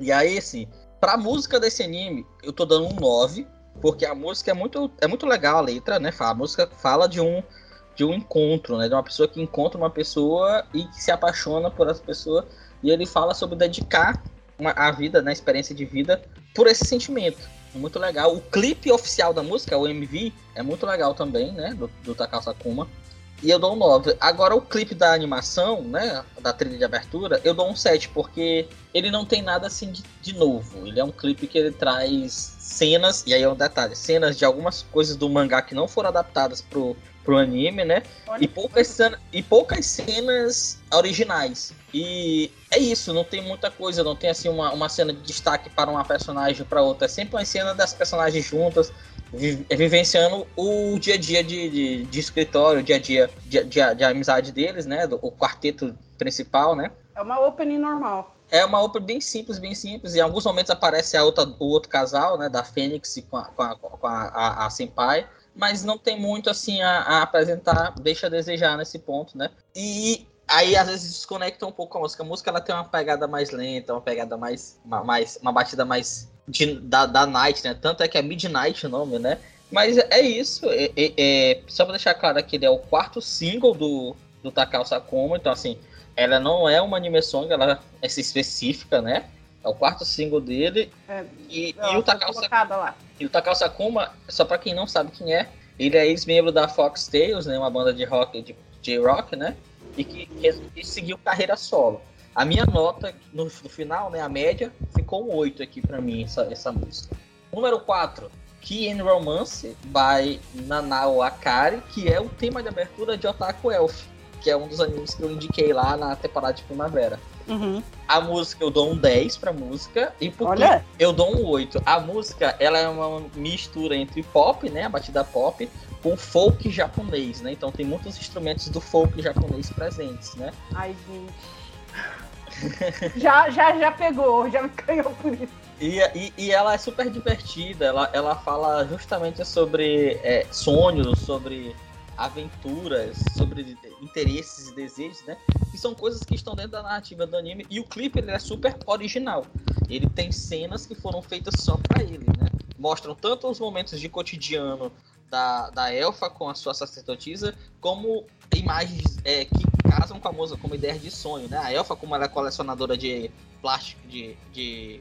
E aí, assim, pra música desse anime, eu tô dando um 9, porque a música é muito, é muito legal, a letra, né? A música fala de um, de um encontro, né? De uma pessoa que encontra uma pessoa e que se apaixona por essa pessoa. E ele fala sobre dedicar uma, a vida, né? experiência de vida, por esse sentimento muito legal. O clipe oficial da música, o MV, é muito legal também, né? Do, do Takao Sakuma. E eu dou um 9. Agora, o clipe da animação, né? Da trilha de abertura, eu dou um 7, porque ele não tem nada assim de, de novo. Ele é um clipe que ele traz cenas, e aí é um detalhe: cenas de algumas coisas do mangá que não foram adaptadas pro, pro anime, né? e poucas, cenas, e poucas cenas originais. E é isso, não tem muita coisa, não tem assim uma, uma cena de destaque para uma personagem para outra. É sempre uma cena das personagens juntas, vi, vivenciando o dia a dia de, de, de escritório, o dia a dia de, de, de, amizade deles, né? Do, o quarteto principal, né? É uma opening normal. É uma opening bem simples, bem simples. Em alguns momentos aparece a outra, o outro casal, né? Da Fênix com a, com a, com a, a, a Senpai mas não tem muito assim a, a, apresentar, deixa a desejar nesse ponto, né? E aí às vezes desconecta um pouco a música. A música ela tem uma pegada mais lenta, uma pegada mais, uma, mais uma batida mais de, da, da night, né? Tanto é que é Midnight o nome, né? Mas é isso. É, é, é, só pra deixar claro que ele é o quarto single do, do Takao Sakuma, então assim, ela não é uma anime song, ela é específica, né? É o quarto single dele. É, e, e, o Takao Sakuma, e o Takao Sakuma, só pra quem não sabe quem é, ele é ex-membro da Fox Tales, né? Uma banda de rock, de J-Rock, né? E que, que, seguiu carreira solo. A minha nota no, no, final, né? A média, ficou um 8 aqui pra mim, essa, essa música. Número 4. Key and Romance by Nanao Akari, que é o tema de abertura de Otaku Elf, que é um dos animes que eu indiquei lá na temporada de primavera. Uhum. A música eu dou um 10 pra música e pro Olha. clipe eu dou um 8. A música, ela é uma mistura entre pop, né, a batida pop, com folk japonês, né? Então tem muitos instrumentos do folk japonês presentes, né? Ai, gente. já, já, já pegou, já me ganhou por isso. E, e, e, ela é super divertida, ela, ela fala justamente sobre é, sonhos, sobre aventuras, sobre interesses e desejos, né? Que são coisas que estão dentro da narrativa do anime. E o clipe ele é super original. Ele tem cenas que foram feitas só para ele, né? Mostram tanto os momentos de cotidiano da, da elfa com a sua sacerdotisa, como imagens é, que casam com a música, como ideias de sonho, né? A elfa, como ela é colecionadora de plástico, de, de,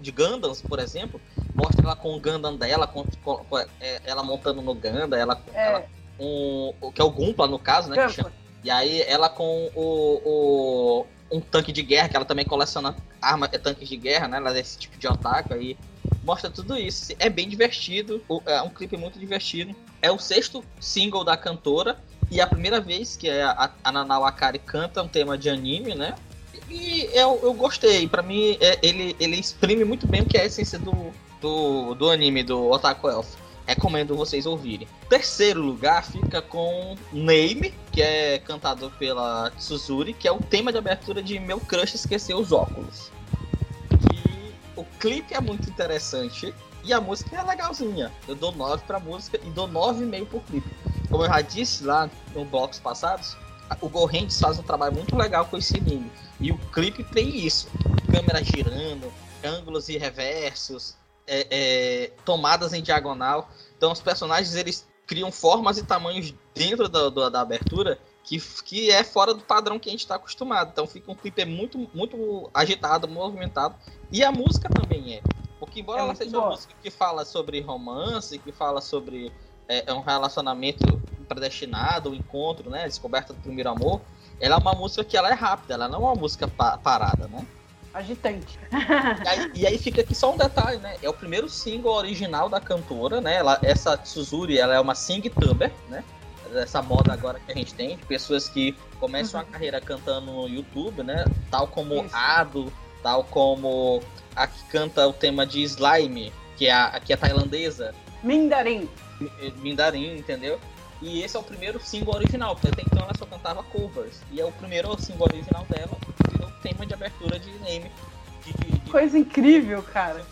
de Gundams, por exemplo, mostra ela com o Gundam dela, com, com, com é, ela montando no Gundam, ela, é. ela um, que é o Gumpla, no caso, né? E aí ela com o, o, um tanque de guerra, que ela também coleciona armas, é, tanques de guerra, né? Ela é esse tipo de otaku aí. Mostra tudo isso. É bem divertido. É um clipe muito divertido. É o sexto single da cantora. E é a primeira vez que a, a Nanau Akari canta um tema de anime, né? E eu, eu gostei. Para mim, é, ele, ele exprime muito bem o que é a essência do, do, do anime, do Otaku Elf. Recomendo vocês ouvirem. Terceiro lugar fica com Name, que é cantado pela Suzuri, que é o tema de abertura de Meu Crush Esquecer os Óculos. O clipe é muito interessante e a música é legalzinha. Eu dou 9 pra música e dou 9,5 pro clipe. Como eu já disse lá no blocos passados, o Gorrentes faz um trabalho muito legal com esse anime. E o clipe tem isso: câmera girando, ângulos e reversos, é, é, tomadas em diagonal. Então os personagens eles criam formas e tamanhos dentro da, da, da abertura que, que é fora do padrão que a gente está acostumado. Então fica um clipe muito, muito agitado, movimentado. E a música também é. Porque embora é ela seja boa. uma música que fala sobre romance, que fala sobre é, é um relacionamento predestinado, um encontro, né? Descoberta do primeiro amor, ela é uma música que ela é rápida, ela não é uma música pa parada, né? Agitante. E aí, e aí, fica aqui só um detalhe, né? É o primeiro single original da cantora, né? Ela, essa Suzuri, ela é uma sing-tuber, né? Essa moda agora que a gente tem, de pessoas que começam uhum. a carreira cantando no YouTube, né? Tal como Isso. Ado, tal como a que canta o tema de Slime, que é a, que é tailandesa. Mindarin. Mindarin, entendeu? E esse é o primeiro single original, porque até então ela só cantava covers. E é o primeiro single original dela, virou tema de abertura de name. De, de, de... Coisa incrível, cara.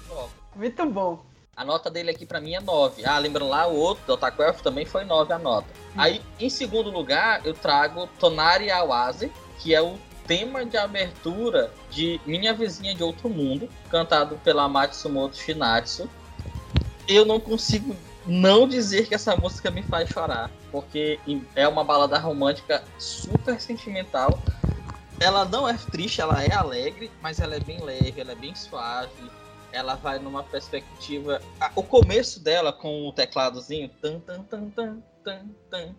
Muito bom. A nota dele aqui para mim é 9. Ah, lembrando lá, o outro, do Otaku Elf, também foi 9 a nota. Hum. Aí, em segundo lugar, eu trago Tonari Awase, que é o tema de abertura de Minha Vizinha de Outro Mundo, cantado pela Matsumoto Shinatsu. Eu não consigo não dizer que essa música me faz chorar, porque é uma balada romântica super sentimental. Ela não é triste, ela é alegre, mas ela é bem leve, ela é bem suave. Ela vai numa perspectiva. O começo dela com o tecladozinho. Tan, tan, tan, tan, tan, tan.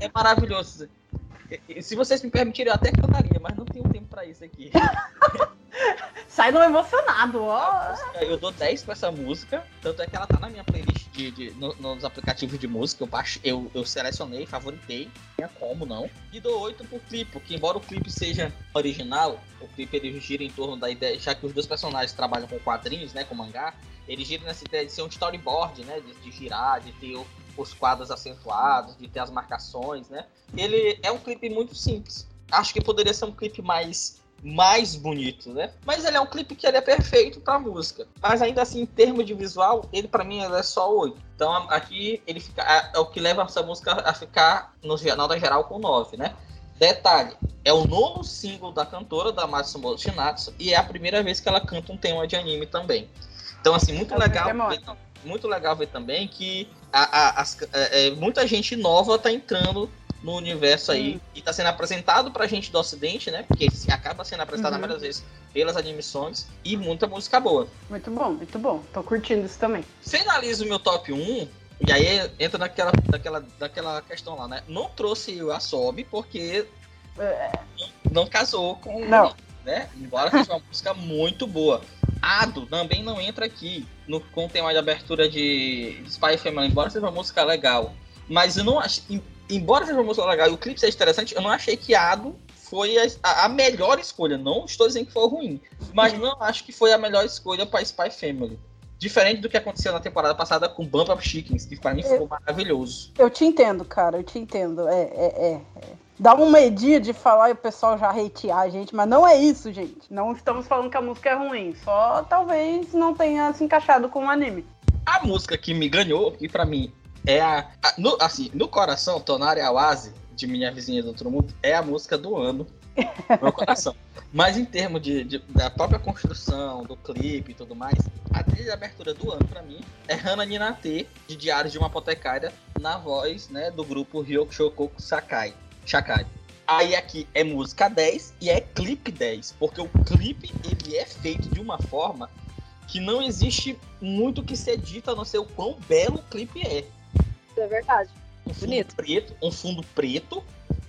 É, é maravilhoso. Se vocês me permitirem, eu até cantaria, mas não tenho tempo para isso aqui. Sai no emocionado, ó. Eu dou 10 pra essa música, tanto é que ela tá na minha playlist de, de no, nos aplicativos de música. Eu, baixo, eu, eu selecionei, favoritei, tinha como não. E dou 8 pro clipe, porque embora o clipe seja original, o clipe ele gira em torno da ideia, já que os dois personagens trabalham com quadrinhos, né, com mangá, ele gira nessa ideia de ser um storyboard, né, de, de girar, de ter os quadros acentuados, de ter as marcações, né. Ele é um clipe muito simples. Acho que poderia ser um clipe mais mais bonito, né? Mas ele é um clipe que ele é perfeito pra música. Mas ainda assim, em termos de visual, ele para mim ele é só 8. Então aqui ele fica. É, o que leva essa música a ficar no nota geral com 9, né? Detalhe, é o nono single da cantora, da Matsumoto Shinatsu, e é a primeira vez que ela canta um tema de anime também. Então, assim, muito legal. Ver, muito legal ver também que a, a, as, é, é, muita gente nova tá entrando no universo aí. Hum. E tá sendo apresentado pra gente do ocidente, né? Porque acaba sendo apresentado uhum. várias vezes pelas animações e muita música boa. Muito bom, muito bom. Tô curtindo isso também. Finalizo o meu top 1. E aí entra naquela, naquela, naquela questão lá, né? Não trouxe o Asobi porque é... não, não, casou com não. né? Embora seja uma música muito boa. Ado também não entra aqui no, com o tema de abertura de Spy Family, embora seja uma música legal. Mas eu não acho embora seja uma música legal e o clipe seja interessante, eu não achei que Ado foi a, a, melhor escolha. Não estou dizendo que foi ruim, mas não acho que foi a melhor escolha para Spy Family. Diferente do que aconteceu na temporada passada com Bump of Chickens, que para mim ficou maravilhoso. Eu te entendo, cara, eu te entendo. É, é, é, é. Dá um medinho de falar e o pessoal já hatear a gente, mas não é isso, gente. Não estamos falando que a música é ruim, só talvez não tenha se encaixado com o anime. A música que me ganhou, e para mim é a. a- no, assim, no coração, Tonari Awase, de Minha Vizinha do Outro Mundo, é a música do ano. No meu coração. Mas em termos de, de- da própria construção, do clipe e tudo mais, a trilha de abertura do ano, pra mim, é Hana Ninate, de Diários de uma Apotecária, na voz né, do grupo Ryokushokoku Sakai. Shakai. Aí aqui é música 10 e é clipe 10, porque o clipe ele é feito de uma forma que não existe muito que ser dito a não ser o quão belo o clipe é. É verdade. Um fundo Bonito. preto, um fundo preto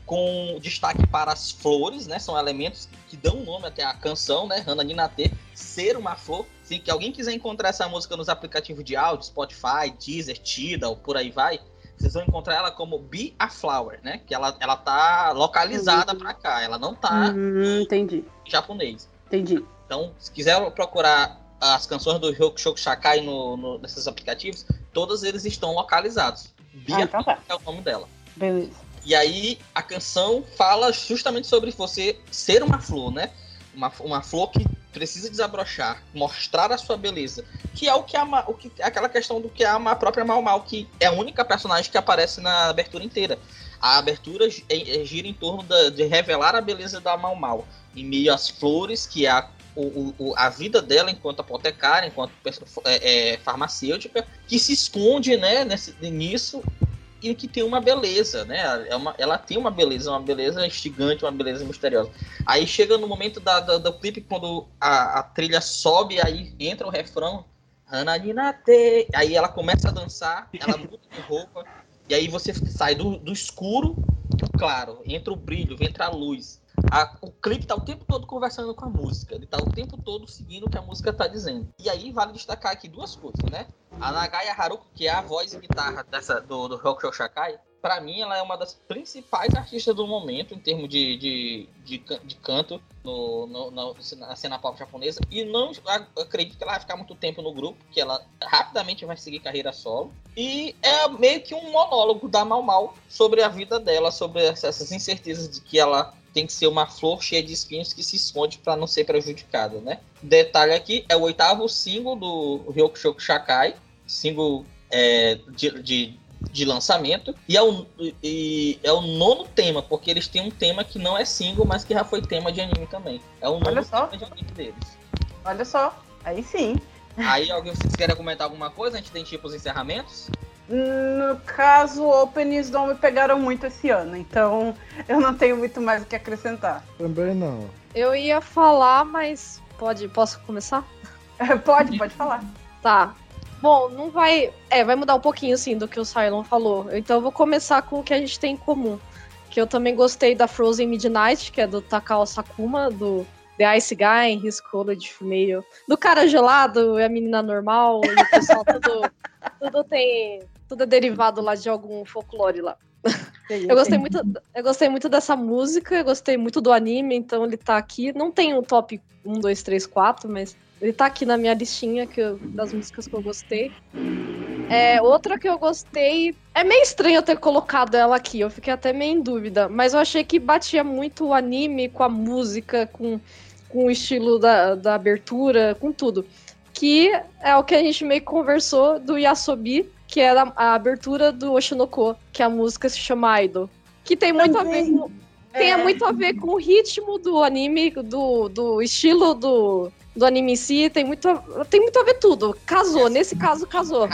com destaque para as flores, né? São elementos que dão nome até à canção, né? Hana Ninate, ser uma flor. Se que alguém quiser encontrar essa música nos aplicativos de áudio, Spotify, Deezer, Tidal, por aí vai, vocês vão encontrar ela como Be a Flower, né? Que ela, ela tá localizada pra cá, ela não tá Hum, entendi, em japonês. entendi. Então, se quiser procurar as canções do Ryokushoku Shakai no, no, nesses aplicativos, todos eles estão localizados. Ah, a então tá. é o nome dela. Beleza. E aí a canção fala justamente sobre você ser uma flor, né? Uma, uma flor que precisa desabrochar, mostrar a sua beleza. Que é o que a, o que aquela questão do que a, Ma- própria Mal Mal, que é a única personagem que aparece na abertura inteira. A abertura eh, eh, gira em torno da- de revelar a beleza da Mal Mal. Em meio às flores, que é a, o, o- a vida dela enquanto apotecária, enquanto é, é, farmacêutica, que se esconde né, nesse, nisso e que tem uma beleza, né? É uma, ela tem uma beleza, uma beleza instigante, uma beleza misteriosa. Aí chega no momento da, da- do clipe, quando a, a trilha sobe, aí entra o refrão. Aí ela começa a dançar, ela muda de roupa, e aí você sai do, do escuro claro, entra o brilho, entra a luz. A- o clipe tá o tempo todo conversando com a música, ele tá o tempo todo seguindo o que a música tá dizendo. E aí vale destacar aqui duas coisas, né? A Nagaya Haruko, que é a voz e guitarra dessa, do, do Rokusho Shakai, pra mim ela é uma das principais artistas do momento em termos de, de, de, de canto no, no- no- na cena pop japonesa. E não ac- acredito que ela vai ficar muito tempo no grupo, que ela rapidamente vai seguir carreira solo. E é meio que um monólogo da Mal Mal sobre a vida dela, sobre essas incertezas de que ela tem que ser uma flor cheia de espinhos que se esconde para não ser prejudicada, né? Detalhe aqui, é o oitavo single do Ryokushoku Shakai, single é, de, de, de lançamento, e é, o, e é o nono tema, porque eles têm um tema que não é single, mas que já foi tema de anime também. É o nono Olha só. tema de anime deles. Olha só, aí sim. Aí, alguém, vocês querem comentar alguma coisa? A gente tem tipo os encerramentos? No caso, openings não me pegaram muito esse ano, então eu não tenho muito mais o que acrescentar. Também não. Eu ia falar, mas pode, posso começar? pode, pode falar. Tá. Bom, não vai. É, vai mudar um pouquinho, assim, do que o Cylon falou. Então eu vou começar com o que a gente tem em comum. Que eu também gostei da Frozen Midnight, que é do Takao Sakuma, do The Ice Guy, em His College, meio. Do cara gelado e a menina normal, e o pessoal tudo. tudo tem. Tudo é derivado lá de algum folclore lá. Eu gostei muito, eu gostei muito dessa música, eu gostei muito do anime, então ele tá aqui. Não tem um top 1, 2, 3, 4, mas ele tá aqui na minha listinha que eu- das músicas que eu gostei. É, outra que eu gostei. É meio estranho eu ter colocado ela aqui, eu fiquei até meio em dúvida. Mas eu achei que batia muito o anime com a música, com, com o estilo da, da abertura, com tudo. Que é o que a gente meio que conversou do Yasobi, que é a, abertura do Oshinoko, que a música se chama Idol. Que tem muito a ver com. Tem É. muito a ver com o ritmo do anime, do, do estilo do, do anime em si, tem muito, a, tem muito a ver tudo. Casou, nesse caso casou.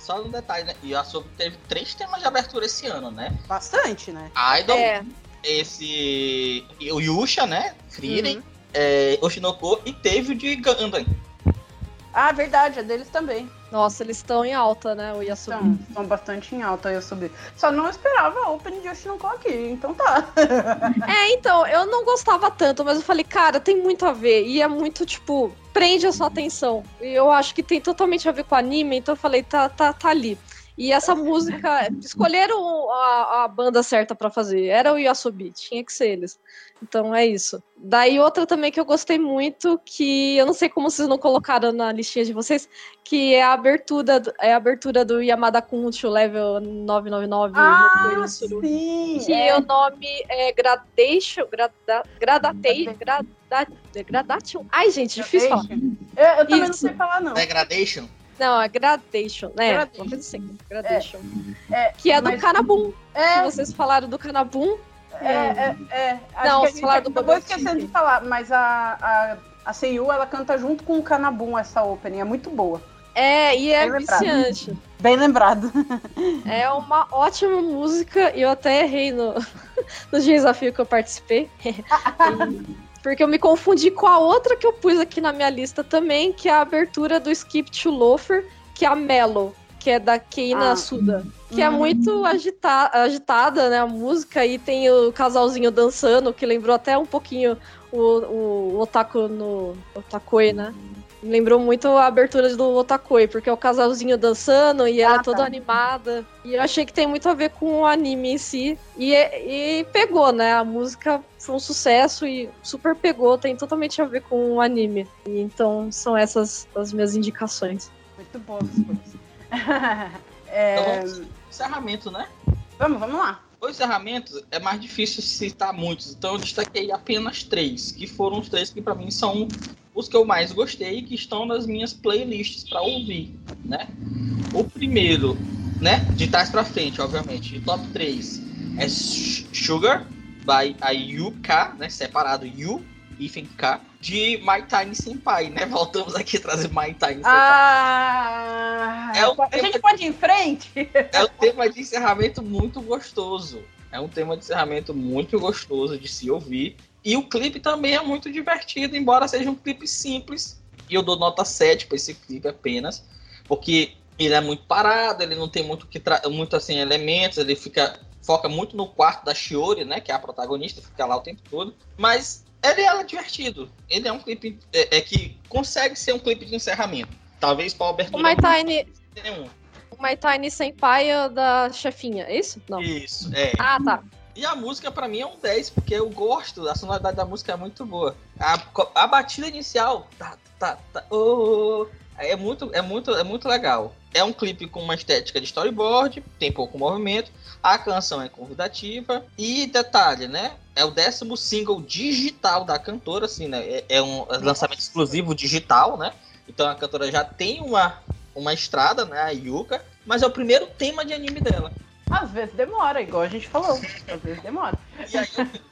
Só um detalhe, né? E a Sob teve três temas de abertura esse ano, né? Bastante, né? Idol, É, esse. O Yusha, né? Frieren, Uhum. é, Oshinoko e teve o de Gundam. Ah, verdade, é deles também. Nossa, eles estão em alta, né? O Yasubi. Estão, estão bastante em alta eu subir. Só não esperava a Open de Oshinoko aqui, então tá. É, então, eu não gostava tanto, mas eu falei, cara, tem muito a ver. E é muito, tipo, prende a sua atenção. E eu acho que tem totalmente a ver com o anime, então eu falei, tá, tá, tá ali. E essa música, escolheram a, a banda certa pra fazer. Era o Yasobi, tinha que ser eles. Então é isso. Daí outra também que eu gostei muito, que eu não sei como vocês não colocaram na listinha de vocês, que é a abertura, do- é a abertura do Yamada Kuncho Level 999 Ah, Koyosuru. sim! Que é. o nome é Gradation. Grada, gradatei, grada, Gradation. Ai, gente, difícil falar. Eu, eu também não Isso. sei falar, não. Degradation. Não, é Gradation, né? Gradation. Uma coisa assim, Gradation. É, Que é do mas- Canabum. é, Vocês falaram do Canabum. É, é, é. Acho Não, que a gente acabou esquecendo de falar, mas a, a, a Seiyu, ela canta junto com o Kanabum essa opening, é muito boa. É, e é Bem lembrado. viciante. Bem lembrado. É uma ótima música e eu até errei no, no desafio que eu participei. Porque eu me confundi com a outra que eu pus aqui na minha lista também, que é a abertura do Skip to Loafer, que é a Mellow, que é da Keina Ah. Suda. Que é Hum. muito agita agitada, né? A música, e tem o casalzinho dançando, que lembrou até um pouquinho o, o Otaku no Otakoi, né? Lembrou muito a abertura do Otakoi, porque é o casalzinho dançando e ela Ah, é toda tá. animada. E eu achei que tem muito a ver com o anime em si. E, e pegou, né? A música foi um sucesso e super pegou, tem totalmente a ver com o anime. E então são essas as minhas indicações. Muito boas as coisas. É, Então, encerramento, né? vamos, vamos lá. O encerramento é mais difícil citar muitos, então eu destaquei apenas três, que foram os três que pra mim são os que eu mais gostei e que estão nas minhas playlists pra ouvir, né? O primeiro, né, de trás pra frente, obviamente, top 3 é Sugar by a Yuka, né, separado Yu e K, de My Tiny Senpai, né? Voltamos aqui a trazer My Tiny Senpai. Ah, É um a tema gente pode ir em frente? É um tema de encerramento muito gostoso. É um tema de encerramento muito gostoso de se ouvir. E o clipe também é muito divertido, embora seja um clipe simples. E eu dou nota 7 para esse clipe apenas. Porque ele é muito parado, ele não tem muito que tra- muito assim elementos, ele fica foca muito no quarto da Shiori, né, que é a protagonista, fica lá o tempo todo. Mas ele é divertido. Ele é um clipe é, é que consegue ser um clipe de encerramento. Talvez para O abertura My Tiny, não tenha um. o My Tiny Senpai é o da chefinha, é isso? Não. Isso, é. Ah, tá. E a música pra mim é um 10, porque eu gosto, a sonoridade da música é muito boa. A, a batida inicial, tá, tá, tá, oh, é muito, é muito, é muito legal. É um clipe com uma estética de storyboard, tem pouco movimento, a canção é convidativa e detalhe, né? É o décimo single digital da cantora, assim, né? É, é um lançamento exclusivo digital, né? Então a cantora já tem uma, uma estrada, né? A Yuka, mas é o primeiro tema de anime dela. Às vezes demora, igual a gente falou. Às vezes demora. E aí,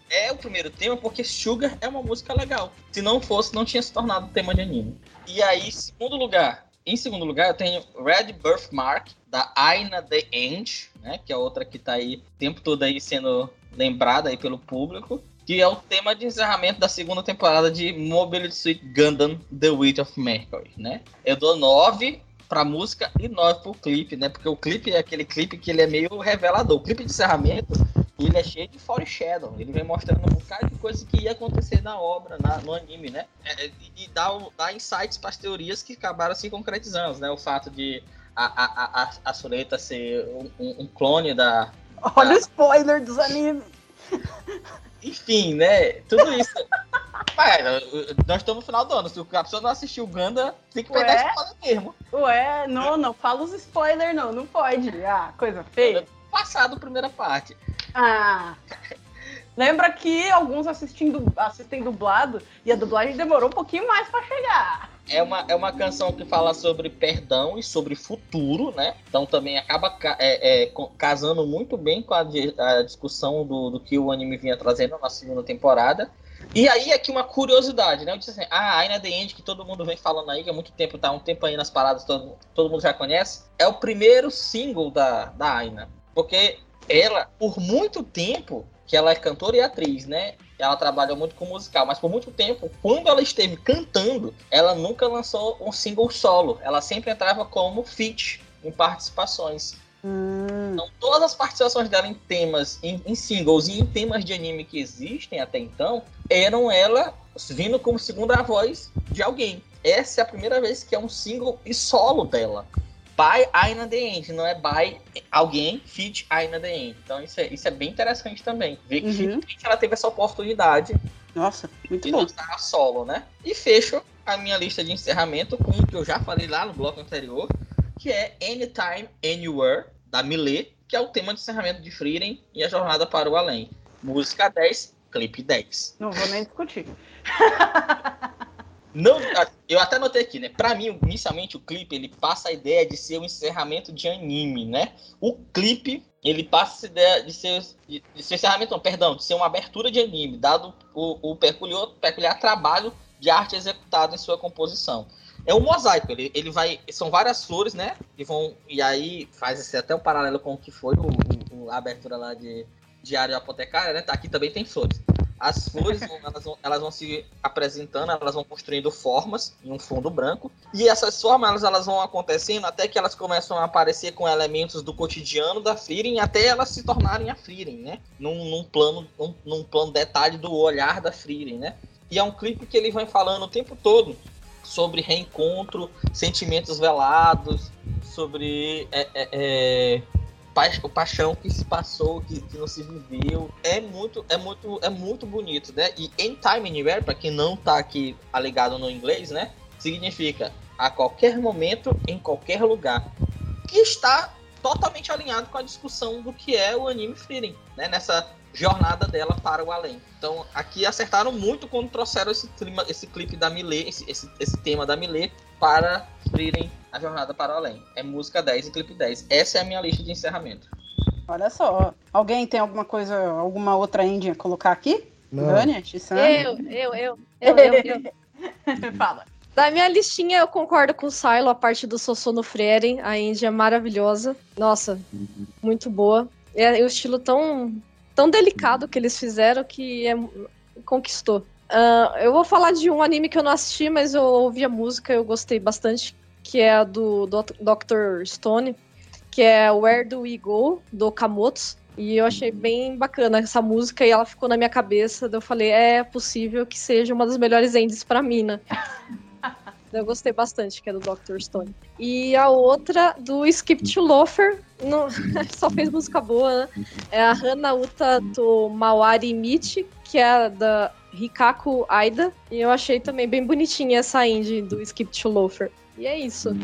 é o primeiro tema porque Sugar é uma música legal. Se não fosse, não tinha se tornado tema de anime. E aí, segundo lugar. Em segundo lugar, eu tenho Red Birthmark, da Aina The End, né? Que é outra que tá aí o tempo todo aí sendo lembrada aí pelo público. Que é o tema de encerramento da segunda temporada de Mobile Suit Gundam The Weight of Mercury, né? Eu dou 9 pra música e 9 pro clipe, né? Porque o clipe é aquele clipe que ele é meio revelador. O clipe de encerramento ele é cheio de foreshadow. Ele vem mostrando um bocado de coisa que ia acontecer na obra, na- no anime, né? É, é, e dá, o- dá insights para as teorias que acabaram se concretizando, né? O fato de a, a, a, a- Sureta ser um, um- clone da. Olha o spoiler dos animes. Enfim, né? Tudo isso. Mas, nós estamos no final do ano. Se a pessoa não assistiu o Ganda, tem que pegar Ué? spoiler mesmo. Ué, não, não fala os spoilers, não. Não pode. Ah, coisa feia. Passado a primeira parte. Ah. Lembra que alguns assistindo, assistem dublado e a dublagem demorou um pouquinho mais pra chegar. É uma, é uma canção que fala sobre perdão e sobre futuro, né? Então também acaba ca- é, é, casando muito bem com a, a discussão do, do que o anime vinha trazendo na segunda temporada. E aí aqui uma curiosidade, né? Eu disse assim, ah, Aina The End, que todo mundo vem falando aí, que há muito tempo, tá um tempo aí nas paradas, todo, todo mundo já conhece, é o primeiro single da, da Aina. Porque ela, por muito tempo, que ela é cantora e atriz, né? Ela trabalha muito com musical, mas por muito tempo, quando ela esteve cantando, ela nunca lançou um single solo. Ela sempre entrava como feat em participações. Então, todas as participações dela em temas, em, em singles e em temas de anime que existem até então, eram ela vindo como segunda voz de alguém. Essa é a primeira vez que é um single e solo dela. By Aina The End, não é by alguém feat Aina The End. Então isso é, isso é bem interessante também. Ver que Uhum. ela teve essa oportunidade Nossa, muito de bom. lançar solo, né? E fecho a minha lista de encerramento com o que eu já falei lá no bloco anterior, que é Anytime, Anywhere, da Millet, que é o tema de encerramento de Frieren e a Jornada para o Além. Música 10, clipe 10. Não vou nem discutir. Não, eu até notei aqui, né? Pra mim, inicialmente, o clipe ele passa a ideia de ser um encerramento de anime, né? O clipe ele passa a ideia de ser, de, ser encerramento, não, perdão, de ser uma abertura de anime, dado o, o peculiar, peculiar trabalho de arte executado em sua composição. É um mosaico, ele, ele vai. São várias flores, né? E vão. E aí faz até um paralelo com o que foi o, o, a abertura lá de Diário Apotecária, né? Tá, aqui também tem flores. As flores elas, vão, elas vão se apresentando, elas vão construindo formas em um fundo branco. E essas formas elas vão acontecendo até que elas começam a aparecer com elementos do cotidiano da Frieren, até elas se tornarem a Frieren, né? Num, num plano, num, num, plano detalhe do olhar da Frieren, né? E é um clipe que ele vai falando o tempo todo sobre reencontro, sentimentos velados, sobre é, é, é o paixão que se passou, que, que, não se viveu. É muito, é muito, é muito bonito, né? E em time anywhere, para quem não tá aqui alegado no inglês, né? Significa a qualquer momento, em qualquer lugar. Que está totalmente alinhado com a discussão do que é o anime Freedom, né? Nessa jornada dela para o além. Então, aqui acertaram muito quando trouxeram esse, clima, esse clipe da Milê, esse, esse, esse tema da Milê, para Freedom a Jornada para o Além. É música 10 e clipe 10. Essa é a minha lista de encerramento. Olha só. Alguém tem alguma coisa, alguma outra índia a colocar aqui? Vânia, Eu, eu, eu. eu, eu, eu. Fala. Da minha listinha, eu concordo com o Silo, a parte do Sossono Frieren, a Índia é maravilhosa. Nossa, muito boa. É, é um estilo tão, tão delicado que eles fizeram que é, conquistou. Uh, eu vou falar de um anime que eu não assisti, mas eu ouvi a música, eu gostei bastante, que é a do, do Dr. Stone, que é Where Do We Go, do Kamotos. E eu achei bem bacana essa música e ela ficou na minha cabeça. Eu falei, é possível que seja uma das melhores ends pra mim, né? Eu gostei bastante, que é do Dr. Stone. E a outra, do Skip to Loafer, no... só fez música boa, né? É a Hanauta to Mawari Michi, que é da Hikaku Aida. E eu achei também bem bonitinha essa indie do Skip to Loafer. E é isso.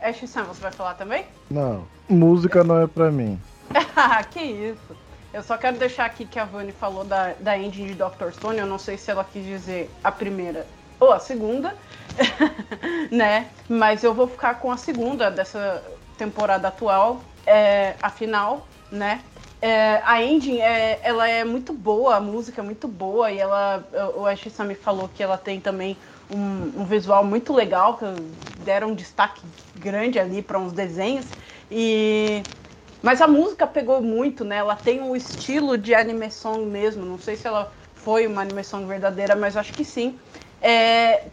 Ash Sam, você vai falar também? Não, música não é pra mim. que isso. Eu só quero deixar aqui que a Vani falou da, da engine de Dr. Stone. Eu não sei se ela quis dizer a primeira ou a segunda, né? Mas eu vou ficar com a segunda dessa temporada atual, é, a final, né? É, a engine, é, ela é muito boa, a música é muito boa e ela, o Ash me falou que ela tem também um, um, visual muito legal, que deram um destaque grande ali para uns desenhos e mas a música pegou muito, né? Ela tem um estilo de anime song mesmo. Não sei se ela foi uma anime song verdadeira, mas acho que sim. É,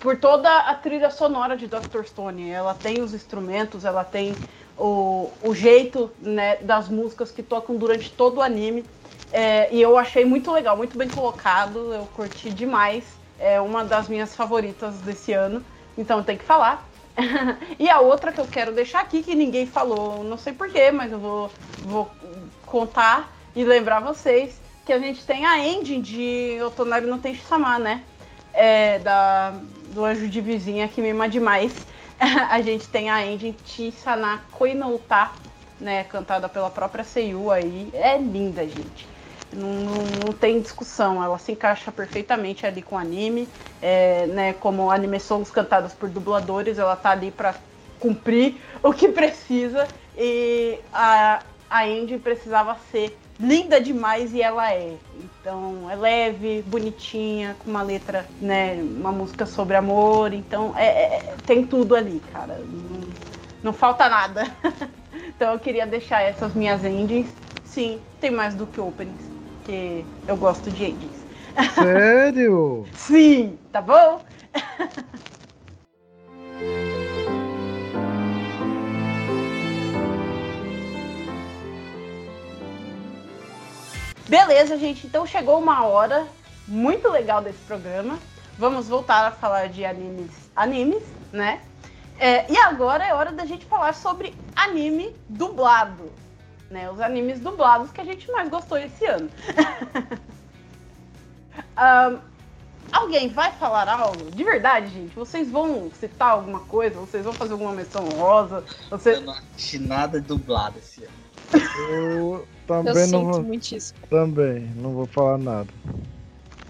por toda a trilha sonora de Dr. Stone. Ela tem os instrumentos, ela tem o, o jeito né, das músicas que tocam durante todo o anime. É, e eu achei muito legal, muito bem colocado, eu curti demais. É uma das minhas favoritas desse ano, então tem que falar. e a outra que eu quero deixar aqui, que ninguém falou, não sei porquê, mas eu vou, vou contar e lembrar vocês que a gente tem a ending de Otonari no Tem Sama, né? É, da, do anjo de vizinha que mima demais. a gente tem a ending Chisana Koinouta, né? Cantada pela própria Seiyu aí. É linda, gente. Não, não, não, tem discussão, ela se encaixa perfeitamente ali com o anime, é, né, como anime songs cantadas por dubladores, ela tá ali para cumprir o que precisa e a, a precisava ser linda demais e ela é. Então é leve, bonitinha, com uma letra, né, uma música sobre amor, então é, é tem tudo ali, cara. Não, não falta nada. então eu queria deixar essas minhas endings. Sim, tem mais do que openings porque eu gosto de endings. Sério? Sim, tá bom? Beleza, gente. Então chegou uma hora muito legal desse programa. Vamos voltar a falar de animes, animes, né? É, e agora é hora da gente falar sobre anime dublado né? Os animes dublados que a gente mais gostou esse ano. um, alguém vai falar algo? De verdade, gente? Vocês vão citar alguma coisa? Vocês vão fazer alguma menção rosa? Você... Eu não assisti nada dublado esse ano. Eu também Eu não vou. Também, não vou falar nada.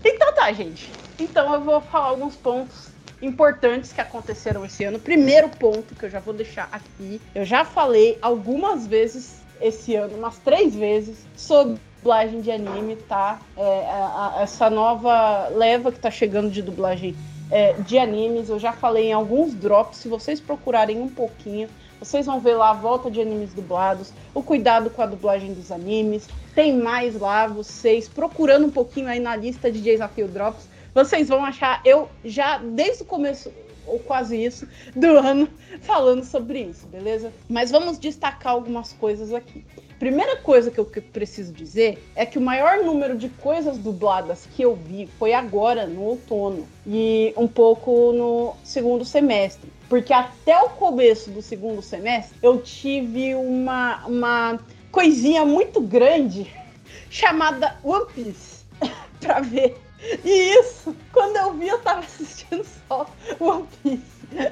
Então tá, gente. Então eu vou falar alguns pontos importantes que aconteceram esse ano. Primeiro ponto que eu já vou deixar aqui, eu já falei algumas vezes esse ano, umas três vezes, sobre dublagem de anime, tá? É, a, a, essa nova leva que tá chegando de dublagem é, de animes, eu já falei em alguns drops, se vocês procurarem um pouquinho, vocês vão ver lá a volta de animes dublados, o cuidado com a dublagem dos animes. Tem mais lá, vocês procurando um pouquinho aí na lista de desafio drops, vocês vão achar eu já desde o começo ou quase isso do ano falando sobre isso, beleza? Mas vamos destacar algumas coisas aqui. Primeira coisa que eu preciso dizer é que o maior número de coisas dubladas que eu vi foi agora, no outono, e um pouco no segundo semestre. Porque até o começo do segundo semestre eu tive uma, uma coisinha muito grande chamada One Piece pra ver. E isso, quando eu vi, eu tava assistindo só One Piece.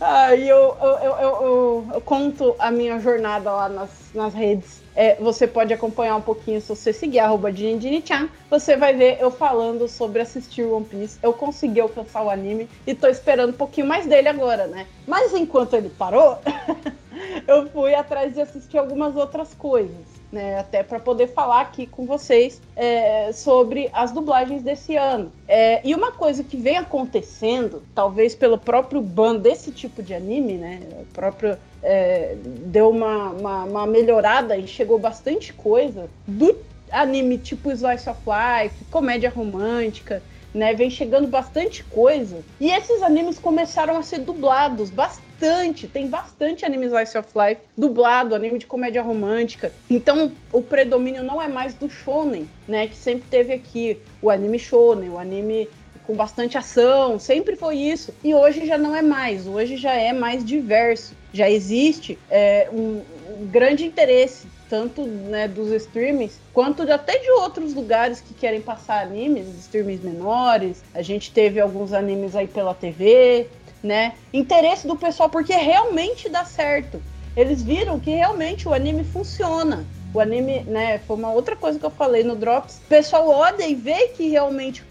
Aí eu, eu, eu, eu, eu conto a minha jornada lá nas, nas redes. É, você pode acompanhar um pouquinho se você seguir arroba chan Você vai ver eu falando sobre assistir One Piece. Eu consegui alcançar o anime e tô esperando um pouquinho mais dele agora, né? Mas enquanto ele parou, eu fui atrás de assistir algumas outras coisas né, até para poder falar aqui com vocês é, sobre as dublagens desse ano. É, e uma coisa que vem acontecendo, talvez pelo próprio ban desse tipo de anime, né, o próprio é, deu uma, uma, uma, melhorada e chegou bastante coisa do anime tipo Slice of Life, comédia romântica, né? Vem chegando bastante coisa. E esses animes começaram a ser dublados bastante. Tem bastante anime Slice of Life dublado, anime de comédia romântica. Então, o predomínio não é mais do shonen, né? Que sempre teve aqui o anime shonen, o anime com bastante ação, sempre foi isso. E hoje já não é mais, hoje já é mais diverso. Já existe é, um, um grande interesse tanto né, dos streamings, quanto de, até de outros lugares que querem passar animes, streamings menores. A gente teve alguns animes aí pela TV, né? Interesse do pessoal, porque realmente dá certo. Eles viram que realmente o anime funciona. O anime, né, foi uma outra coisa que eu falei no Drops. O pessoal olha e vê que realmente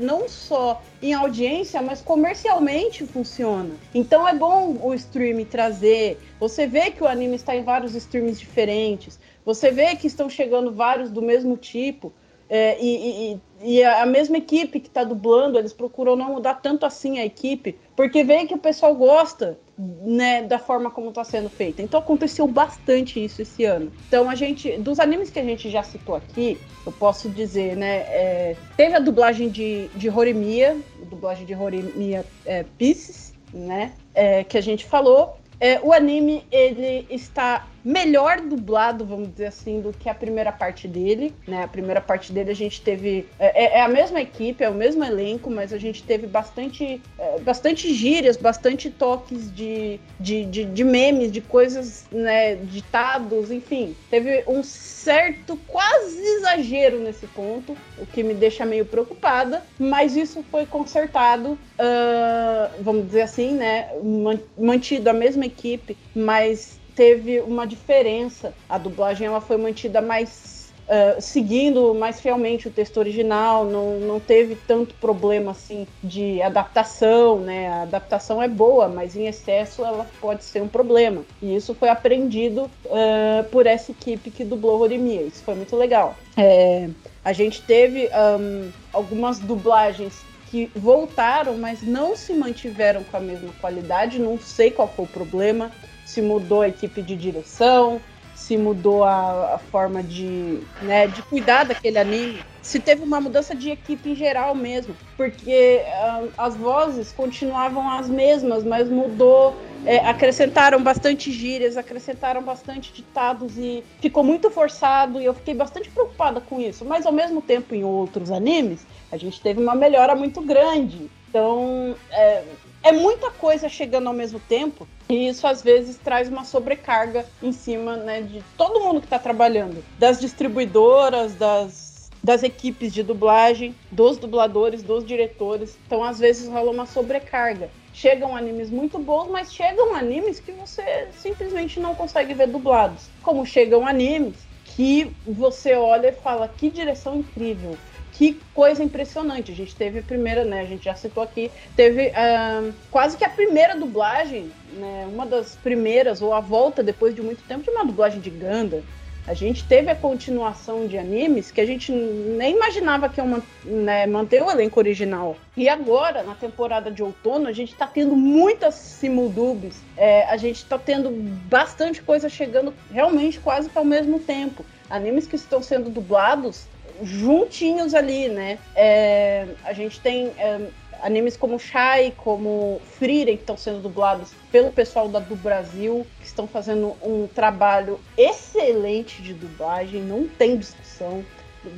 não só em audiência, mas comercialmente funciona. Então é bom o stream trazer. Você vê que o anime está em vários streams diferentes. Você vê que estão chegando vários do mesmo tipo. É, e, e, e, a mesma equipe que está dublando, eles procuram não mudar tanto assim a equipe, porque vê que o pessoal gosta né, da forma como está sendo feita. Então aconteceu bastante isso esse ano. Então a gente, dos animes que a gente já citou aqui, eu posso dizer, né, é, teve a dublagem de, de Horimiya, dublagem de Horimiya é, Pieces, né, é, que a gente falou. É, o anime ele está melhor dublado, vamos dizer assim, do que a primeira parte dele. Né? A primeira parte dele a gente teve. É, é, é a mesma equipe, é o mesmo elenco, mas a gente teve bastante, é, bastante gírias, bastante toques de, de, de, de, memes, de coisas, né, ditados, enfim. Teve um certo quase exagero nesse ponto, o que me deixa meio preocupada, mas isso foi consertado, uh, vamos dizer assim, né? Mantido a mesma equipe, mas teve uma diferença. A dublagem ela foi mantida mais Uh, seguindo mais fielmente o texto original, não, não teve tanto problema assim de adaptação, né? A adaptação é boa, mas em excesso ela pode ser um problema. E isso foi aprendido uh, por essa equipe que dublou Horimiya. Isso foi muito legal. É, a gente teve um, algumas dublagens que voltaram, mas não se mantiveram com a mesma qualidade. Não sei qual foi o problema se mudou a equipe de direção, se mudou a, a, forma de, né, de cuidar daquele anime, se teve uma mudança de equipe em geral mesmo, porque uh, as vozes continuavam as mesmas, mas mudou, é, acrescentaram bastante gírias, acrescentaram bastante ditados e ficou muito forçado e eu fiquei bastante preocupada com isso. Mas ao mesmo tempo, em outros animes, a gente teve uma melhora muito grande. Então, é, é muita coisa chegando ao mesmo tempo e isso às vezes traz uma sobrecarga em cima né, de todo mundo que está trabalhando, das distribuidoras, das, das equipes de dublagem, dos dubladores, dos diretores. Então às vezes rola uma sobrecarga. Chegam animes muito bons, mas chegam animes que você simplesmente não consegue ver dublados. Como chegam animes que você olha e fala que direção incrível, que coisa impressionante. A gente teve a primeira, né? A gente já citou aqui, teve uh, quase que a primeira dublagem, né? Uma das primeiras, ou a volta depois de muito tempo, de uma dublagem de Ganda. A gente teve a continuação de animes que a gente nem imaginava que iam né, manter o elenco original. E agora, na temporada de outono, a gente tá tendo muitas simuldubs. É, a gente tá tendo bastante coisa chegando realmente quase ao mesmo tempo. Animes que estão sendo dublados juntinhos ali, né? É, a gente tem é, animes como Shai, como Frieren, que estão sendo dublados pelo pessoal da do Brasil, que estão fazendo um trabalho excelente de dublagem, não tem discussão.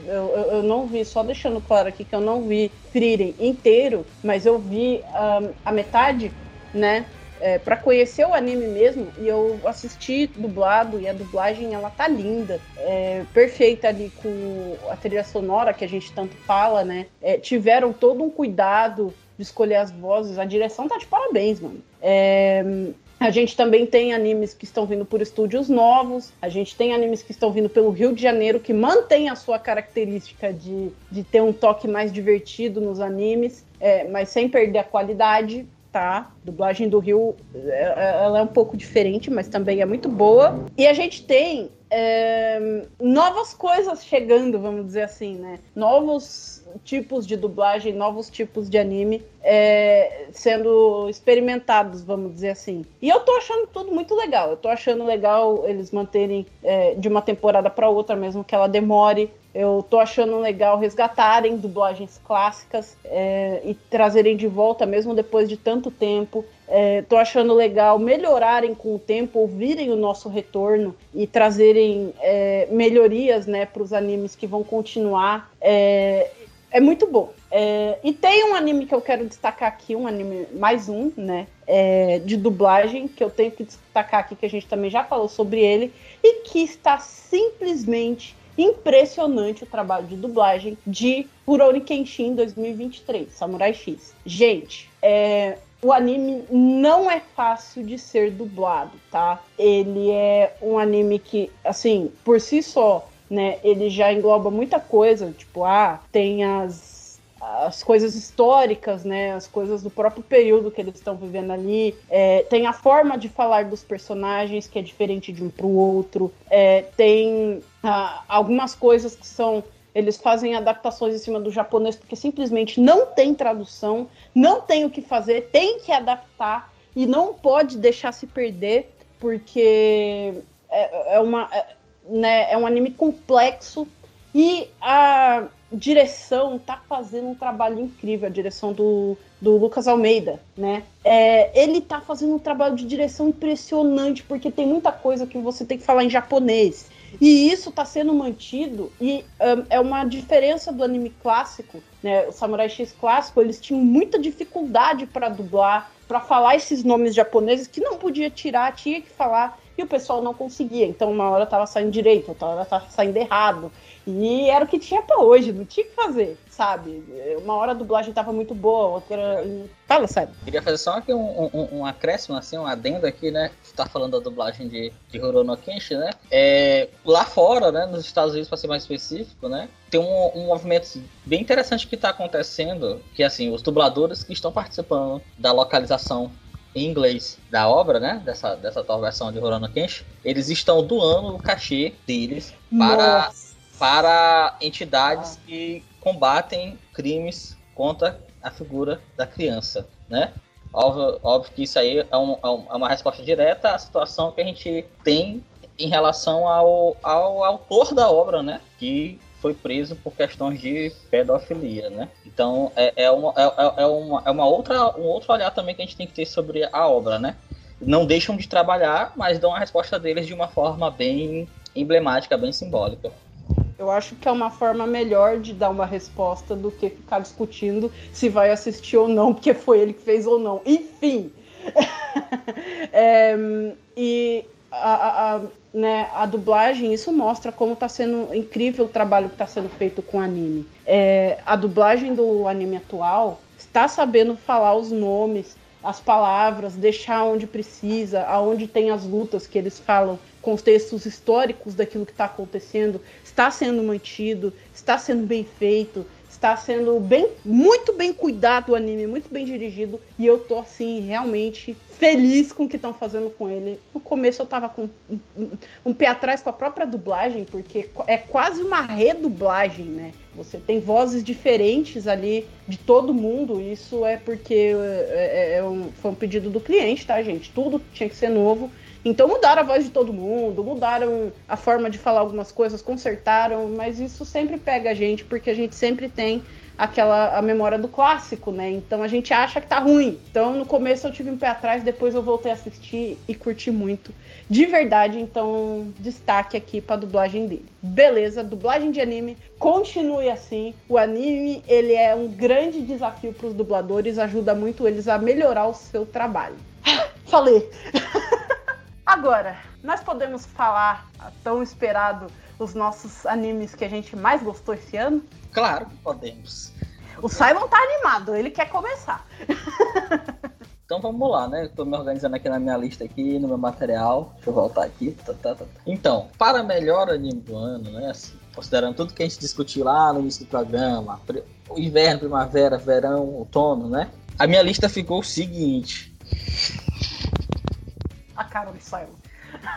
Eu, eu, eu, não vi, só deixando claro aqui que eu não vi Frieren inteiro, mas eu vi um, a metade, né? É, para conhecer o anime mesmo, e eu assisti dublado, e a dublagem ela tá linda, é, perfeita ali com a trilha sonora que a gente tanto fala, né? É, tiveram todo um cuidado de escolher as vozes, a direção tá de parabéns, mano. É, a gente também tem animes que estão vindo por estúdios novos, a gente tem animes que estão vindo pelo Rio de Janeiro, que mantém a sua característica de, de ter um toque mais divertido nos animes, é, mas sem perder a qualidade tá? Dublagem do Rio, é, é, ela é um pouco diferente, mas também é muito boa. E a gente tem é, novas coisas chegando, vamos dizer assim, né? Novos tipos de dublagem, novos tipos de anime é, sendo experimentados, vamos dizer assim. E eu tô achando tudo muito legal. Eu tô achando legal eles manterem é, de uma temporada para outra, mesmo que ela demore. Eu tô achando legal resgatarem dublagens clássicas é, e trazerem de volta, mesmo depois de tanto tempo. É, tô achando legal melhorarem com o tempo, ouvirem o nosso retorno e trazerem é, melhorias né, para os animes que vão continuar. É, é muito bom. É, e tem um anime que eu quero destacar aqui, um anime, mais um, né? É, de dublagem, que eu tenho que destacar aqui, que a gente também já falou sobre ele, e que está simplesmente impressionante o trabalho de dublagem de Rurouni Kenshin 2023, Samurai X. Gente, é, o anime não é fácil de ser dublado, tá? Ele é um anime que, assim, por si só, né, ele já engloba muita coisa, tipo, ah, tem as as coisas históricas, né, as coisas do próprio período que eles estão vivendo ali. É, tem a forma de falar dos personagens que é diferente de um para o outro. É, tem ah, algumas coisas que são eles fazem adaptações em cima do japonês porque simplesmente não tem tradução, não tem o que fazer, tem que adaptar e não pode deixar se perder porque é, é uma é, né, é um anime complexo e a direção tá fazendo um trabalho incrível, a direção do, do Lucas Almeida, né? É, ele tá fazendo um trabalho de direção impressionante, porque tem muita coisa que você tem que falar em japonês. E isso tá sendo mantido, e um, é uma diferença do anime clássico, né? O Samurai X clássico, eles tinham muita dificuldade para dublar, para falar esses nomes japoneses que não podia tirar, tinha que falar e o pessoal não conseguia. Então, uma hora tava saindo direito, outra hora tava saindo errado. E era o que tinha pra hoje, não tinha que fazer, sabe? Uma hora a dublagem tava muito boa, outra. Fala, sabe? Queria fazer só aqui um, um, um acréscimo, assim, um adendo aqui, né? Tá falando da dublagem de, de Horono Kenshi, né? É, lá fora, né? Nos Estados Unidos, para ser mais específico, né? Tem um, um movimento bem interessante que tá acontecendo, que assim, os dubladores que estão participando da localização em inglês da obra, né? Dessa, dessa atual versão de Rurouni Kenshin, eles estão doando o cachê deles para, para entidades que combatem crimes contra a figura da criança, né? Óbvio, óbvio que isso aí é, um, é, é uma resposta direta à situação que a gente tem em relação ao, ao autor da obra, né? Que foi preso por questões de pedofilia, né? Então é, é, uma, é, é, é, uma, é uma outra, um outro olhar também que a gente tem que ter sobre a obra, né? Não deixam de trabalhar, mas dão a resposta deles de uma forma bem emblemática, bem simbólica. Eu acho que é uma forma melhor de dar uma resposta do que ficar discutindo se vai assistir ou não, porque foi ele que fez ou não. Enfim. é, e a, a, né, a dublagem, isso mostra como está sendo incrível o trabalho que está sendo feito com o anime. É, a dublagem do anime atual está sabendo falar os nomes, as palavras, deixar onde precisa, aonde tem as lutas que eles falam, contextos históricos daquilo que está acontecendo, está sendo mantido, está sendo bem feito. Está sendo bem, muito bem cuidado o anime, muito bem dirigido. E eu tô, assim, realmente feliz com o que estão fazendo com ele. No começo eu tava com um, um, um, pé atrás com a própria dublagem, porque é quase uma redublagem, né? Você tem vozes diferentes ali de todo mundo. Isso é porque é, é, é um, foi um pedido do cliente, tá, gente? Tudo tinha que ser novo. Então mudaram a voz de todo mundo, mudaram a forma de falar algumas coisas, consertaram, mas isso sempre pega a gente, porque a gente sempre tem aquela a memória do clássico, né? Então a gente acha que tá ruim. Então no começo eu tive um pé atrás, depois eu voltei a assistir e curti muito. De verdade, então destaque aqui para dublagem dele. Beleza, dublagem de anime, continue assim. O anime, ele é um grande desafio para os dubladores, ajuda muito eles a melhorar o seu trabalho. Falei. Agora, nós podemos falar tão esperado os nossos animes que a gente mais gostou esse ano? Claro que podemos. O Simon tá animado, ele quer começar. Então vamos lá, né? Estou me organizando aqui na minha lista aqui, no meu material. Deixa eu voltar aqui. Tá, tá, tá. Então, para melhor anime do ano, né? Assim, considerando tudo que a gente discutiu lá no início do programa, o inverno, primavera, verão, outono, né? A minha lista ficou o seguinte. A cara do Simon.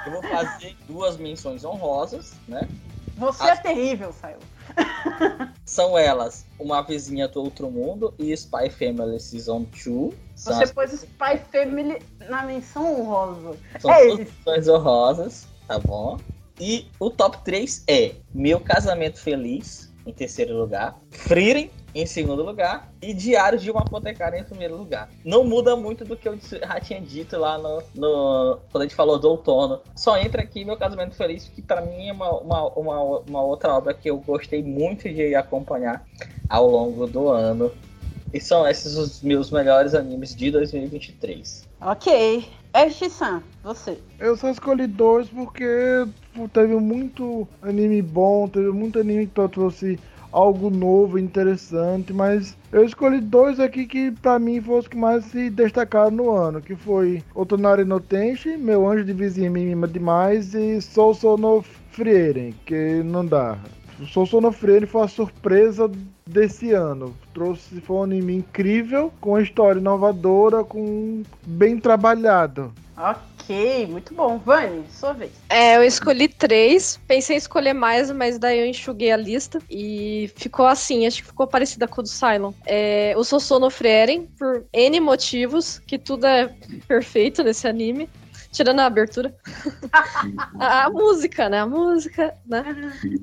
Eu vou fazer duas menções honrosas, né? Você As... é terrível, Simon. São elas Uma Vizinha do Outro Mundo e Spy Family Season 2. Você as... pôs Spy Family na menção honrosa. São é menções honrosas, tá bom? E o top 3 é Meu Casamento Feliz, em terceiro lugar. Frieren, em segundo lugar e Diários de uma Apotecária em primeiro lugar. Não muda muito do que eu já tinha dito lá no, no quando a gente falou do outono. Só entra aqui meu Casamento Feliz, que para mim é uma, uma, uma, uma, outra obra que eu gostei muito de acompanhar ao longo do ano. E são esses os meus melhores animes de 2023. Ok. Ash-san, você. Eu só escolhi dois porque teve muito anime bom, teve muito anime que trouxe algo novo, interessante, mas eu escolhi dois aqui que para mim foram os que mais se destacaram no ano, que foi Otonari no Tenshi, Meu Anjo de Vizinha Me Mima Demais e Sou Sou no Frieren, que não dá. Sou Sou no Frieren foi a surpresa desse ano. Trouxe foi um anime incrível, com história inovadora, com bem trabalhado. Ok. Ok, muito bom. Vani, sua vez. É, eu escolhi três. Pensei em escolher mais, mas daí eu enxuguei a lista. E ficou assim, acho que ficou parecida com a do Cylon. É, o Sosono Frieren, por N motivos, que tudo é perfeito nesse anime. Tirando a abertura. a, a, música, né? A música, né?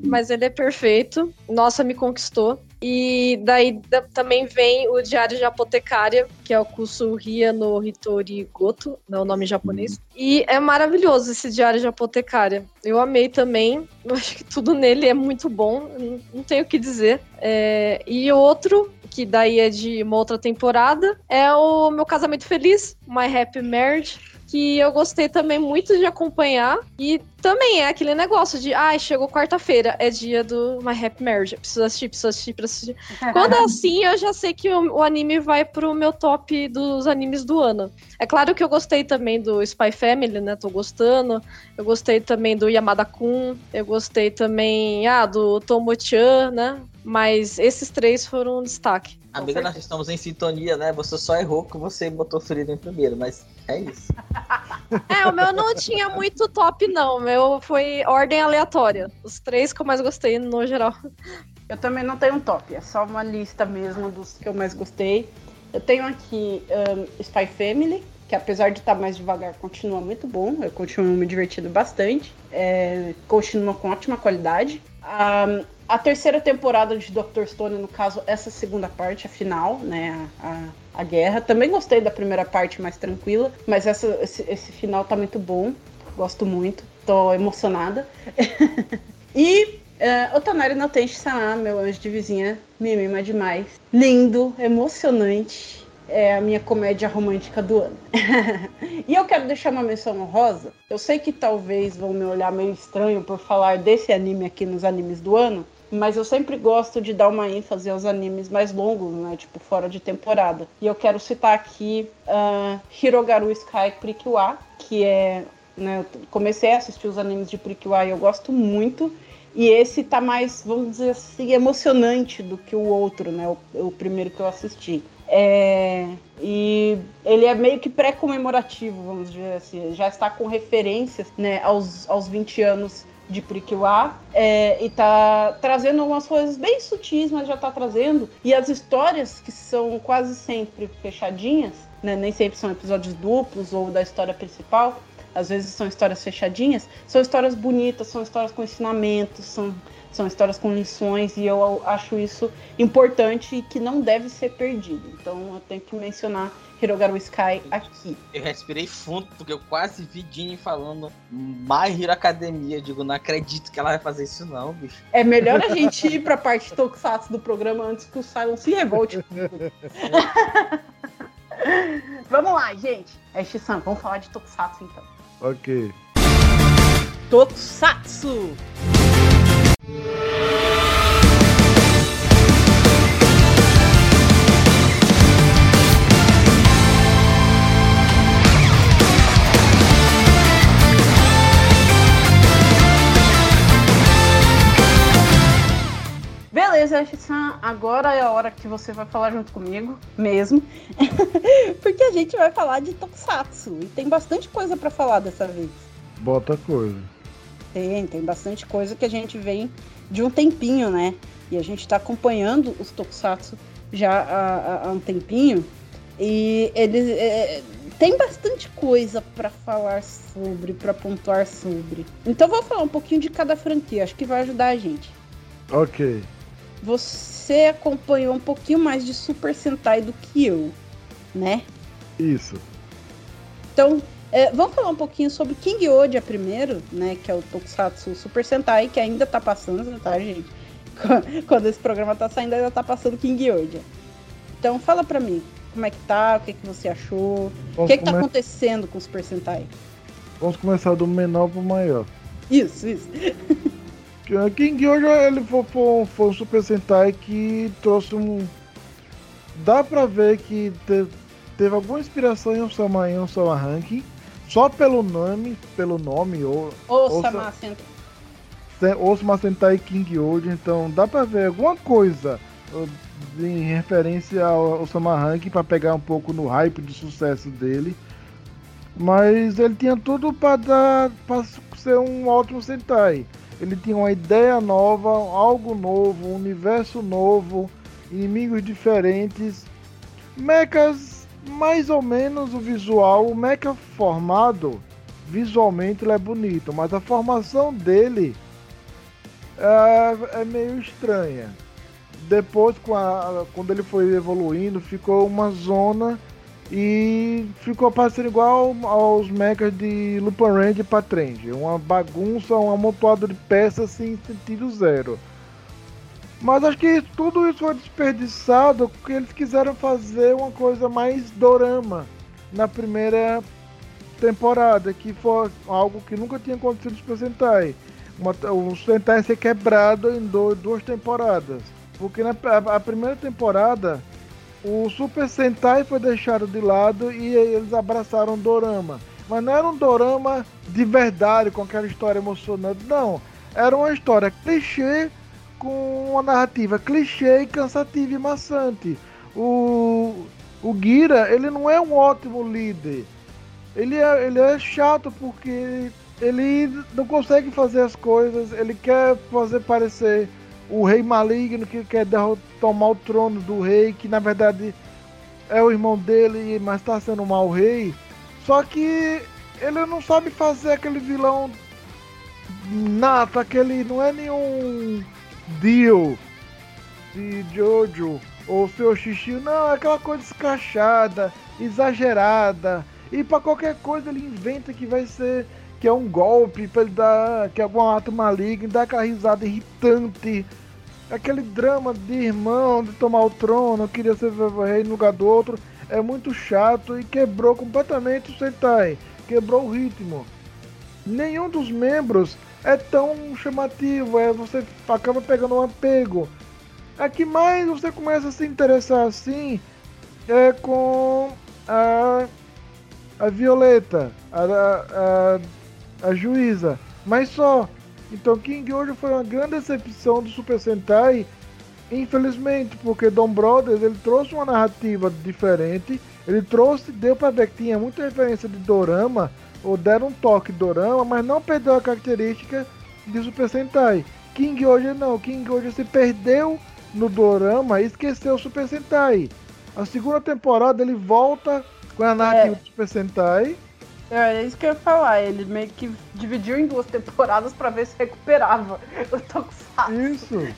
Mas ele é perfeito. Nossa, me conquistou. E daí da, também vem o Diário de Apotecária, que é o Kusuhia no Hitori Goto, né, o nome japonês. E é maravilhoso esse Diário de Apotecária. Eu amei também. Eu acho que tudo nele é muito bom. Não, não tenho o que dizer. É, e outro que daí é de uma outra temporada, é o Meu Casamento Feliz, My Happy Marriage, que eu gostei também muito de acompanhar. E também é aquele negócio de, ai, ah, chegou quarta-feira, é dia do My Happy Marriage. Preciso assistir, preciso assistir, preciso assistir. Quando é assim, eu já sei que o, o, anime vai pro meu top dos animes do ano. É claro que eu gostei também do Spy Family, né? Tô gostando. Eu gostei também do Yamada-kun. Eu gostei também, ah, do Tomo-chan, né? Mas esses três foram um destaque. Amiga, nós estamos em sintonia, né? Você só errou que você botou Frida em primeiro, mas é isso. É, o meu não tinha muito top, não. O meu foi ordem aleatória. Os três que eu mais gostei no geral. Eu também não tenho um top, é só uma lista mesmo dos que eu mais gostei. Eu tenho aqui um, Spy Family, que apesar de estar mais devagar, continua muito bom. Eu continuo me divertindo bastante. É, continua com ótima qualidade. Um, a terceira temporada de Dr. Stone, no caso, essa segunda parte, a final, né? A, a, a guerra. Também gostei da primeira parte mais tranquila, mas essa, esse, esse final tá muito bom. Gosto muito. Tô emocionada. e uh, Otonari no Tenshi-sama, meu anjo de vizinha, me mima demais. Lindo, emocionante. É a minha comédia romântica do ano. e eu quero deixar uma menção honrosa. Eu sei que talvez vão me olhar meio estranho por falar desse anime aqui nos animes do ano, mas eu sempre gosto de dar uma ênfase aos animes mais longos, né? Tipo, fora de temporada. E eu quero citar aqui uh, Hirogaru Sky Precure, que é. Né, eu comecei a assistir os animes de Precure e eu gosto muito. E esse tá mais, vamos dizer assim, emocionante do que o outro, né? O, o primeiro que eu assisti. É, e ele é meio que pré-comemorativo, vamos dizer assim. Já está com referências né, aos, aos 20 anos de Priquiwa é, e tá trazendo algumas coisas bem sutis, mas já tá trazendo. E as histórias, que são quase sempre fechadinhas, né, nem sempre são episódios duplos ou da história principal, às vezes são histórias fechadinhas, são histórias bonitas, são histórias com ensinamentos, são são histórias com lições e eu acho isso importante e que não deve ser perdido. Então eu tenho que mencionar Hirogaru Sky aqui. Eu respirei fundo porque eu quase vi Dini falando My Hero Academia. Eu digo, não acredito que ela vai fazer isso não, bicho. É melhor a gente ir pra parte tokusatsu do programa antes que o Silon se revolte. vamos lá, gente. É Shisan, vamos falar de tokusatsu então. Ok. Tokusatsu! Beleza, Shissan, agora é a hora que você vai falar junto comigo, mesmo. Porque a gente vai falar de Tokusatsu. E tem bastante coisa para falar dessa vez. Bota coisa. Tem, tem bastante coisa que a gente vem de um tempinho, né? E a gente está acompanhando os Tokusatsu já há, há um tempinho. E eles é, tem bastante coisa para falar sobre, para pontuar sobre. Então vou falar um pouquinho de cada franquia, acho que vai ajudar a gente. Ok. Você acompanhou um pouquinho mais de Super Sentai do que eu, né? Isso. Então, é, vamos falar um pouquinho sobre King Odia primeiro, né? Que é o Tokusatsu Super Sentai, que ainda tá passando, tá, gente? Quando esse programa tá saindo, ainda tá passando King Odia. Então, fala pra mim, como é que tá, o que, que você achou, o que, que tá acontecendo com o Super Sentai? Vamos começar do menor pro maior. Isso, isso. King Oja, ele foi, foi, um Super Sentai que trouxe um... Dá pra ver que te, teve alguma inspiração em Osama, em Osama Ranking, só pelo nome, pelo nome, ou, Osama Sentai. Osama Sentai King Oja, então dá pra ver alguma coisa em referência ao Osama Ranking para pegar um pouco no hype do sucesso dele. Mas ele tinha tudo para dar para ser um ótimo Sentai. Ele tinha uma ideia nova, algo novo, um universo novo, inimigos diferentes, mechas mais ou menos o visual, o mecha formado visualmente ele é bonito, mas a formação dele é, é meio estranha depois, a, quando ele foi evoluindo, ficou uma zona e ficou parecendo igual aos mechas de Lupin Range e Patrange. Uma bagunça, um amontoado de peças sem sentido zero. Mas acho que tudo isso foi desperdiçado porque eles quiseram fazer uma coisa mais dorama na primeira temporada, que foi algo que nunca tinha acontecido no Super Sentai. Uma, o Sentai ser quebrado em duas temporadas. Porque na a primeira temporada o Super Sentai foi deixado de lado e eles abraçaram o Dorama. Mas não era um Dorama de verdade, com aquela história emocionante, não. Era uma história clichê com uma narrativa clichê, cansativa e maçante. O, o Gira, ele não é um ótimo líder. Ele é, ele é chato porque ele não consegue fazer as coisas, ele quer fazer parecer o rei maligno que quer tomar o trono do rei, que na verdade é o irmão dele, mas está sendo um mau rei. Só que ele não sabe fazer aquele vilão nato, aquele não é nenhum Dio de Jojo ou seu xixi, não, é aquela coisa escrachada, exagerada. E para qualquer coisa ele inventa que vai ser que é um golpe para ele dar, que é algum ato maligno, dar aquela risada irritante. Aquele drama de irmão, de tomar o trono, queria ser rei no lugar do outro, é muito chato e quebrou completamente o Sentai, quebrou o ritmo. Nenhum dos membros é tão chamativo, é você acaba pegando um apego. A que mais você começa a se interessar assim é com a, a Violeta, a, a, a juíza. Mas só. Então King hoje foi uma grande decepção do Super Sentai, infelizmente, porque Dom Brothers ele trouxe uma narrativa diferente, ele trouxe, deu para ver que tinha muita referência de Dorama, ou deram um toque Dorama, mas não perdeu a característica de Super Sentai. King hoje não, King hoje se perdeu no Dorama e esqueceu o Super Sentai. A segunda temporada ele volta com a narrativa é. do Super Sentai é, é isso que eu ia falar. Ele meio que dividiu em duas temporadas para ver se recuperava o Tokusatsu. Isso.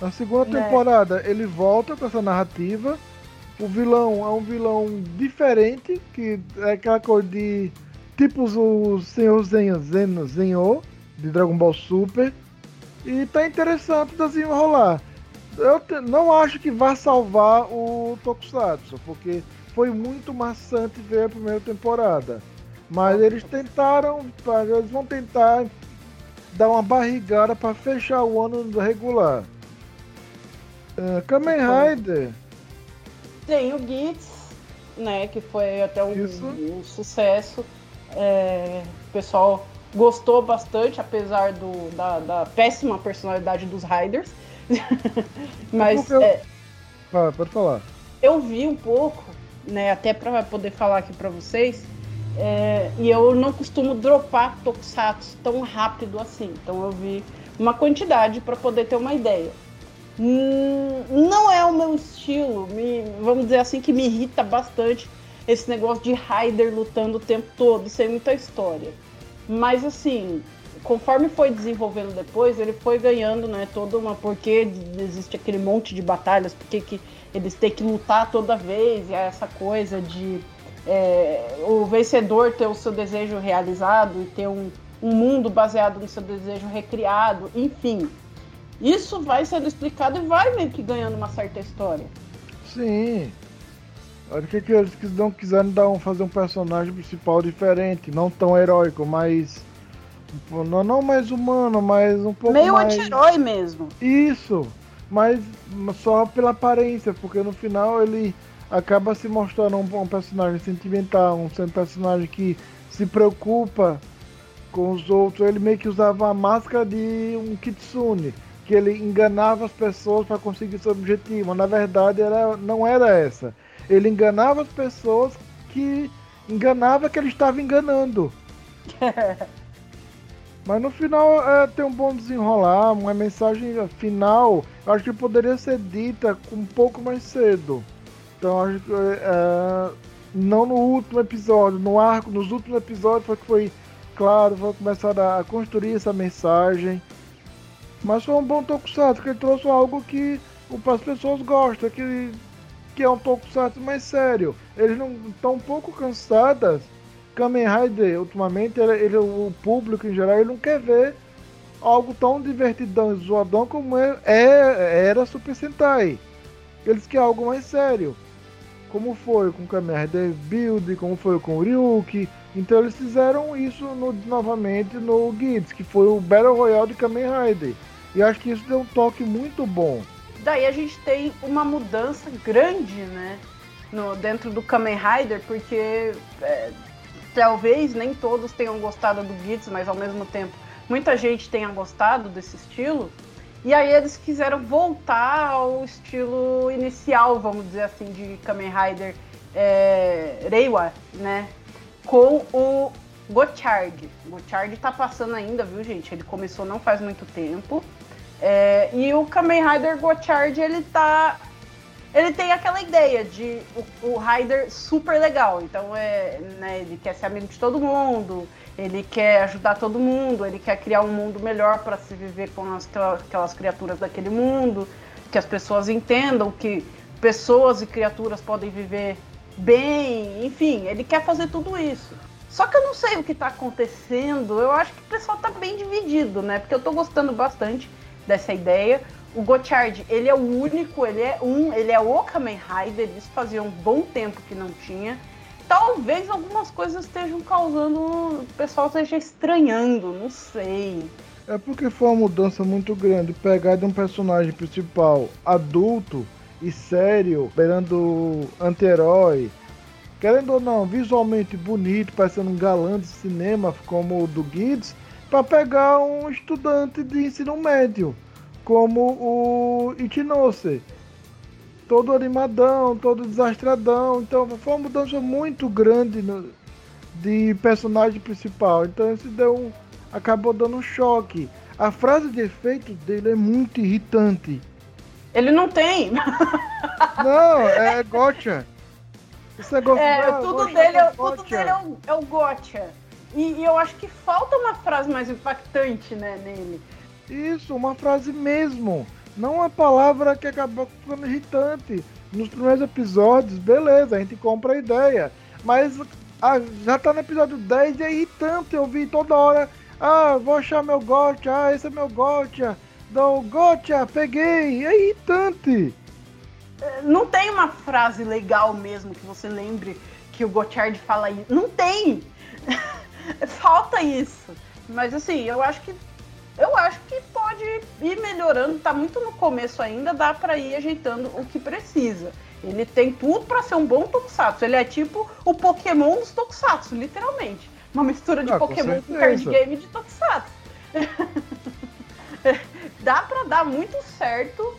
Na segunda né? temporada ele volta com essa narrativa. O vilão é um vilão diferente, que é aquela coisa de tipo o Senhor Zenho, de Dragon Ball Super. E tá interessante desenrolar. Eu te, não acho que vai salvar o Tokusatsu, porque foi muito maçante ver a primeira temporada. Mas eles tentaram, eles vão tentar dar uma barrigada para fechar o ano regular. Uh, Kamen Rider. Tem o Gits, né, que foi até um, um sucesso. É, o pessoal gostou bastante, apesar do, da, da péssima personalidade dos Riders. Mas. É, é, ah, pode falar. Eu vi um pouco né, até para poder falar aqui para vocês. É, e eu não costumo dropar tokusatsu tão rápido assim. Então eu vi uma quantidade para poder ter uma ideia. Hum, não é o meu estilo, me, vamos dizer assim, que me irrita bastante esse negócio de Raider lutando o tempo todo, sem muita história. Mas assim, conforme foi desenvolvendo depois, ele foi ganhando, né, toda uma porque existe aquele monte de batalhas, porque que eles têm que lutar toda vez, e é essa coisa de é, o vencedor ter o seu desejo realizado e ter um, um mundo baseado no seu desejo recriado, enfim. Isso vai sendo explicado e vai meio que ganhando uma certa história. Sim. Olha que, que eles não quiseram dar um, fazer um personagem principal diferente, não tão heróico, mas não, não mais humano, mas um pouco Meio mais... anti-herói mesmo. Isso, mas só pela aparência, porque no final ele acaba se mostrando um, um personagem sentimental, um personagem que se preocupa com os outros. Ele meio que usava a máscara de um kitsune, que ele enganava as pessoas para conseguir seu objetivo. Na verdade, era, não era essa. Ele enganava as pessoas que enganava que ele estava enganando. Mas no final é, tem um bom desenrolar, uma mensagem final, acho que poderia ser dita um pouco mais cedo. Então acho que é, não no último episódio, no arco, nos últimos episódios foi que foi claro, foi começar a construir essa mensagem. Mas foi um bom tokusatsu, que ele trouxe algo que as pessoas gostam, que, que é um tokusatsu mais sério. Eles não estão um pouco cansadas Kamen Rider, ultimamente, ele, ele, o público em geral, ele não quer ver algo tão divertidão e zoadão como é, é, era Super Sentai. Eles querem algo mais sério. Como foi com Kamen Rider Build, como foi com o Ryuki. Então eles fizeram isso no, novamente no Guides, que foi o Battle Royale de Kamen Rider. E acho que isso deu um toque muito bom. Daí a gente tem uma mudança grande, né? No, dentro do Kamen Rider, porque é, talvez nem todos tenham gostado do Gitz, mas ao mesmo tempo muita gente tenha gostado desse estilo. E aí eles quiseram voltar ao estilo inicial, vamos dizer assim, de Kamen Rider é, Reiwa, né? Com o Gochard. Gochard tá passando ainda, viu, gente? Ele começou não faz muito tempo. É, e o Kamen Rider Gochard, ele tá ele tem aquela ideia de o, o Ryder super legal. Então, é, né, ele quer ser amigo de todo mundo, ele quer ajudar todo mundo, ele quer criar um mundo melhor para se viver com as, aquelas criaturas daquele mundo, que as pessoas entendam que pessoas e criaturas podem viver bem, enfim, ele quer fazer tudo isso. Só que eu não sei o que está acontecendo, eu acho que o pessoal está bem dividido, né? Porque eu estou gostando bastante dessa ideia. O Gochard, ele é o único, ele é um, ele é o Kamen Rider, isso fazia um bom tempo que não tinha. Talvez algumas coisas estejam causando, o pessoal esteja estranhando, não sei. É porque foi uma mudança muito grande, pegar de um personagem principal adulto e sério, esperando anti-herói, querendo ou não, visualmente bonito, parecendo um galã de cinema como o do Gids, para pegar um estudante de ensino médio, como o Ichinose. Todo animadão, todo desastradão. Então foi uma mudança muito grande no, de personagem principal. Então isso deu acabou dando um choque. A frase de efeito dele é muito irritante. Ele não tem. Não, é gotcha. Esse negócio é, ah, tudo dele, é, tudo dele é o, é o gotcha. E, e, eu acho que falta uma frase mais impactante, né, nele. Isso, uma frase mesmo. Não uma palavra que acabou ficando irritante. Nos primeiros episódios, beleza, a gente compra a ideia. Mas ah, já tá no episódio 10 e é irritante eu vi toda hora. Ah, vou achar meu gotcha, ah, esse é meu gotcha. Dou gotcha, peguei, é irritante. Não tem uma frase legal mesmo que você lembre que o Gotchard fala isso. Não tem! Falta isso. Mas assim, eu acho que eu acho que pode ir melhorando, tá muito no começo ainda, dá para ir ajeitando o que precisa. Ele tem tudo para ser um bom Tokusatsu. Ele é tipo o Pokémon dos Tokusatsu, literalmente. Uma mistura de ah, Pokémon com, com card game de Tokusatsu. dá para dar muito certo,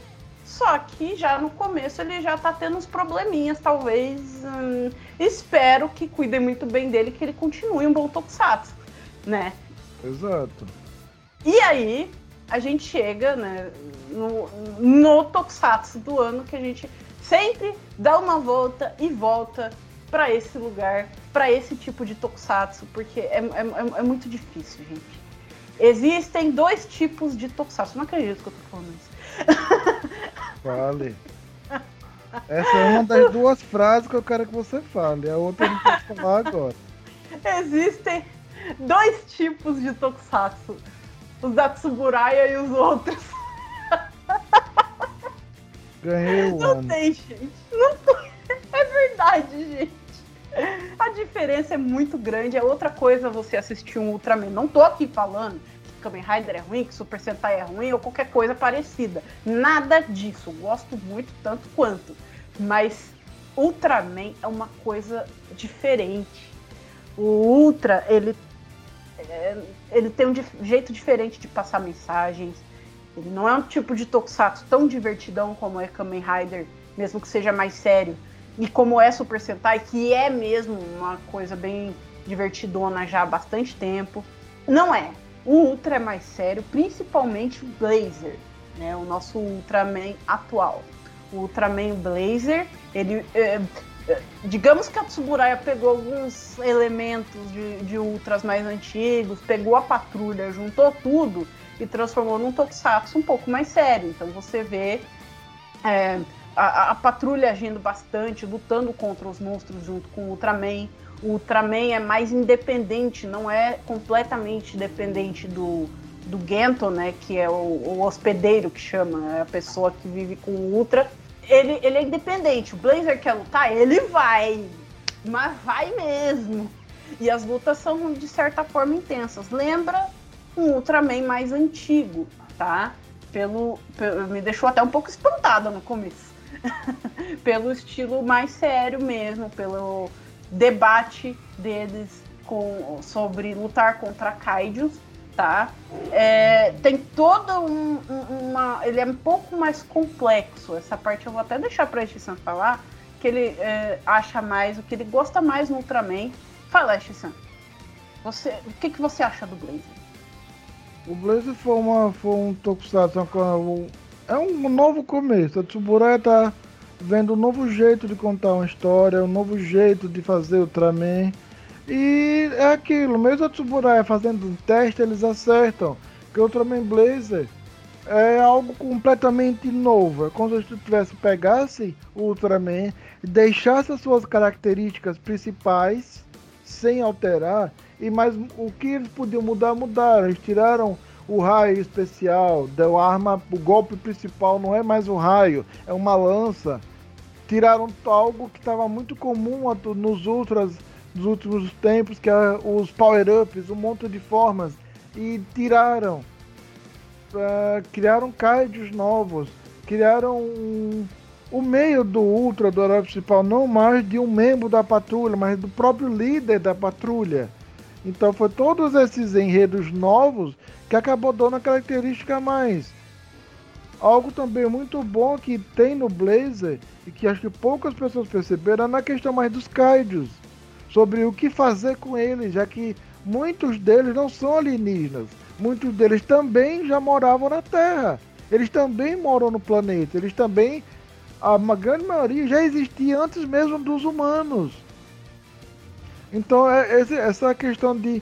só que já no começo ele já tá tendo uns probleminhas, talvez. Hum, espero que cuidem muito bem dele, que ele continue um bom Tokusatsu, né? Exato. E aí, a gente chega né, no, no Tokusatsu do ano, que a gente sempre dá uma volta e volta para esse lugar, para esse tipo de Tokusatsu, porque é, é, é, muito difícil, gente. Existem dois tipos de Tokusatsu. Não acredito que eu tô falando isso. Fale. Essa é uma das duas frases que eu quero que você fale. A outra eu não posso falar agora. Existem dois tipos de Tokusatsu. Os da Tsuburaya e os outros. Ganhei o Não ano. tem, gente. Não tem. É verdade, gente. A diferença é muito grande. É outra coisa você assistir um Ultraman. Não tô aqui falando Kamen Rider é ruim, que Super Sentai é ruim ou qualquer coisa parecida. Nada disso. Gosto muito tanto quanto. Mas Ultraman é uma coisa diferente. O Ultra, ele, é, ele tem um jeito diferente de passar mensagens. Ele não é um tipo de tokusatsu tão divertidão como é Kamen Rider, mesmo que seja mais sério. E como é Super Sentai, que é mesmo uma coisa bem divertidona já há bastante tempo. Não é. O Ultra é mais sério, principalmente o Blazer, né? O nosso Ultraman atual. O Ultraman Blazer, ele. É, é, digamos que a Tsuburaya pegou alguns elementos de, de Ultras mais antigos, pegou a patrulha, juntou tudo e transformou num Tokusatsu um pouco mais sério. Então você vê é, a, a, patrulha agindo bastante, lutando contra os monstros junto com o Ultraman o Ultraman é mais independente, não é completamente dependente do, do Gento, né? Que é o, o, hospedeiro que chama, é a pessoa que vive com o Ultra. Ele, ele é independente. O Blazer quer lutar, ele vai. Mas vai mesmo. E as lutas são, de certa forma, intensas. Lembra um Ultraman mais antigo, tá? Pelo, pelo me deixou até um pouco espantada no começo. pelo estilo mais sério mesmo, pelo debate deles com, sobre lutar contra kaijus, tá? É, tem toda um, uma. Ele é um pouco mais complexo. Essa parte eu vou até deixar para Shissan falar, que ele é, acha mais, o que ele gosta mais no Ultraman. Fala, Shissan. Você, o que, que você acha do Blazer? O Blazer foi, uma, foi um tokusatsu, é um novo começo. A Tsuburaya tá vendo um novo jeito de contar uma história, um novo jeito de fazer Ultraman. E é aquilo, mesmo a Tsuburaya fazendo um teste, eles acertam. Que o Ultraman Blazer é algo completamente novo. É como se tu tivesse pegasse o Ultraman e deixasse as suas características principais sem alterar. E mais o que eles podiam mudar, mudaram. Eles tiraram o raio especial, deu arma, o golpe principal não é mais um raio, é uma lança tiraram algo que estava muito comum nos ultras dos últimos tempos, que é os power-ups, um monte de formas, e tiraram. Uh, criaram cards novos, criaram um, o meio do Ultra do herói principal, não mais de um membro da patrulha, mas do próprio líder da patrulha. Então foi todos esses enredos novos que acabou dando a característica mais. Algo também muito bom que tem no Blazer e que acho que poucas pessoas perceberam é na questão mais dos kaijus. Sobre o que fazer com eles, já que muitos deles não são alienígenas. Muitos deles também já moravam na Terra. Eles também moram no planeta. Eles também, a grande maioria já existia antes mesmo dos humanos. Então é, essa questão de,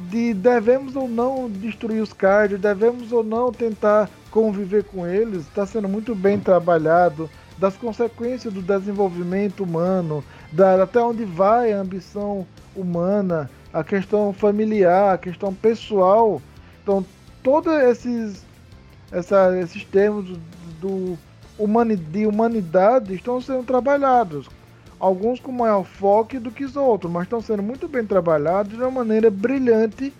de devemos ou não destruir os cards, devemos ou não tentar conviver com eles, está sendo muito bem trabalhado, das consequências do desenvolvimento humano, da, até onde vai a ambição humana, a questão familiar, a questão pessoal. Então, todos esses, essa, esses termos do, de humanidade estão sendo trabalhados alguns com maior foco do que os outros, mas estão sendo muito bem trabalhados de uma maneira brilhante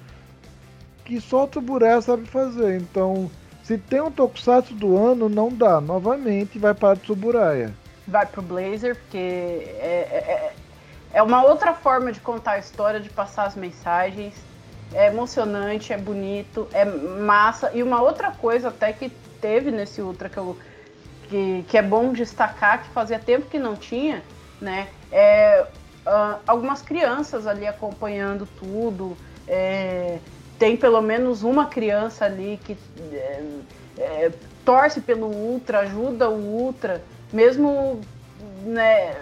que só o Tsuburaya sabe fazer. Então, se tem um Tokusatsu do ano, não dá. Novamente, vai para Tsuburaya. Vai pro Blazer, porque é, é, é, é uma outra forma de contar a história, de passar as mensagens. É emocionante, é bonito, é massa. E uma outra coisa até que teve nesse Ultra que, eu, que, que é bom destacar, que fazia tempo que não tinha, né? É, uh, algumas crianças ali acompanhando tudo. É, tem pelo menos uma criança ali que é, é, torce pelo Ultra, ajuda o Ultra, mesmo né,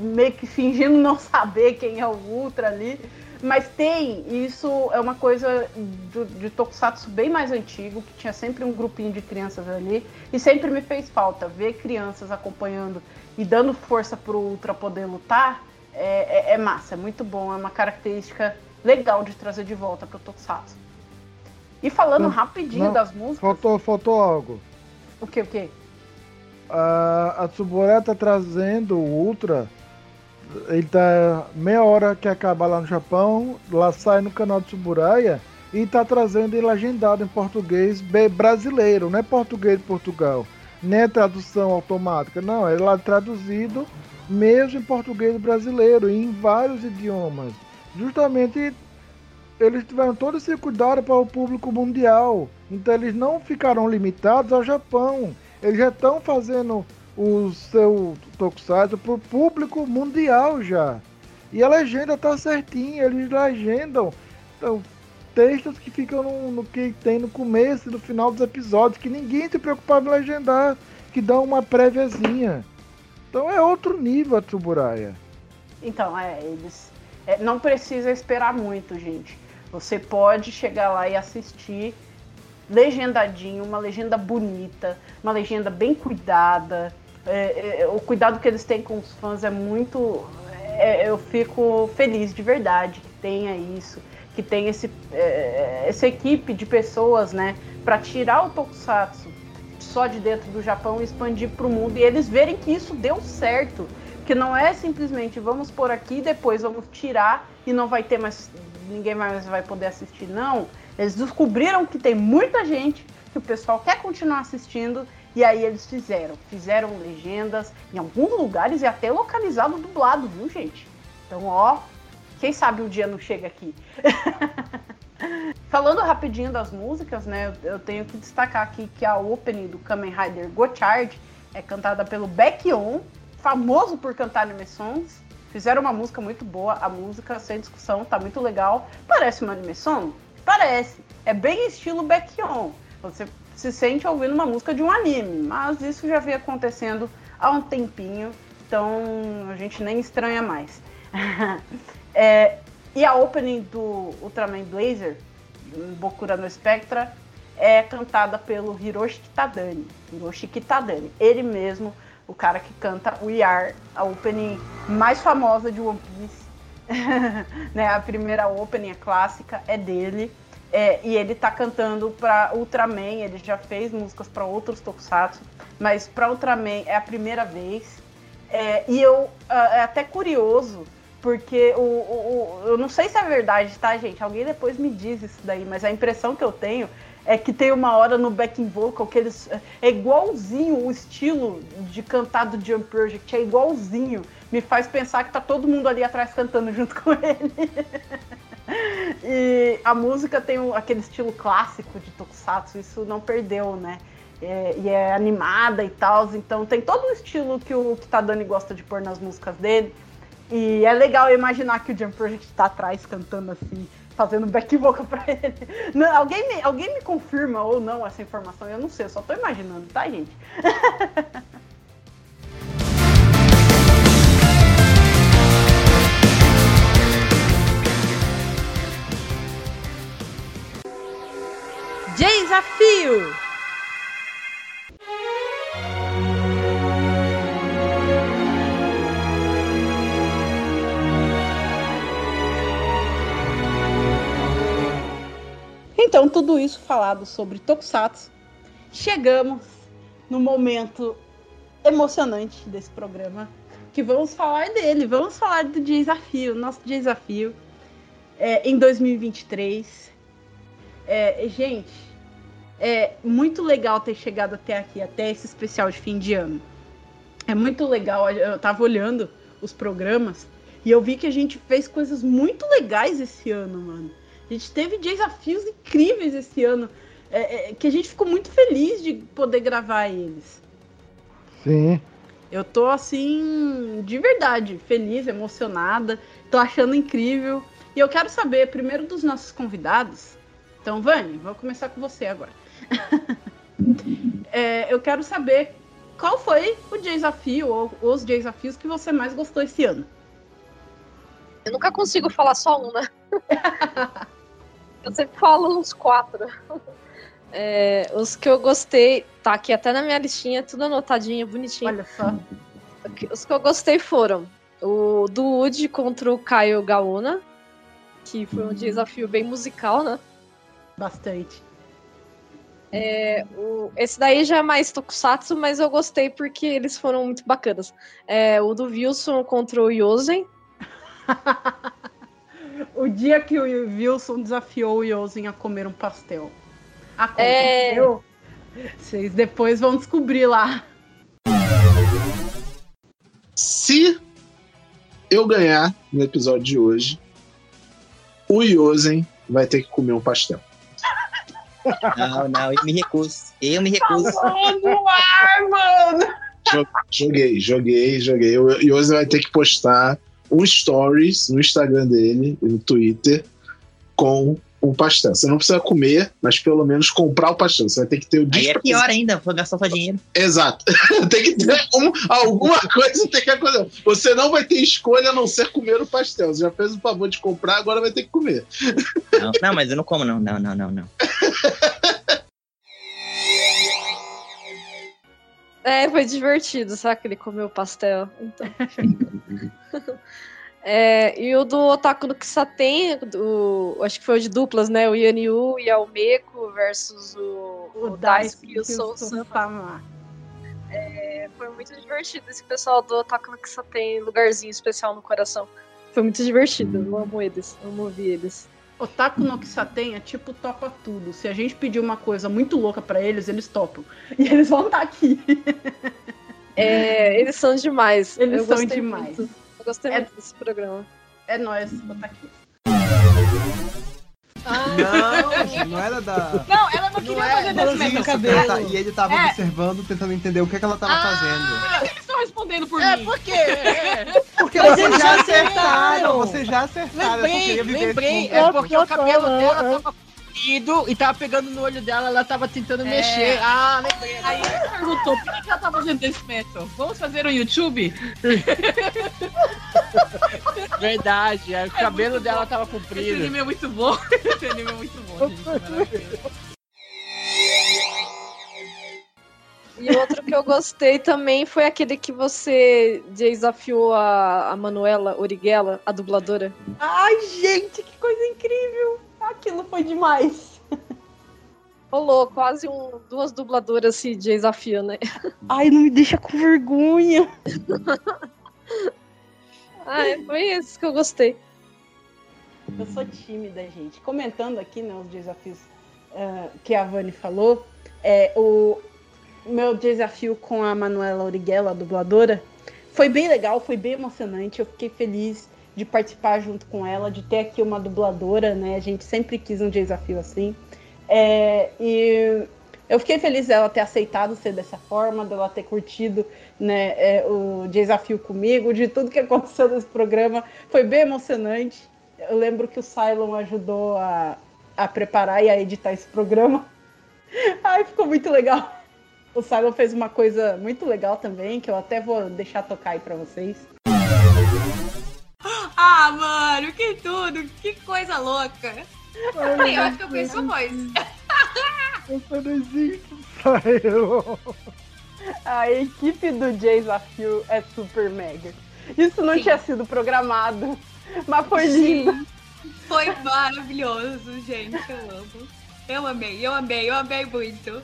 meio que fingindo não saber quem é o Ultra ali. Mas tem, isso é uma coisa de, de Tokusatsu bem mais antigo, que tinha sempre um grupinho de crianças ali, e sempre me fez falta ver crianças acompanhando e dando força pro Ultra poder lutar, é, é, é massa, é muito bom, é uma característica legal de trazer de volta pro Tokusatsu. E falando não, rapidinho não, das músicas. Faltou, faltou algo. O que, o que? A, a Tsuburaya tá trazendo o Ultra. Ele tá meia hora que acabar lá no Japão, lá sai no canal de Tsuburaya e tá trazendo ele legendado em português brasileiro, não é português de Portugal nem é tradução automática, não, é lá traduzido mesmo em português brasileiro em vários idiomas. Justamente eles tiveram todo esse cuidado para o público mundial. Então eles não ficaram limitados ao Japão. Eles já estão fazendo o seu Tokusatsu para o público mundial já. E a legenda está certinha, eles legendam. Então, textos que ficam no, no, que tem no começo e no final dos episódios, que ninguém se preocupava em legendar, que dão uma préviazinha. Então é outro nível a Tsuburaya. Então, é, eles. É, não precisa esperar muito, gente. Você pode chegar lá e assistir legendadinho, uma legenda bonita, uma legenda bem cuidada. É, é, o cuidado que eles têm com os fãs é muito. É, eu fico feliz de verdade que tenha isso que tem esse, é, essa equipe de pessoas, né, para tirar o Tokusatsu só de dentro do Japão e expandir para o mundo e eles verem que isso deu certo, que não é simplesmente vamos por aqui depois vamos tirar e não vai ter mais ninguém mais vai poder assistir, não. Eles descobriram que tem muita gente que o pessoal quer continuar assistindo e aí eles fizeram, fizeram legendas em alguns lugares e até localizado dublado, viu, gente? Então, ó, quem sabe um dia não chega aqui. Falando rapidinho das músicas, né? Eu tenho que destacar aqui que a opening do Kamen Rider Gochard é cantada pelo Baekhyun, famoso por cantar anime songs. Fizeram uma música muito boa, a música, sem discussão, tá muito legal. Parece uma anime song? Parece. É bem estilo Baekhyun. Você se sente ouvindo uma música de um anime, mas isso já vem acontecendo há um tempinho, então a gente nem estranha mais. É, e a opening do Ultraman Blazer, Bokura no Spectra, é cantada pelo Hiroshi Kitadani. Hiroshi Kitadani, ele mesmo, o cara que canta We Are, a opening mais famosa de One Piece. né, a primeira opening, a clássica, é dele. É, e ele tá cantando para Ultraman, ele já fez músicas para outros tokusatsu, mas para Ultraman é a primeira vez. É, e eu ah, é até curioso porque o, o, o, eu não sei se é verdade, tá, gente? Alguém depois me diz isso daí, mas a impressão que eu tenho é que tem uma hora no backing vocal que eles. É igualzinho o estilo de cantar do Jump Project, é igualzinho. Me faz pensar que tá todo mundo ali atrás cantando junto com ele. E a música tem aquele estilo clássico de Tokusatsu, isso não perdeu, né? É, e é animada e tal, então tem todo o estilo que o Kitadani gosta de pôr nas músicas dele. E é legal imaginar que o Jump Project tá atrás cantando assim, fazendo back vocal pra ele. Não, alguém, me, alguém me confirma ou não essa informação? Eu não sei, eu só tô imaginando, tá, gente? Desafio! Então, tudo isso falado sobre Tokusatsu, chegamos no momento emocionante desse programa, que vamos falar dele, vamos falar do desafio, nosso desafio é, em 2023. É, gente, é muito legal ter chegado até aqui, até esse especial de fim de ano. É muito legal, eu tava olhando os programas e eu vi que a gente fez coisas muito legais esse ano, mano. A gente teve desafios incríveis esse ano, é, é, que a gente ficou muito feliz de poder gravar eles. Sim. Eu tô assim, de verdade, feliz, emocionada, tô achando incrível. E eu quero saber, primeiro dos nossos convidados. Então, Vani, vou começar com você agora. é, eu quero saber qual foi o desafio ou os desafios que você mais gostou esse ano. Eu nunca consigo falar só um, né? eu sempre falo uns quatro. É, os que eu gostei, tá aqui até na minha listinha, tudo anotadinho, bonitinho. Olha só. Os que eu gostei foram o do Woody contra o Caio Gaona, que foi um desafio bem musical, né? Bastante. É, o, esse daí já é mais tokusatsu, mas eu gostei porque eles foram muito bacanas. É, o do Wilson contra o Yosen. o dia que o Wilson desafiou o Yosen a comer um pastel. Aconteceu? É... Vocês depois vão descobrir lá. Se eu ganhar no episódio de hoje, o Yosen vai ter que comer um pastel. Não, não, eu me recuso. Eu me recuso. no ar, mano! Joguei, joguei, joguei. O Yosen vai ter que postar um stories no Instagram dele e no Twitter com um pastel. Você não precisa comer, mas pelo menos comprar o pastel. Você vai ter que ter o Aí é pior ainda, vou gastar só dinheiro. Exato. tem que ter um, alguma coisa tem que acontecer. Você não vai ter escolha a não ser comer o pastel. Você já fez o favor de comprar, agora vai ter que comer. Não, não mas eu não como, não. Não, não, não, não. É, foi divertido, sabe que ele comeu pastel. Então. É, e o do Otaku no Kisaten, do, acho que foi o de duplas, né? O Yanyu e Almeco versus o, o, o Daisuke e o Sama. É, foi muito divertido esse pessoal do Otaku no Kisaten, lugarzinho especial no coração. Foi muito divertido, eu amo eles, eu amo ouvir eles. Otaku no Kisaten é tipo topa tudo. Se a gente pedir uma coisa muito louca para eles, eles topam. E eles vão estar tá aqui. É, eles são demais. Eles eu são demais. Muito gostei é, muito desse programa. É nóis, botar aqui. Não, não era da. Não, ela não queria não fazer desse mesmo cabelo. Tá, e ele tava é. observando, tentando entender o que, é que ela tava ah, fazendo. Eles estão respondendo por é, mim. Por quê? É. Porque Mas vocês já acertaram. Vocês já acertaram. Lembrei, lembrei. É porque o cabelo dela tava ido e tava pegando no olho dela, ela tava tentando é. mexer. Ah, lembrei. Aí ele perguntou por que ela tava fazendo esse método? Vamos fazer um YouTube? Verdade, é, o é cabelo dela bom. tava comprido. Esse anime é muito bom. Esse anime é muito bom, gente. E outro que eu gostei também foi aquele que você desafiou a, a Manuela Origuela, a dubladora. Ai, gente, que coisa incrível! Aquilo foi demais. Rolou quase um, duas dubladoras se desafiando, né? Ai, não me deixa com vergonha. ah, foi esses que eu gostei. Eu sou tímida, gente. Comentando aqui né, os desafios uh, que a Vani falou, é, o meu desafio com a Manuela Origuela, a dubladora, foi bem legal, foi bem emocionante. Eu fiquei feliz de participar junto com ela, de ter aqui uma dubladora, né? A gente sempre quis um desafio assim. É, e eu fiquei feliz dela ter aceitado ser dessa forma, dela ter curtido né, é, o desafio comigo, de tudo que aconteceu nesse programa. Foi bem emocionante. Eu lembro que o Cylon ajudou a, a preparar e a editar esse programa. Ai, ficou muito legal. O Cylon fez uma coisa muito legal também, que eu até vou deixar tocar aí pra vocês. Ah, mano, que tudo! Que coisa louca! Ai, eu acho que eu conheço a voz. Você não existe, Cylon. A equipe do Desafio é super mega. Isso não Sim. tinha sido programado, mas foi lindo. Sim, Foi maravilhoso, gente. Eu amo. Eu amei, eu amei, eu amei muito.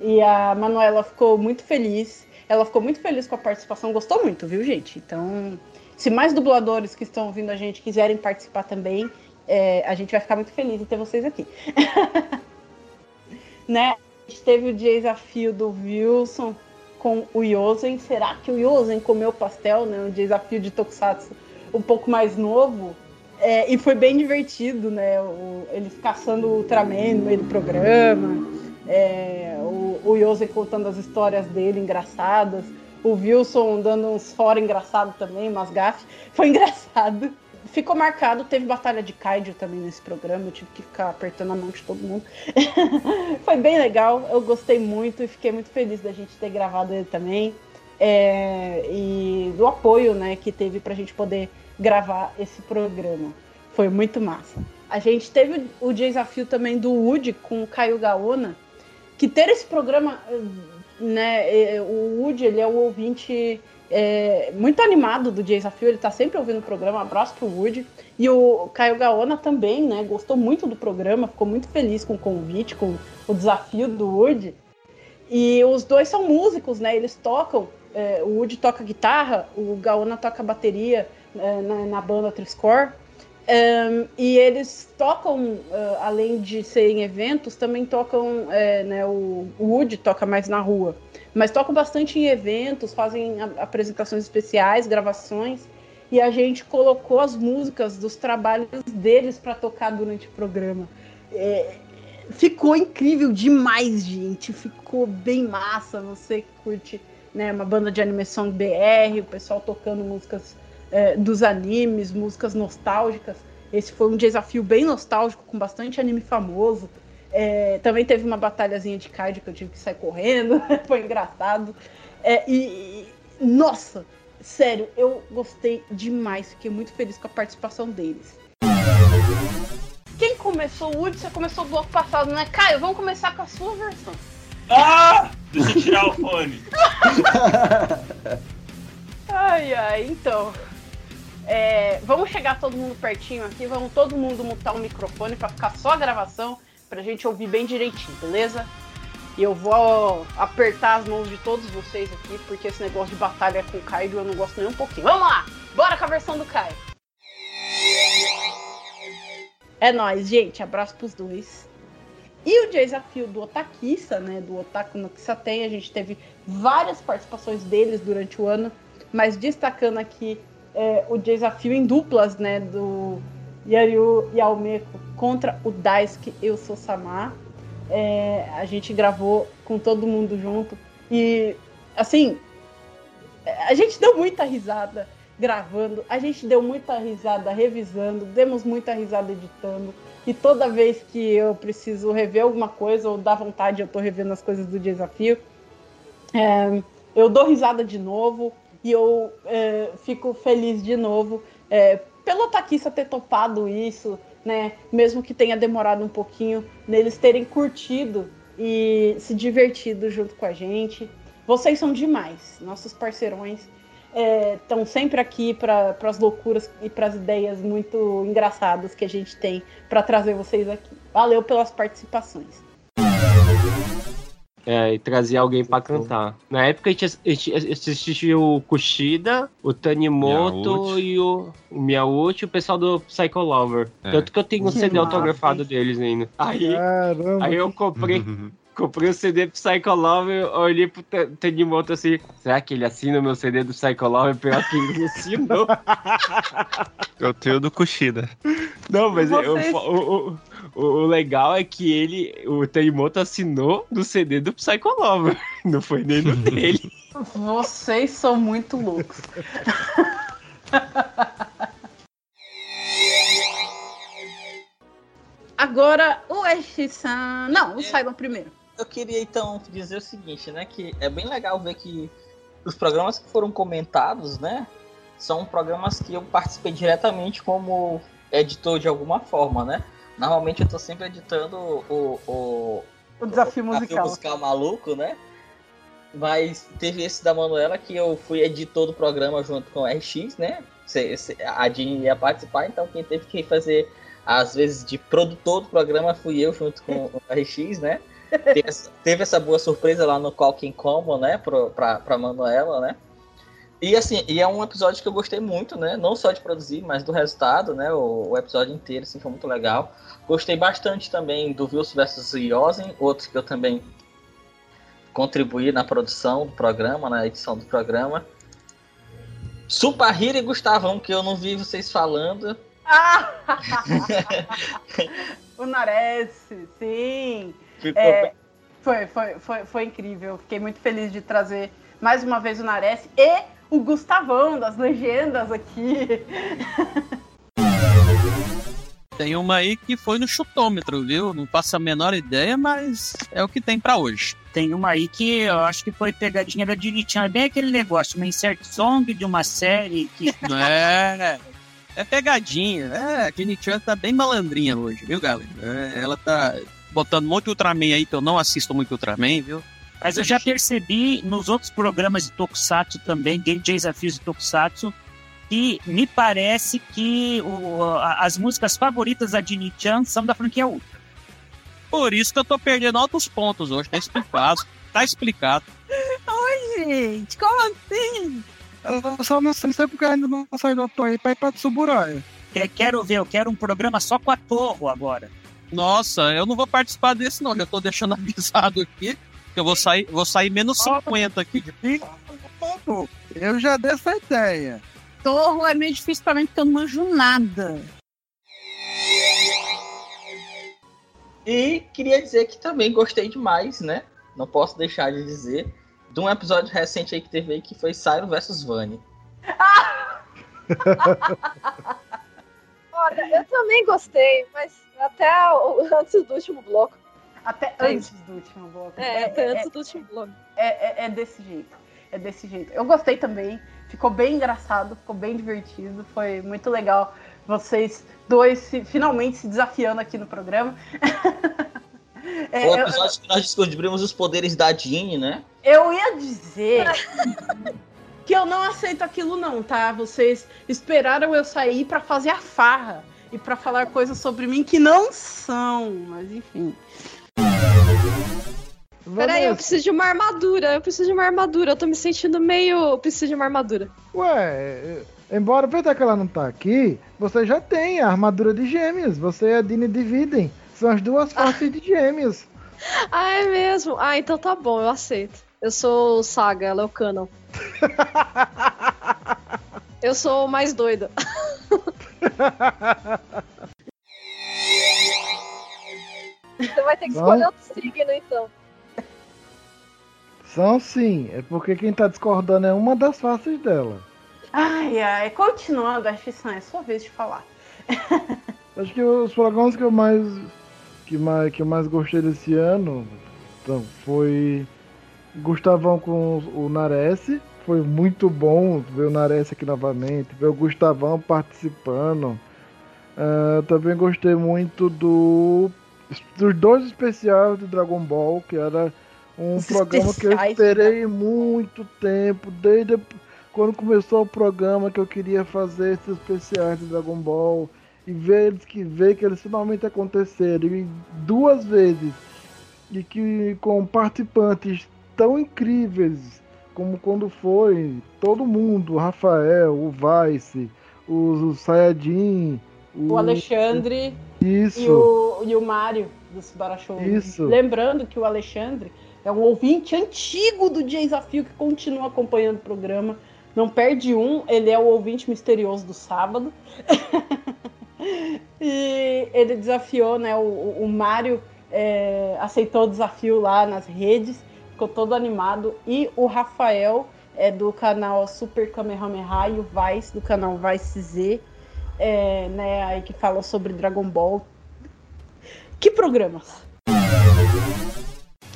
E a Manuela ficou muito feliz. Ela ficou muito feliz com a participação, gostou muito, viu, gente? Então, se mais dubladores que estão ouvindo a gente quiserem participar também, é, a gente vai ficar muito feliz em ter vocês aqui. né? A gente teve o desafio do Wilson com o Yosen. Será que o Yosen comeu pastel, né? Um desafio de Tokusatsu um pouco mais novo. É, e foi bem divertido, né? O, eles caçando o Ultraman no meio do programa. É, o, o Yosen contando as histórias dele engraçadas. O Wilson dando uns fora engraçado também, umas gafes. Foi engraçado. Ficou marcado, teve batalha de Kaiju também nesse programa, eu tive que ficar apertando a mão de todo mundo. Foi bem legal, eu gostei muito e fiquei muito feliz da gente ter gravado ele também. É, e do apoio né, que teve pra gente poder gravar esse programa. Foi muito massa. A gente teve o desafio também do Woody com o Caio Gaona, que ter esse programa, né, o Woody, ele é o ouvinte é, muito animado do desafio, ele tá sempre ouvindo o programa, abraço pro Woody. E o Caio Gaona também, né, gostou muito do programa, ficou muito feliz com o convite, com o desafio do Woody. E os dois são músicos, né, eles tocam, é, o Woody toca guitarra, o Gaona toca bateria é, na, na, banda Triscore. Um, e eles tocam, uh, além de serem eventos, também tocam, é, né, o, o Woody toca mais na rua, mas tocam bastante em eventos, fazem a, apresentações especiais, gravações, e a gente colocou as músicas dos trabalhos deles para tocar durante o programa. É, ficou incrível demais, gente, ficou bem massa, você que curte né, uma banda de animação BR, o pessoal tocando músicas é, dos animes, músicas nostálgicas. Esse foi um desafio bem nostálgico, com bastante anime famoso. É, também teve uma batalhazinha de card que eu tive que sair correndo, foi engraçado. É, e, e, nossa, sério, eu gostei demais, fiquei muito feliz com a participação deles. Quem começou o Woody, você começou o bloco passado, né? Caio, vamos começar com a sua versão. Ah! Deixa eu tirar o fone. ai, ai, então. É, vamos chegar todo mundo pertinho aqui, vamos todo mundo mutar o microfone para ficar só a gravação, pra gente ouvir bem direitinho, beleza? E eu vou apertar as mãos de todos vocês aqui, porque esse negócio de batalha com o Kaido eu não gosto nem um pouquinho. Vamos lá! Bora com a versão do Kai! É nóis, gente. Abraço pros dois. E o desafio do Otakissa, né? Do Otaku no Kisaten, a gente teve várias participações deles durante o ano, mas destacando aqui é, o desafio em duplas, né, do Yaryu Yalmeko contra o Daisuke Eu Sou Samar. É, a gente gravou com todo mundo junto e, assim, a gente deu muita risada gravando, a gente deu muita risada revisando, demos muita risada editando. E toda vez que eu preciso rever alguma coisa ou dá vontade, eu tô revendo as coisas do desafio, é, eu dou risada de novo e eu é, fico feliz de novo é, pelo Taquissa ter topado isso, né? Mesmo que tenha demorado um pouquinho, neles terem curtido e se divertido junto com a gente. Vocês são demais, nossos parceirões estão é, sempre aqui para as loucuras e para as ideias muito engraçadas que a gente tem para trazer vocês aqui. Valeu pelas participações. É, e trazer alguém pra cantar. Na época a gente, a gente assistiu o Kushida, o Tanimoto Miyauchi. e o, o Miyauchi e o pessoal do Psycho Lover. É. Tanto que eu tenho um CD autografado deles ainda. Aí, Caramba. aí eu comprei. Comprei o CD do Psycho Lover, olhei pro T- Tanimoto assim, será que ele assina o meu CD do Psycho Lover? Pior que ele não assinou. Eu tenho do Kushida. Não, mas eu- Vocês- o, o, o, o legal é que ele, o Tanimoto assinou no CD do Psycho Lover, não foi nem no dele. Vocês são muito loucos. Agora, o Ash-san... Não, o Cylon primeiro. Eu queria então dizer o seguinte, né? Que é bem legal ver que os programas que foram comentados, né? São programas que eu participei diretamente como editor de alguma forma, né? Normalmente eu tô sempre editando o, o, O desafio Desafio musical. musical maluco, né? Mas teve esse da Manuela que eu fui editor do programa junto com o RX, né? A Jean ia participar, então quem teve que fazer, às vezes, de produtor do programa fui eu junto com o RX, né? Teve essa, teve essa boa surpresa lá no Qualquer Combo, né? Pro, pra, pra Manuela, né? E assim, e é um episódio que eu gostei muito, né? Não só de produzir, mas do resultado, né? O, o episódio inteiro, assim, foi muito legal. Gostei bastante também do Wilson vs Yosen, outro que eu também contribuí na produção do programa, na edição do programa. Supahira e Gustavão, que eu não vi vocês falando. Ah! o Nares, sim. É, foi, foi, foi, foi incrível. Fiquei muito feliz de trazer mais uma vez o Nares e o Gustavão das legendas aqui. Tem uma aí que foi no chutômetro, viu? Não faço a menor ideia, mas é o que tem pra hoje. Tem uma aí que eu acho que foi pegadinha da Dini-chan. É bem aquele negócio, uma insert song de uma série que. É, é pegadinha. É, a Chan tá bem malandrinha hoje, viu, galera? É, ela tá botando muito Ultraman aí, que eu não assisto muito Ultraman, viu? Mas eu já percebi nos outros programas de Tokusatsu também, Game Desafios de Tokusatsu, que me parece que o- a- as músicas favoritas da Dini-chan são da franquia Ultra. Por isso que eu tô perdendo altos pontos hoje, tá explicado. Tá explicado. Oi, gente, como assim? Eu só não sei porque ainda não saí do Toei pra ir pra Tsuburaya. Que- Quero ver, eu quero um programa só com a Torro agora. Nossa, eu não vou participar desse não, já tô deixando avisado aqui. Que eu vou sair, vou sair menos 50 aqui de Eu já dei essa ideia. Torro é meio difícil pra mim porque eu não manjo nada. E queria dizer que também gostei demais, né? Não posso deixar de dizer. De um episódio recente aí que teve aí que foi Cyro vs Vani. Olha, eu também gostei, mas até o- antes do último bloco. Até É antes do último bloco. É, até antes do último bloco. É, é, é desse jeito. É desse jeito. Eu gostei também. Ficou bem engraçado, ficou bem divertido. Foi muito legal vocês dois se- finalmente se desafiando aqui no programa. É, o eu- episódio que nós descobrimos os poderes da Jean, né? Eu ia dizer que eu não aceito aquilo não, tá? Vocês esperaram eu sair pra fazer a farra e pra falar coisas sobre mim que não são, mas enfim. Peraí, eu preciso de uma armadura. Eu preciso de uma armadura. Eu tô me sentindo meio. Eu preciso de uma armadura. Ué, embora apesar que ela não tá aqui, você já tem a armadura de gêmeos. Você e a Dini dividem. São as duas faces de gêmeos. Ah, é mesmo? Ah, então tá bom, eu aceito. Eu sou o Saga, ela é o Canon. eu sou o mais doida. Você vai ter que Não. escolher outro signo, então. São sim, é porque quem tá discordando é uma das faces dela. Ai, ai, continuando, acho que é sua vez de falar. Acho que os programas que eu mais que mais que eu mais gostei desse ano então, foi Gustavão com o Nares, foi muito bom ver o Nares aqui novamente, ver o Gustavão participando. Ah, também gostei muito do dos dois especiais do Dragon Ball, que era um Os programa que eu esperei muito tempo, desde quando começou o programa que eu queria fazer esses especiais de Dragon Ball e ver eles que ver que eles finalmente aconteceram e duas vezes e que com participantes tão incríveis como quando foi todo mundo, o Rafael, o Vice, o, o Sayajin, O Alexandre. Isso. E o, e o Mário do Subara Show. Isso. Lembrando que o Alexandre é um ouvinte antigo do Desafio que continua acompanhando o programa. Não perde um, ele é o ouvinte misterioso do sábado. e ele desafiou, né? O, o Mário é, aceitou o desafio lá nas redes, ficou todo animado. E o Rafael é do canal Super Kamehameha e o Vice do canal Vice Z, é, né? Aí que falou sobre Dragon Ball. Que programas?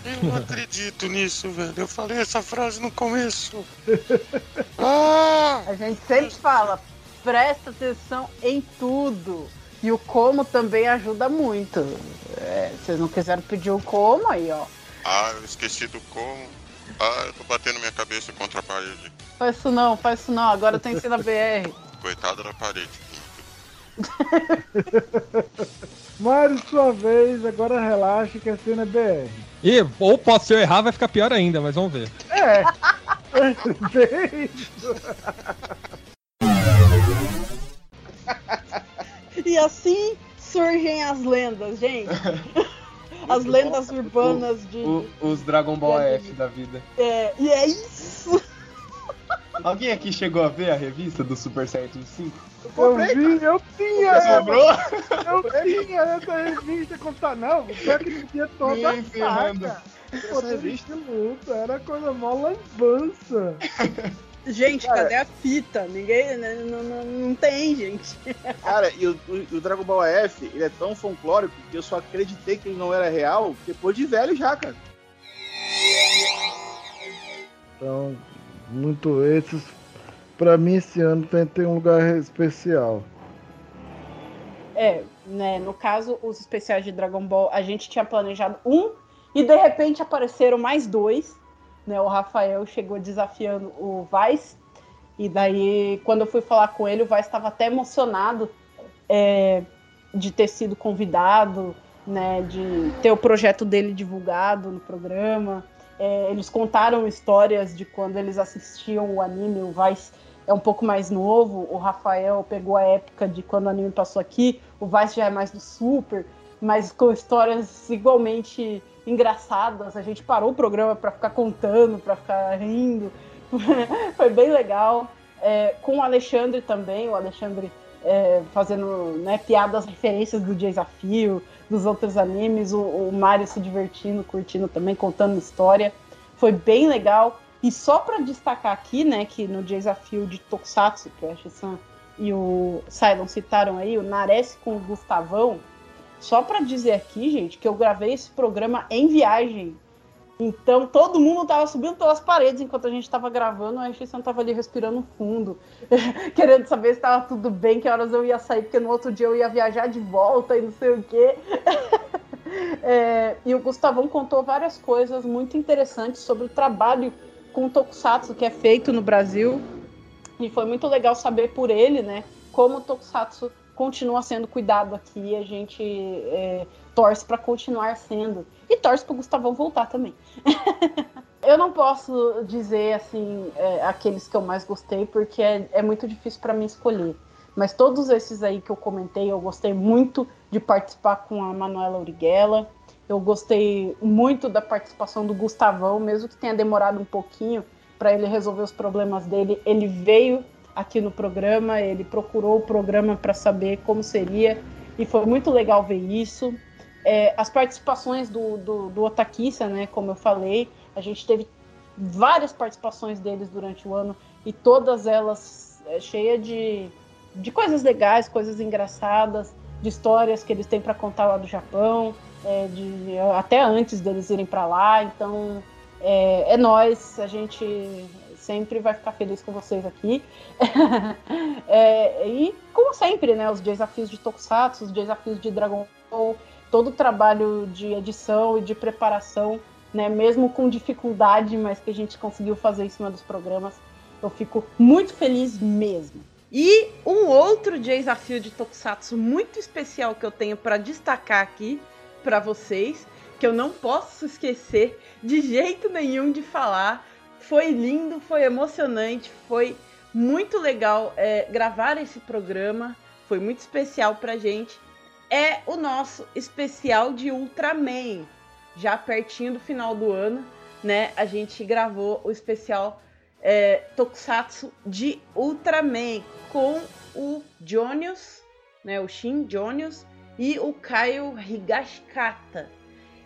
Eu não acredito nisso, velho. Eu falei essa frase no começo. Ah! A gente sempre fala, presta atenção em tudo. E o como também ajuda muito. É, vocês não quiseram pedir o como aí, ó. Ah, eu esqueci do como. Ah, eu tô batendo minha cabeça contra a parede. Faz isso não, faz isso não. Agora tem que ser na BR. Coitada da parede. Mário, sua vez, agora relaxa que a cena é BR. E, ou posso se eu errar, vai ficar pior ainda, mas vamos ver. É. Beijo. E assim surgem as lendas, gente. As lendas urbanas de. O- os Dragon Ball F da vida. É, e é isso. Alguém aqui chegou a ver a revista do Super Saiyajin 5? Eu vi, eu tinha! Você sobrou? Eu tinha essa revista contar. Não, pior que não tinha toda Nem a saga. Pô, revista luta, era coisa mó lambança. Gente, Cara. cadê a fita? Ninguém. né, Não, não, não tem, gente. Cara, e o, o- o Dragon Ball F, ele é tão folclórico que eu só acreditei que ele não era real depois de velho já, cara. Então, muito esses. Pra mim, esse ano tem, tem um lugar especial. É, né? No caso, os especiais de Dragon Ball, a gente tinha planejado um e de repente apareceram mais dois. Né? O Rafael chegou desafiando o Vice. E daí, quando eu fui falar com ele, o Vice estava até emocionado é, de ter sido convidado, né? De ter o projeto dele divulgado no programa. É, eles contaram histórias de quando eles assistiam o anime, o Vice é um pouco mais novo, o Rafael pegou a época de quando o anime passou aqui, o Vice já é mais do Super, mas com histórias igualmente engraçadas. A gente parou o programa para ficar contando, para ficar rindo. Foi bem legal. É, com o Alexandre também, o Alexandre é, fazendo né, piadas, referências do desafio, dos outros animes, o, o Mário se divertindo, curtindo também, contando história. Foi bem legal. E só para destacar aqui, né, que no desafio de Tokusatsu, que o Ashi-san e o Cylon citaram aí, o Nares com o Gustavão, só para dizer aqui, gente, que eu gravei esse programa em viagem. Então todo mundo tava subindo pelas paredes enquanto a gente tava gravando, o Ashi-san tava ali respirando fundo, querendo saber se tava tudo bem, que horas eu ia sair, porque no outro dia eu ia viajar de volta e não sei o quê. É, e o Gustavão contou várias coisas muito interessantes sobre o trabalho com o Tokusatsu que é feito no Brasil. E foi muito legal saber por ele, né, como o Tokusatsu continua sendo cuidado aqui a gente é, torce para continuar sendo. E torce para o Gustavão voltar também. eu não posso dizer, assim, é, aqueles que eu mais gostei, porque é, é muito difícil para mim escolher. Mas todos esses aí que eu comentei, eu gostei muito de participar com a Manuela Uriguela. Eu gostei muito da participação do Gustavão, mesmo que tenha demorado um pouquinho para ele resolver os problemas dele. Ele veio aqui no programa, ele procurou o programa para saber como seria, e foi muito legal ver isso. É, as participações do, do, do Otakissa, né, como eu falei, a gente teve várias participações deles durante o ano, e todas elas é, cheias de, de coisas legais, coisas engraçadas, de histórias que eles têm para contar lá do Japão, é, de, até antes deles irem para lá. Então é, é nós, a gente sempre vai ficar feliz com vocês aqui. É, e como sempre, né, os desafios de Tokusatsu, os desafios de Dragon Ball, todo o trabalho de edição e de preparação, né, mesmo com dificuldade, mas que a gente conseguiu fazer em cima dos programas. Eu fico muito feliz mesmo. E um outro desafio de Tokusatsu muito especial que eu tenho para destacar aqui para vocês, que eu não posso esquecer de jeito nenhum de falar. Foi lindo, foi emocionante, foi muito legal é, gravar esse programa, foi muito especial pra gente. é o nosso especial de Ultraman. Já pertinho do final do ano, né? A gente gravou o especial é, Tokusatsu de Ultraman com o Jonius, né? O Shin Jonius e o Caio Higashikata.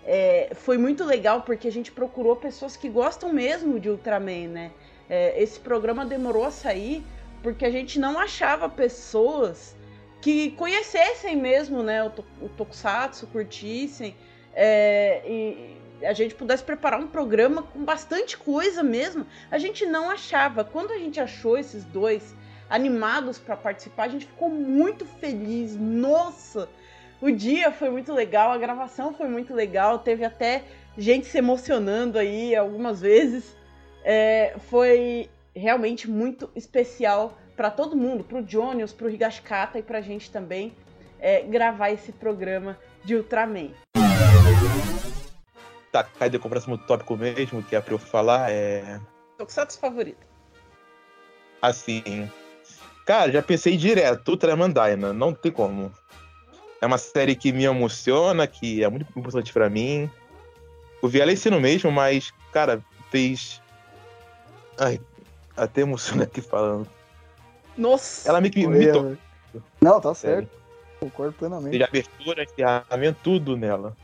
É, foi muito legal porque a gente procurou pessoas que gostam mesmo de Ultraman, né? É, esse programa demorou a sair porque a gente não achava pessoas que conhecessem mesmo, né, o, o Tokusatsu, curtissem, é, e a gente pudesse preparar um programa com bastante coisa mesmo. A gente não achava. Quando a gente achou esses dois animados para participar, a gente ficou muito feliz. Nossa, o dia foi muito legal, a gravação foi muito legal, teve até gente se emocionando aí algumas vezes. É, foi realmente muito especial para todo mundo, para o Jonius, para o Higashikata e para a gente também é, gravar esse programa de Ultraman. Tá, cadê o próximo tópico mesmo que é pra eu falar? É. Tokusatsu favorito. Assim. Cara, já pensei direto, Ultraman Dyna, não tem como. É uma série que me emociona, que é muito importante para mim. Eu vi ela ensino mesmo, mas, cara, fez. Ai, até emociona aqui falando. Nossa! Ela me, me, Foi, me é. Não, tá certo. Concordo plenamente. Teve abertura, encerramento, tudo nela.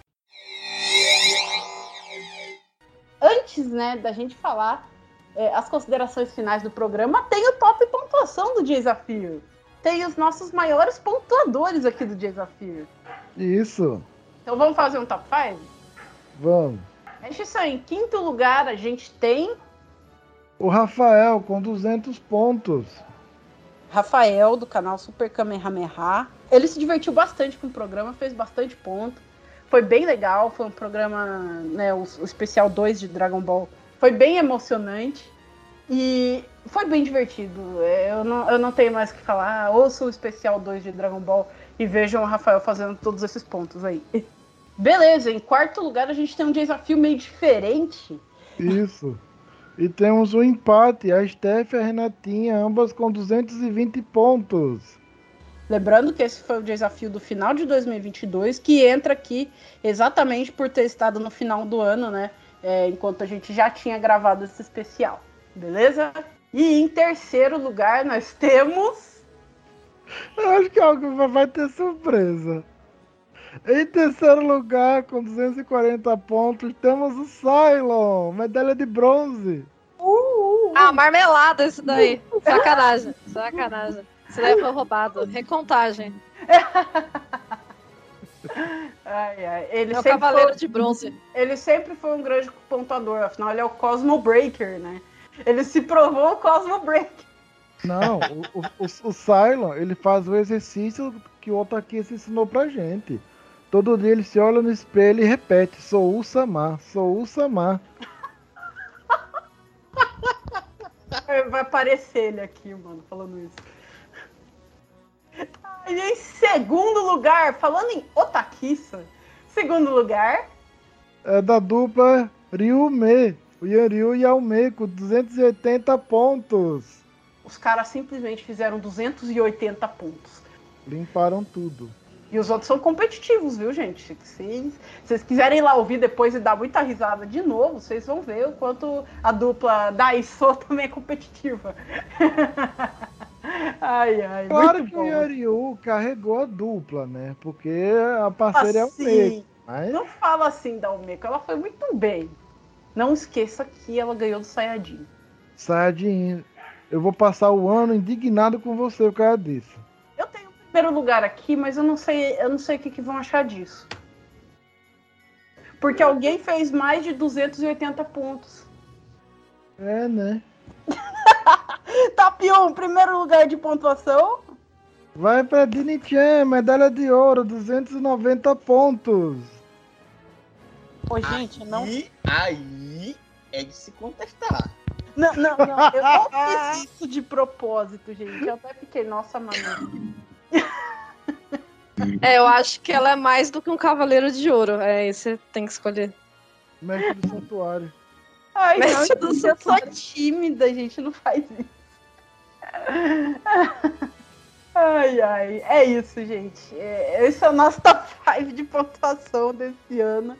Antes, né, da gente falar é, as considerações finais do programa, tem o top pontuação do desafio. Tem os nossos maiores pontuadores aqui do desafio. Isso, Então vamos fazer um top 5? vamos. Deixa isso aí. Em quinto lugar, a gente tem O Rafael com 200 pontos. Rafael, do canal Super Kamehameha. Ele se divertiu bastante com o programa, fez bastante ponto. Foi bem legal, foi um programa, né, o, o especial 2 de Dragon Ball. Foi bem emocionante e foi bem divertido. Eu não, eu não tenho mais o que falar. Ouça o especial 2 de Dragon Ball e vejam o Rafael fazendo todos esses pontos aí. Beleza, em quarto lugar a gente tem um desafio meio diferente. Isso. E temos o empate, a Steph e a Renatinha, ambas com 220 pontos. Lembrando que esse foi o desafio do final de 2022, que entra aqui exatamente por ter estado no final do ano, né? É, enquanto a gente já tinha gravado esse especial, beleza? E em terceiro lugar nós temos. Eu acho que algo vai- vai ter surpresa. Em terceiro lugar, com 240 pontos, temos o Cylon, medalha de bronze. Ah, marmelada isso daí. Sacanagem. Sacanagem. Isso daí foi roubado. Recontagem. Ai, ai. Ele É o Cavaleiro foi- de Bronze. Ele sempre foi um grande pontuador, afinal ele é o Cosmo Breaker, né? Ele se provou o Cosmo Breaker. Não, o, o, o, o Cylon, ele faz o exercício que o Otakice ensinou pra gente. Todo dia ele se olha no espelho e repete: Sou o Samar, sou o Samar. Vai aparecer ele aqui, mano, falando isso. E em segundo lugar, falando em Otakissa, segundo lugar, É da dupla Ryume, o Yanryu e Alme, com 280 pontos. os caras simplesmente fizeram 280 pontos. Limparam tudo. E os outros são competitivos, viu, gente? Se vocês, se vocês quiserem ir lá ouvir depois e dar muita risada de novo, vocês vão ver o quanto a dupla da ISO também é competitiva. ai, ai, Claro que bom. o Yanryu carregou a dupla, né? Porque a parceira é o Assim. Mas Não fala assim da Almeco, ela foi muito bem. Não esqueça que ela ganhou do Sayajin. Saiyajin, eu vou passar o ano indignado com você por causa disso. Primeiro lugar aqui, mas eu não sei, eu não sei o que, que vão achar disso. Porque alguém fez mais de 280 pontos. É, né? Tapion, primeiro lugar de pontuação. Vai pra Dini-chan, medalha de ouro, 290 pontos. Ô, gente, não. E aí é de se contestar. Não, não, não. Eu não fiz isso de propósito, gente. Eu até fiquei, nossa, mano. É, eu acho que ela é mais do que um cavaleiro de ouro. É, aí você tem que escolher. Mestre do santuário. Ai, não, Mestre do gente, eu sou tímida, gente. Não faz isso. Ai, ai. É isso, gente. É, esse é o nosso top 5 de pontuação desse ano.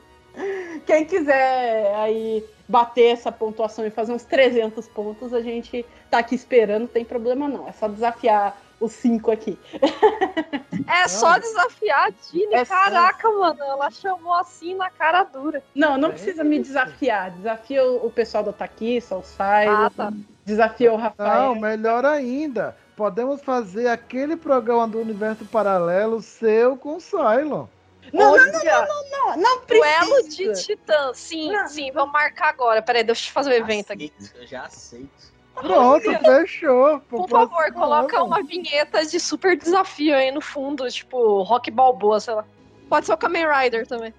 Quem quiser aí bater essa pontuação e fazer uns 300 pontos, a gente tá aqui esperando, não tem problema não. É só desafiar os cinco aqui. É só desafiar a Dini. É só- Caraca, mano, ela chamou assim na cara dura. Não, não precisa me desafiar. Desafia o, pessoal do Taquissa, o Saio. Ah, tá. Desafia o Rafael. Não, melhor ainda. Podemos fazer aquele programa do universo paralelo seu com o Cylon. Não, não, não, não, não precisa. Duelo de titã. Sim, sim, vamos marcar agora. Peraí, deixa eu fazer o evento aqui. Eu já aceito. Pronto, fechou. Por favor, coloca uma vinheta de super desafio aí no fundo, tipo Rock Balboa, sei lá. Pode ser o Kamen Rider também.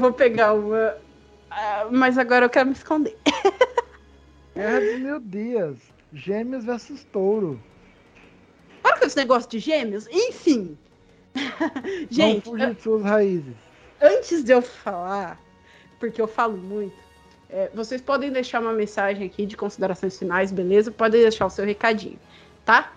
Vou pegar uma. ah, mas agora eu quero me esconder. Guerra dos Mil Dias. Gêmeos versus Touro. Para com esse negócio de gêmeos. Enfim. Gente, Não fuja de suas raízes. antes de eu falar, porque eu falo muito, é, vocês podem deixar uma mensagem aqui de considerações finais, beleza? Podem deixar o seu recadinho, tá?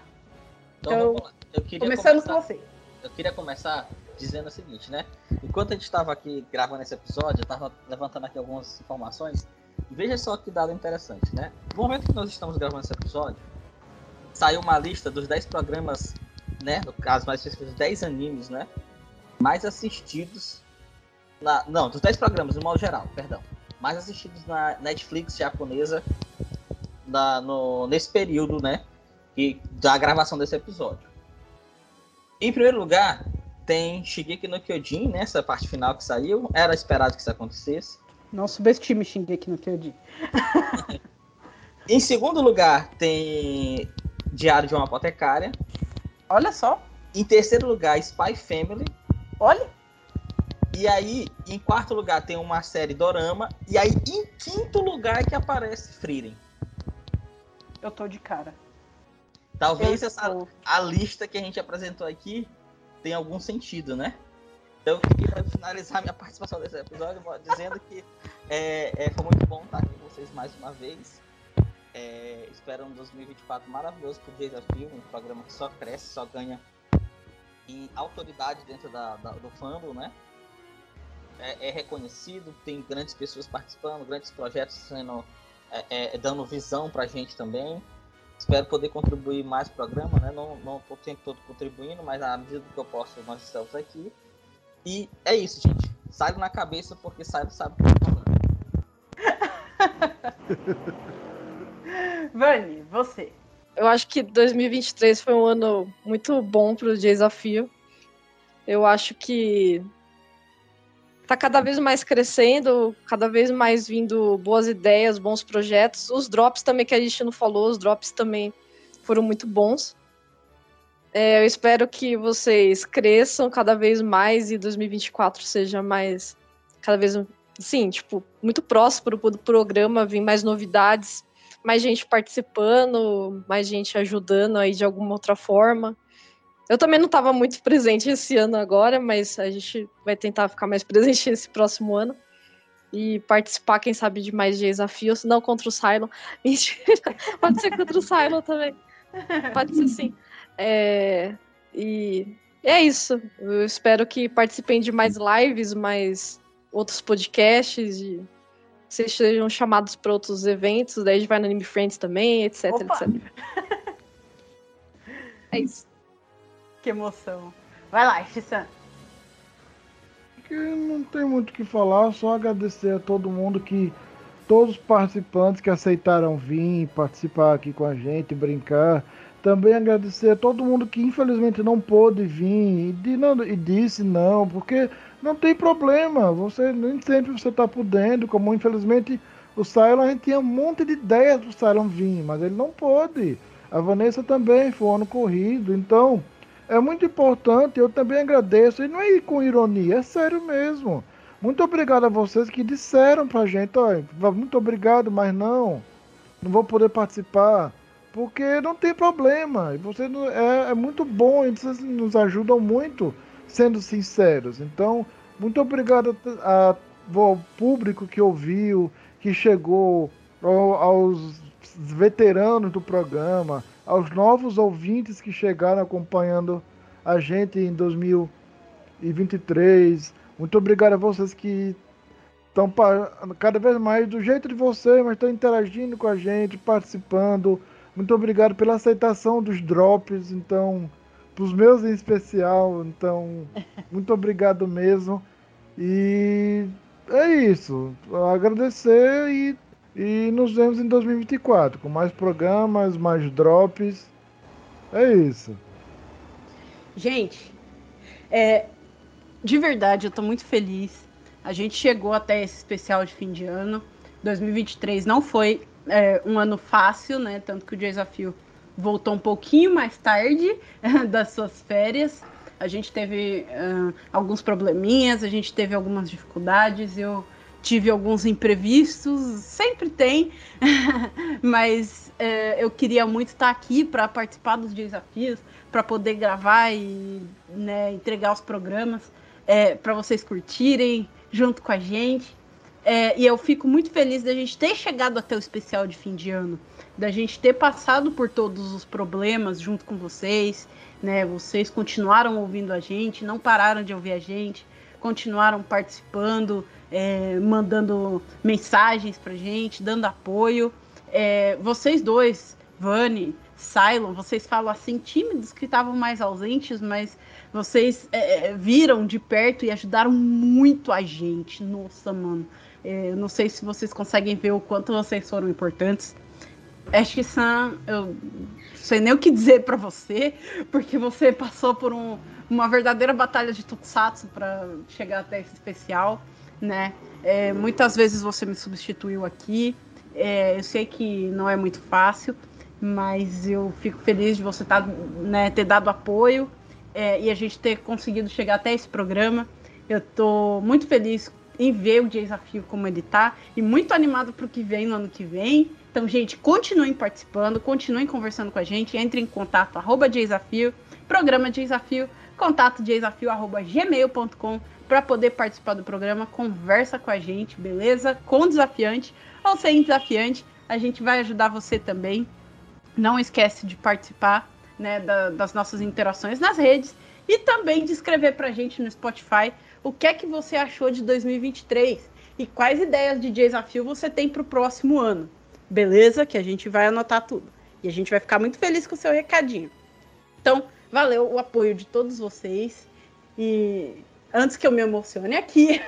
Então, Então, vamos lá. Eu queria Começando começar- com você. Eu queria começar dizendo o seguinte, né? Enquanto a gente estava aqui gravando esse episódio, eu estava levantando aqui algumas informações. Veja só que dado interessante, né? No momento que nós estamos gravando esse episódio, saiu uma lista dos 10 programas, né? No caso, mais específico, dos 10 animes, né? Mais assistidos. Na, não, dos 10 programas, no modo geral, perdão. Mais assistidos na Netflix japonesa na, no, nesse período, né? E, da gravação desse episódio. Em primeiro lugar, tem Shigeki no Kyojin, né? Essa parte final que saiu. Era esperado que isso acontecesse. Não subestime Shingeki no Kyojin. Em segundo lugar, tem Diário de uma Apotecária. Olha só. Em terceiro lugar, Spy Family. Olha. E aí, em quarto lugar, tem uma série Dorama. E aí, em quinto lugar, é que aparece Frieren. Eu tô de cara. Talvez Eu essa, tô. a lista que a gente apresentou aqui tenha algum sentido, né? Então eu queria finalizar minha participação desse episódio dizendo que é, é, foi muito bom estar com vocês mais uma vez. É, espero um 2024 maravilhoso pro Desafio, um programa que só cresce, só ganha em autoridade dentro da, da- do fandom, né? É, é reconhecido, tem grandes pessoas participando, grandes projetos sendo é, é, dando visão pra gente também. Espero poder contribuir mais pro programa, né? Não, não tô o tempo todo contribuindo, mas à medida que eu posso, nós estamos aqui. E é isso, gente. Sai na cabeça, porque sai sabe o que tá falando. Vani, você. Eu acho que 2023 foi um ano muito bom pro desafio. Eu acho que tá cada vez mais crescendo, cada vez mais vindo boas ideias, bons projetos. Os drops também que a gente não falou, os drops também foram muito bons. É, eu espero que vocês cresçam cada vez mais e 2024 seja mais cada vez sim, tipo, muito próspero pro programa, vir mais novidades, mais gente participando, mais gente ajudando aí de alguma outra forma. Eu também não estava muito presente esse ano agora, mas a gente vai tentar ficar mais presente esse próximo ano. E participar, quem sabe, de mais desafios. Não contra o Cylon. Mentira. Pode ser contra o Cylon também. Pode ser sim. É, e é isso. Eu espero que participem de mais lives, mais outros podcasts. E vocês sejam chamados para outros eventos. Daí a gente vai no Anime Friends também, etc, Opa! etc. É isso. Que emoção. Vai lá, Shissan. que não tem muito o que falar, só agradecer a todo mundo que. Todos os participantes que aceitaram vir, participar aqui com a gente, brincar. Também agradecer a todo mundo que infelizmente não pôde vir e, de- não- e disse não, porque não tem problema. Você nem sempre você está podendo, como infelizmente o Cylon, a gente tinha um monte de ideias do Cylon vir, mas ele não pôde. A Vanessa também foi um ano corrido, então é muito importante, eu também agradeço, e não é com ironia, é sério mesmo. Muito obrigado a vocês que disseram pra gente, ó, muito obrigado, mas não, não vou poder participar. Porque não tem problema. E é, é muito bom e vocês nos ajudam muito, sendo sinceros. Então, muito obrigado ao público que ouviu, que chegou, ao- aos veteranos do programa, aos novos ouvintes que chegaram acompanhando a gente em 2023. Muito obrigado a vocês que estão cada vez mais do jeito de vocês, mas estão interagindo com a gente, participando. Muito obrigado pela aceitação dos drops, então, para os meus em especial. Então, muito obrigado mesmo. E é isso. Agradecer e, e nos vemos em 2024 com mais programas, mais drops. É isso. Gente, é, de verdade, eu tô muito feliz. A gente chegou até esse especial de fim de ano. 2023 não foi é, um ano fácil, né? Tanto que o desafio voltou um pouquinho mais tarde das suas férias. A gente teve ah, alguns probleminhas, a gente teve algumas dificuldades, eu tive alguns imprevistos, sempre tem, mas é, eu queria muito estar aqui para participar dos desafios, para poder gravar e né, entregar os programas é, para vocês curtirem junto com a gente. É, e eu fico muito feliz da gente ter chegado até o especial de fim de ano, da gente ter passado por todos os problemas junto com vocês, né? Vocês continuaram ouvindo a gente, não pararam de ouvir a gente, continuaram participando, é, mandando mensagens pra gente, dando apoio. É, vocês dois, Vani, Cylon, vocês falam assim, tímidos que estavam mais ausentes, mas vocês é, viram de perto e ajudaram muito a gente. Nossa, mano. É, não sei se vocês conseguem ver o quanto vocês foram importantes. Acho que Sam, eu não sei nem o que dizer para você, porque você passou por um, uma verdadeira batalha de Tokusatsu para chegar até esse especial, né? É, muitas vezes você me substituiu aqui. É, eu sei que não é muito fácil, mas eu fico feliz de você tá, né, ter dado apoio é, e a gente ter conseguido chegar até esse programa. Eu tô muito feliz em ver o desafio como ele tá e muito animado para o que vem no ano que vem. Então, gente, continuem participando, continuem conversando com a gente, entrem em contato, arroba desafio, programa desafio, contato desafio, arroba gmail.com para poder participar do programa, conversa com a gente, beleza? Com desafiante ou sem desafiante, a gente vai ajudar você também. Não esquece de participar né, da- das nossas interações nas redes e também de escrever pra gente no Spotify o que é que você achou de 2023 e quais ideias de desafio você tem pro próximo ano. Beleza? Que a gente vai anotar tudo. E a gente vai ficar muito feliz com o seu recadinho. Então, valeu o apoio de todos vocês. E antes que eu me emocione aqui,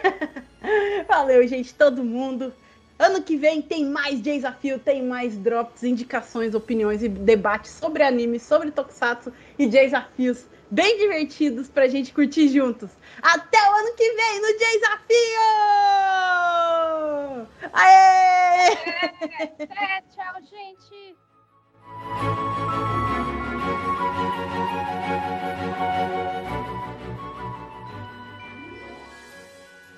valeu, gente, todo mundo. Ano que vem tem mais desafio, tem mais drops, indicações, opiniões e debates sobre anime, sobre tokusatsu e desafios bem divertidos pra gente curtir juntos. Até o ano que vem no desafio! Aê! É, tchau, gente.